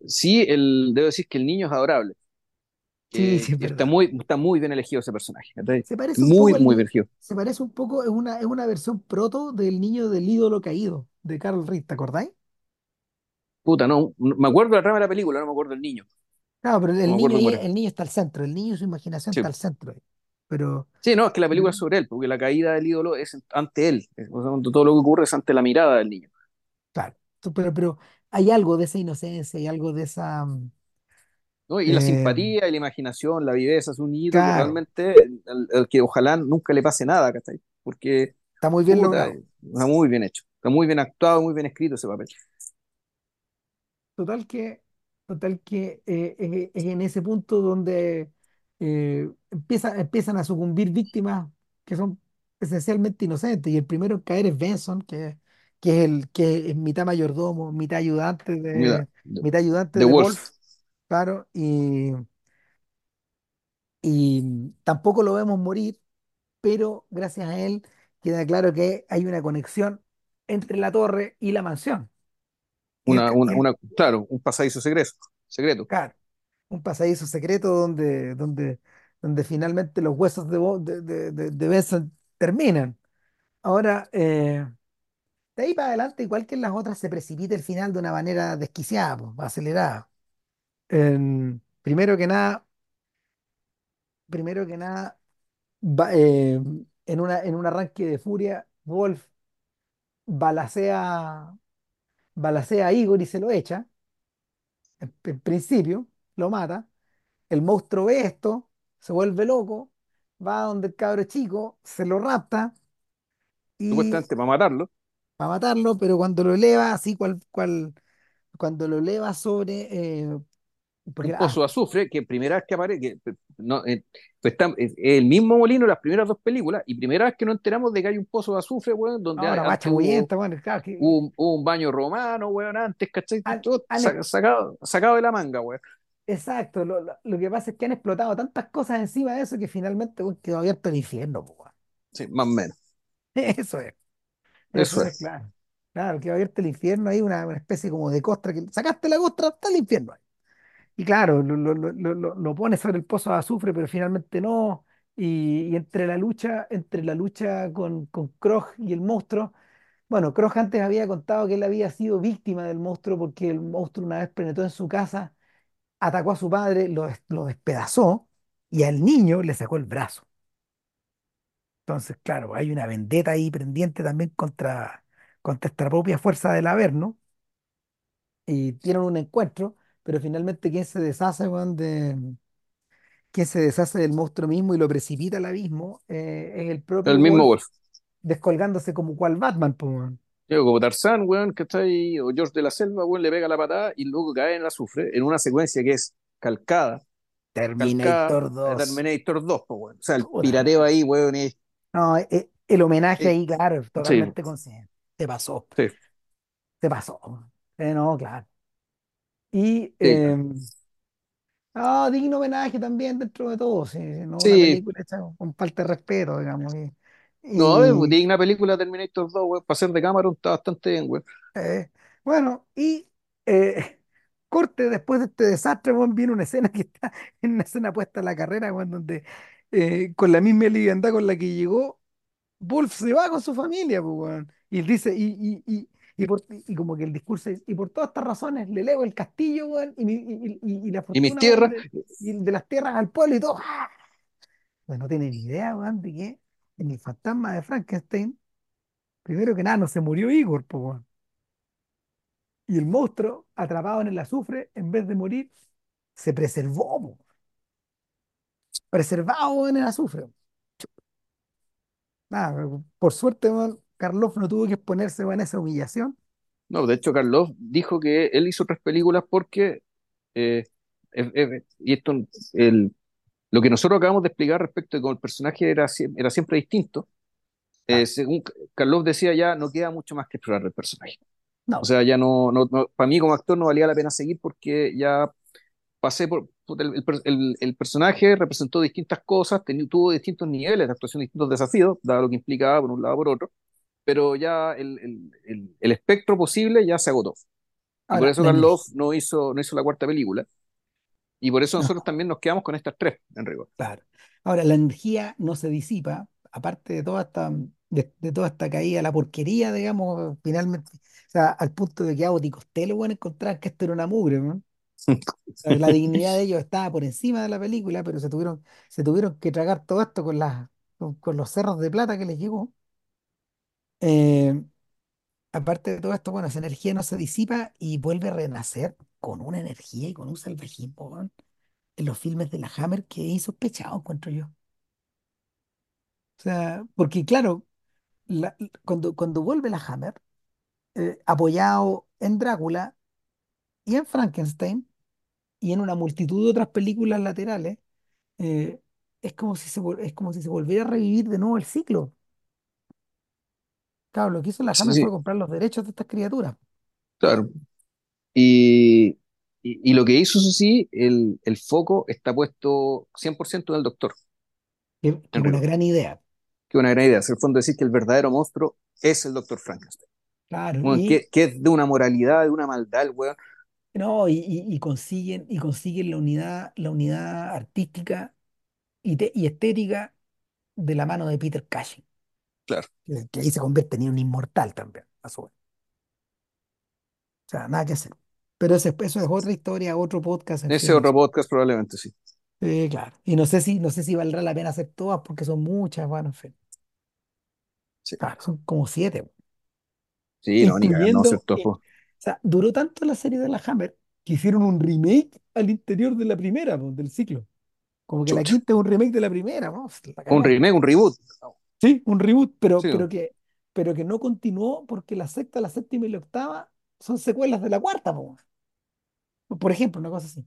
sí el, debo decir que el niño es adorable, sí, que sí, es está muy, está muy bien elegido ese personaje. Se parece Muy, poco muy bien elegido. se parece un poco, es una, es una versión proto del niño del ídolo caído, de Carl Reed, ¿te acordáis? Puta, no, no- me acuerdo de la trama de la película, no me acuerdo del niño. Claro, pero el niño el niño está al centro, el niño y su imaginación está Sí, al centro. Pero, sí, no, es que la película es sobre él, porque la caída del ídolo es ante él. Es- o sea, todo lo que ocurre es ante la mirada del niño. claro, pero, pero hay algo de esa inocencia, hay algo de esa, mm, ¿no? Y la eh, simpatía y la imaginación, la viveza, es un que claro, realmente, al, al que ojalá nunca le pase nada, ¿cachai? Porque, está muy bien puta, logrado. está muy bien hecho, está muy bien actuado, muy bien escrito ese papel. Total que, total que eh, en ese punto donde eh, empieza, empiezan a sucumbir víctimas que son esencialmente inocentes. Y el primero en caer es Benson, que, que es el que es mitad mayordomo, mitad ayudante Mira, de, The, mitad ayudante de Wolf, Wolf, claro, y, y tampoco lo vemos morir, pero gracias a él queda claro que hay una conexión entre la torre y la mansión. Una, una, claro, un pasadizo secreto, secreto. claro, un pasadizo secreto donde, donde, donde finalmente los huesos de, de, de, de- Benson terminan. Ahora, eh, de ahí para adelante, igual que en las otras, se precipita el final de una manera desquiciada, acelerada. Primero que nada, primero que nada, eh, en una, en un arranque de furia, Wolf balacea, balacea a Igor y se lo echa. En principio, lo mata. El monstruo ve esto, se vuelve loco, va donde el cabro chico, se lo rapta y Supuestamente para matarlo, va a matarlo, pero cuando lo eleva, así cual, cual, cuando lo eleva sobre, eh, un porque, pozo ah, de azufre, que primera vez que aparece, que no, eh, pues está, es el mismo molino las primeras dos películas, y primera vez que nos enteramos de que hay un pozo de azufre, weón, donde hay- ahora guacha antes hubo, bueno, claro, que, hubo, un hubo un baño romano, weón, antes, ¿cachai? Todo sacado, sacado de la manga, weón. Exacto, lo, lo- lo que pasa es que han explotado tantas cosas encima de eso que finalmente quedó abierto el infierno, po, weón. Sí, más o menos. Eso es, eso es, claro. Claro, quedó abierto el infierno ahí, una, una especie como de costra, que sacaste la costra, está el infierno Y claro, lo, lo, lo, lo, lo- lo pone sobre el pozo de azufre, pero finalmente no. Y, y entre la lucha, entre la lucha con, con Krog y el monstruo, bueno, Krog antes había contado que él había sido víctima del monstruo porque el monstruo una vez penetró en su casa, atacó a su padre, lo, des- lo despedazó y al niño le sacó el brazo. Entonces, claro, hay una vendetta ahí pendiente también contra, contra esta propia fuerza del Averno y tienen un encuentro, pero finalmente quien se deshace, weón, de quien se deshace del monstruo mismo y lo precipita al abismo eh, es el propio El mismo Wolf Wolf. descolgándose como cual Batman, po, weón. Como Tarzán, weón, que está ahí, o George de la Selva, weón, le pega la patada y luego cae en el azufre, en una secuencia que es calcada, calcada Terminator de 2. Terminator 2, pues, weón. O sea, el Puta pirateo ahí, weón, es, No, eh, el homenaje ahí, claro, sí, totalmente consciente. Se pasó, sí, se pasó. Eh, no, claro. Y sí, eh, ah, digno homenaje también dentro de todo, sí, sí, no una sí. película hecha con falta de respeto, digamos. Y, No, es y, digna película Terminator 2, weón, para ser de Cameron está bastante bien, weón. Eh, bueno, y eh, corte después de este desastre, weón, viene una escena que está en una escena puesta a la carrera, weón, donde eh, con la misma liviandad con la que llegó, Wolf se va con su familia, pues, weón. Y dice, y, y, y, y, por- y como que el discurso es, y por todas estas razones le elevo el castillo, weón, y, mi- y, y- y la Y mis fortuna, weón, tierras, de, y de las tierras al pueblo y todo. ¡ah! Pues no tienen idea, weón, de que en el fantasma de Frankenstein, primero que nada, no se murió Igor, weón. Y el monstruo, atrapado en el azufre, en vez de morir, se preservó, po. preservado en el azufre. Nada, por suerte, Karloff no tuvo que exponerse a esa humillación. no, de hecho, Carlos dijo que él hizo otras películas porque, eh, eh, eh, y esto, el, lo que nosotros acabamos de explicar respecto de cómo el personaje era, era siempre distinto, Eh, Claro. según Carlos decía ya, no queda mucho más que explorar del personaje. O No, sea, ya no, no, no- para mí como actor no valía la pena seguir porque ya pasé por, por el, el el- el personaje representó distintas cosas, teni- tuvo distintos niveles de actuación, distintos desafíos, dado lo que implicaba por un lado por otro, pero ya el, el, el, el espectro posible ya se agotó. Y por ahora, eso energía. no hizo, no hizo la cuarta película. Y por eso nosotros No, también nos quedamos con estas tres, en rigor. claro. Ahora, la energía no se disipa, aparte de toda esta, de, de toda esta caída, la porquería, digamos, finalmente. O sea, al punto de que Abbott y Costello, bueno, encontraron que esto era una mugre, ¿no? sea, La dignidad de ellos estaba por encima de la película, pero se tuvieron, se tuvieron que tragar todo esto con, las, con, con los cerros de plata que les llegó. Eh, aparte de todo esto, bueno, esa energía no se disipa y vuelve a renacer con una energía y con un salvajismo, en los filmes de la Hammer que es insospechado, encuentro yo. O sea, porque claro, la- cuando, cuando vuelve la Hammer, eh, apoyado en Drácula y en Frankenstein y en una multitud de otras películas laterales, eh, es como si se, es como si se volviera a revivir de nuevo el ciclo. Claro, lo que hizo la Sí, Hammer fue comprar los derechos de estas criaturas, claro. Y, y, y lo que hizo, eso sí, el, el foco está puesto 100% en el doctor, es una gran idea. Que una gran idea. Es el fondo decir que el verdadero monstruo es el doctor Frankenstein. Claro, Bueno, y que, que es de una moralidad, de una maldad, el weón. no, y, y- y consiguen, y consiguen la unidad, la unidad artística y, te- y estética de la mano de Peter Cushing, Claro. que, que ahí se convierte en un inmortal también, a su vez. O sea, nada que hacer. Pero ese- eso es otra historia, otro podcast, Ese no otro podcast probablemente sí. Sí, claro. Y no sé si, no sé si valdrá la pena hacer todas porque son muchas, bueno, en fin. Sí, Claro, son como siete. sí no, ni no, cierto. eh, o sea, duró tanto la serie de la Hammer que hicieron un remake al interior de la primera, del ciclo. Como que la quinta es un remake de la primera, ¿no? La Un remake, un reboot. Sí, un reboot, pero, Sí, pero que, pero que no continuó porque la sexta, la séptima y la octava son secuelas de la cuarta, po. Por ejemplo, una cosa así.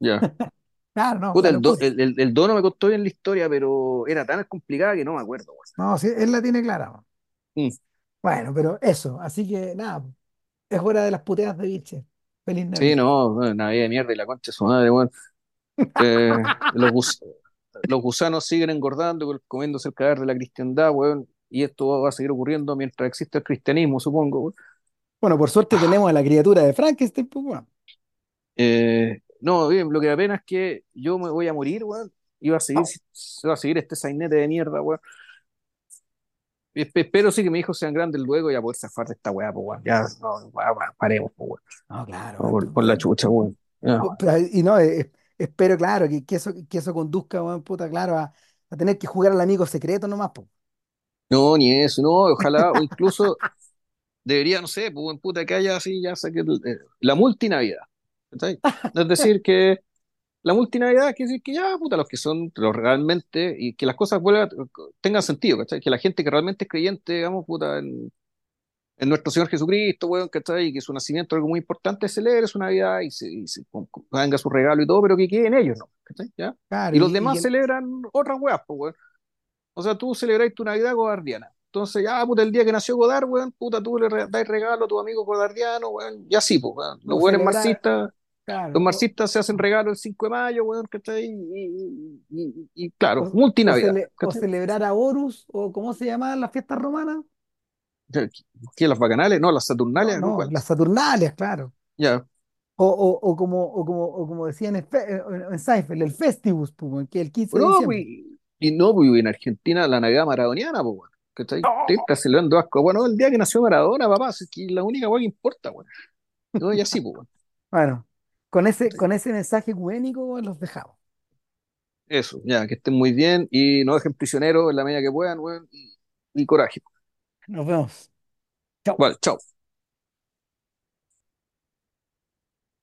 ya. Claro, no, Puta, el, do, locura. el, el, el dono me costó bien la historia, pero era tan complicada que no me acuerdo, No, sí, él la tiene clara. weón. Mm. Bueno, pero eso, así que nada, es hora de las puteadas de biche. Feliz Sí, Navidad. no, bueno, Navidad de mierda y la concha de su madre, weón. Eh, los, gus- los gusanos siguen engordando, comiéndose el cadáver de la cristiandad, weón. Y esto va a seguir ocurriendo mientras exista el cristianismo, supongo, weón. Bueno, por suerte tenemos a la criatura de Frankenstein, pues, bueno. Eh, no, bien, lo que da pena es que yo me voy a morir, weón. Y va a seguir, va a seguir este sainete de mierda, weón. Espero sí que mis hijos sean grandes luego y a poder zafar de esta weá, pues, weón. Ya, no, paremos, pues, weón. no, claro. Por, la chucha, weón. Y no, eh, espero, claro, que, que eso, que eso conduzca, weón, puta, claro, a, a tener que jugar al amigo secreto nomás, pues. No, ni eso, no, ojalá, o incluso debería, no sé, pues, en puta que haya así, ya saque el- eh, la multinavidad. ¿Cachai? Es decir, que la multinavidad quiere decir que ya, puta, los que son los realmente, y que las cosas vuelvan, tengan sentido, ¿cachai? Que la gente que realmente es creyente, digamos, puta, en, en nuestro Señor Jesucristo, weón, ¿cachai? Y que su nacimiento es algo muy importante, celebre su Navidad y se, y se haga su regalo y todo, pero que queden ellos, ¿no? ¿cachai? ¿Ya? Claro, Y los y demás celebran otras weas, pues, weón. O sea, tú celebráis tu Navidad godardiana. Entonces, ya, puta, el día que nació Godard, weón, puta, tú le dais regalo a tu amigo godardiano, weón, y así, pues, weón. Los weones marxistas, claro, o, marxistas se hacen regalo el 5 de mayo, weón, ¿cachai? Y, y, y- y, claro, o, o multinavidad, cele- o celebrar a Horus, o ¿cómo se llamaban las fiestas romanas? ¿Qué, las bacanales? No, las saturnales, ¿no? no, las ¿Cuáles? Saturnalias, claro. Ya. O, o, o como, o, como, o como decían en, en Seinfeld, el Festivus, pues, weón, que el 15 de No, pues, diciembre. y no, pues, en Argentina la Navidad maradoniana, pues, weón. ¿Cachai? Te ¡Oh! estás celebrando asco. Bueno, el día que nació Maradona, papá, es que la única que importa, weón. No, y así, pues. Bueno, con ese, con ese mensaje ecuménico weón, los dejamos. Eso, ya, que estén muy bien y no dejen prisioneros en la medida que puedan, weón, y, y coraje. Nos vemos. Chau. Vale, chao.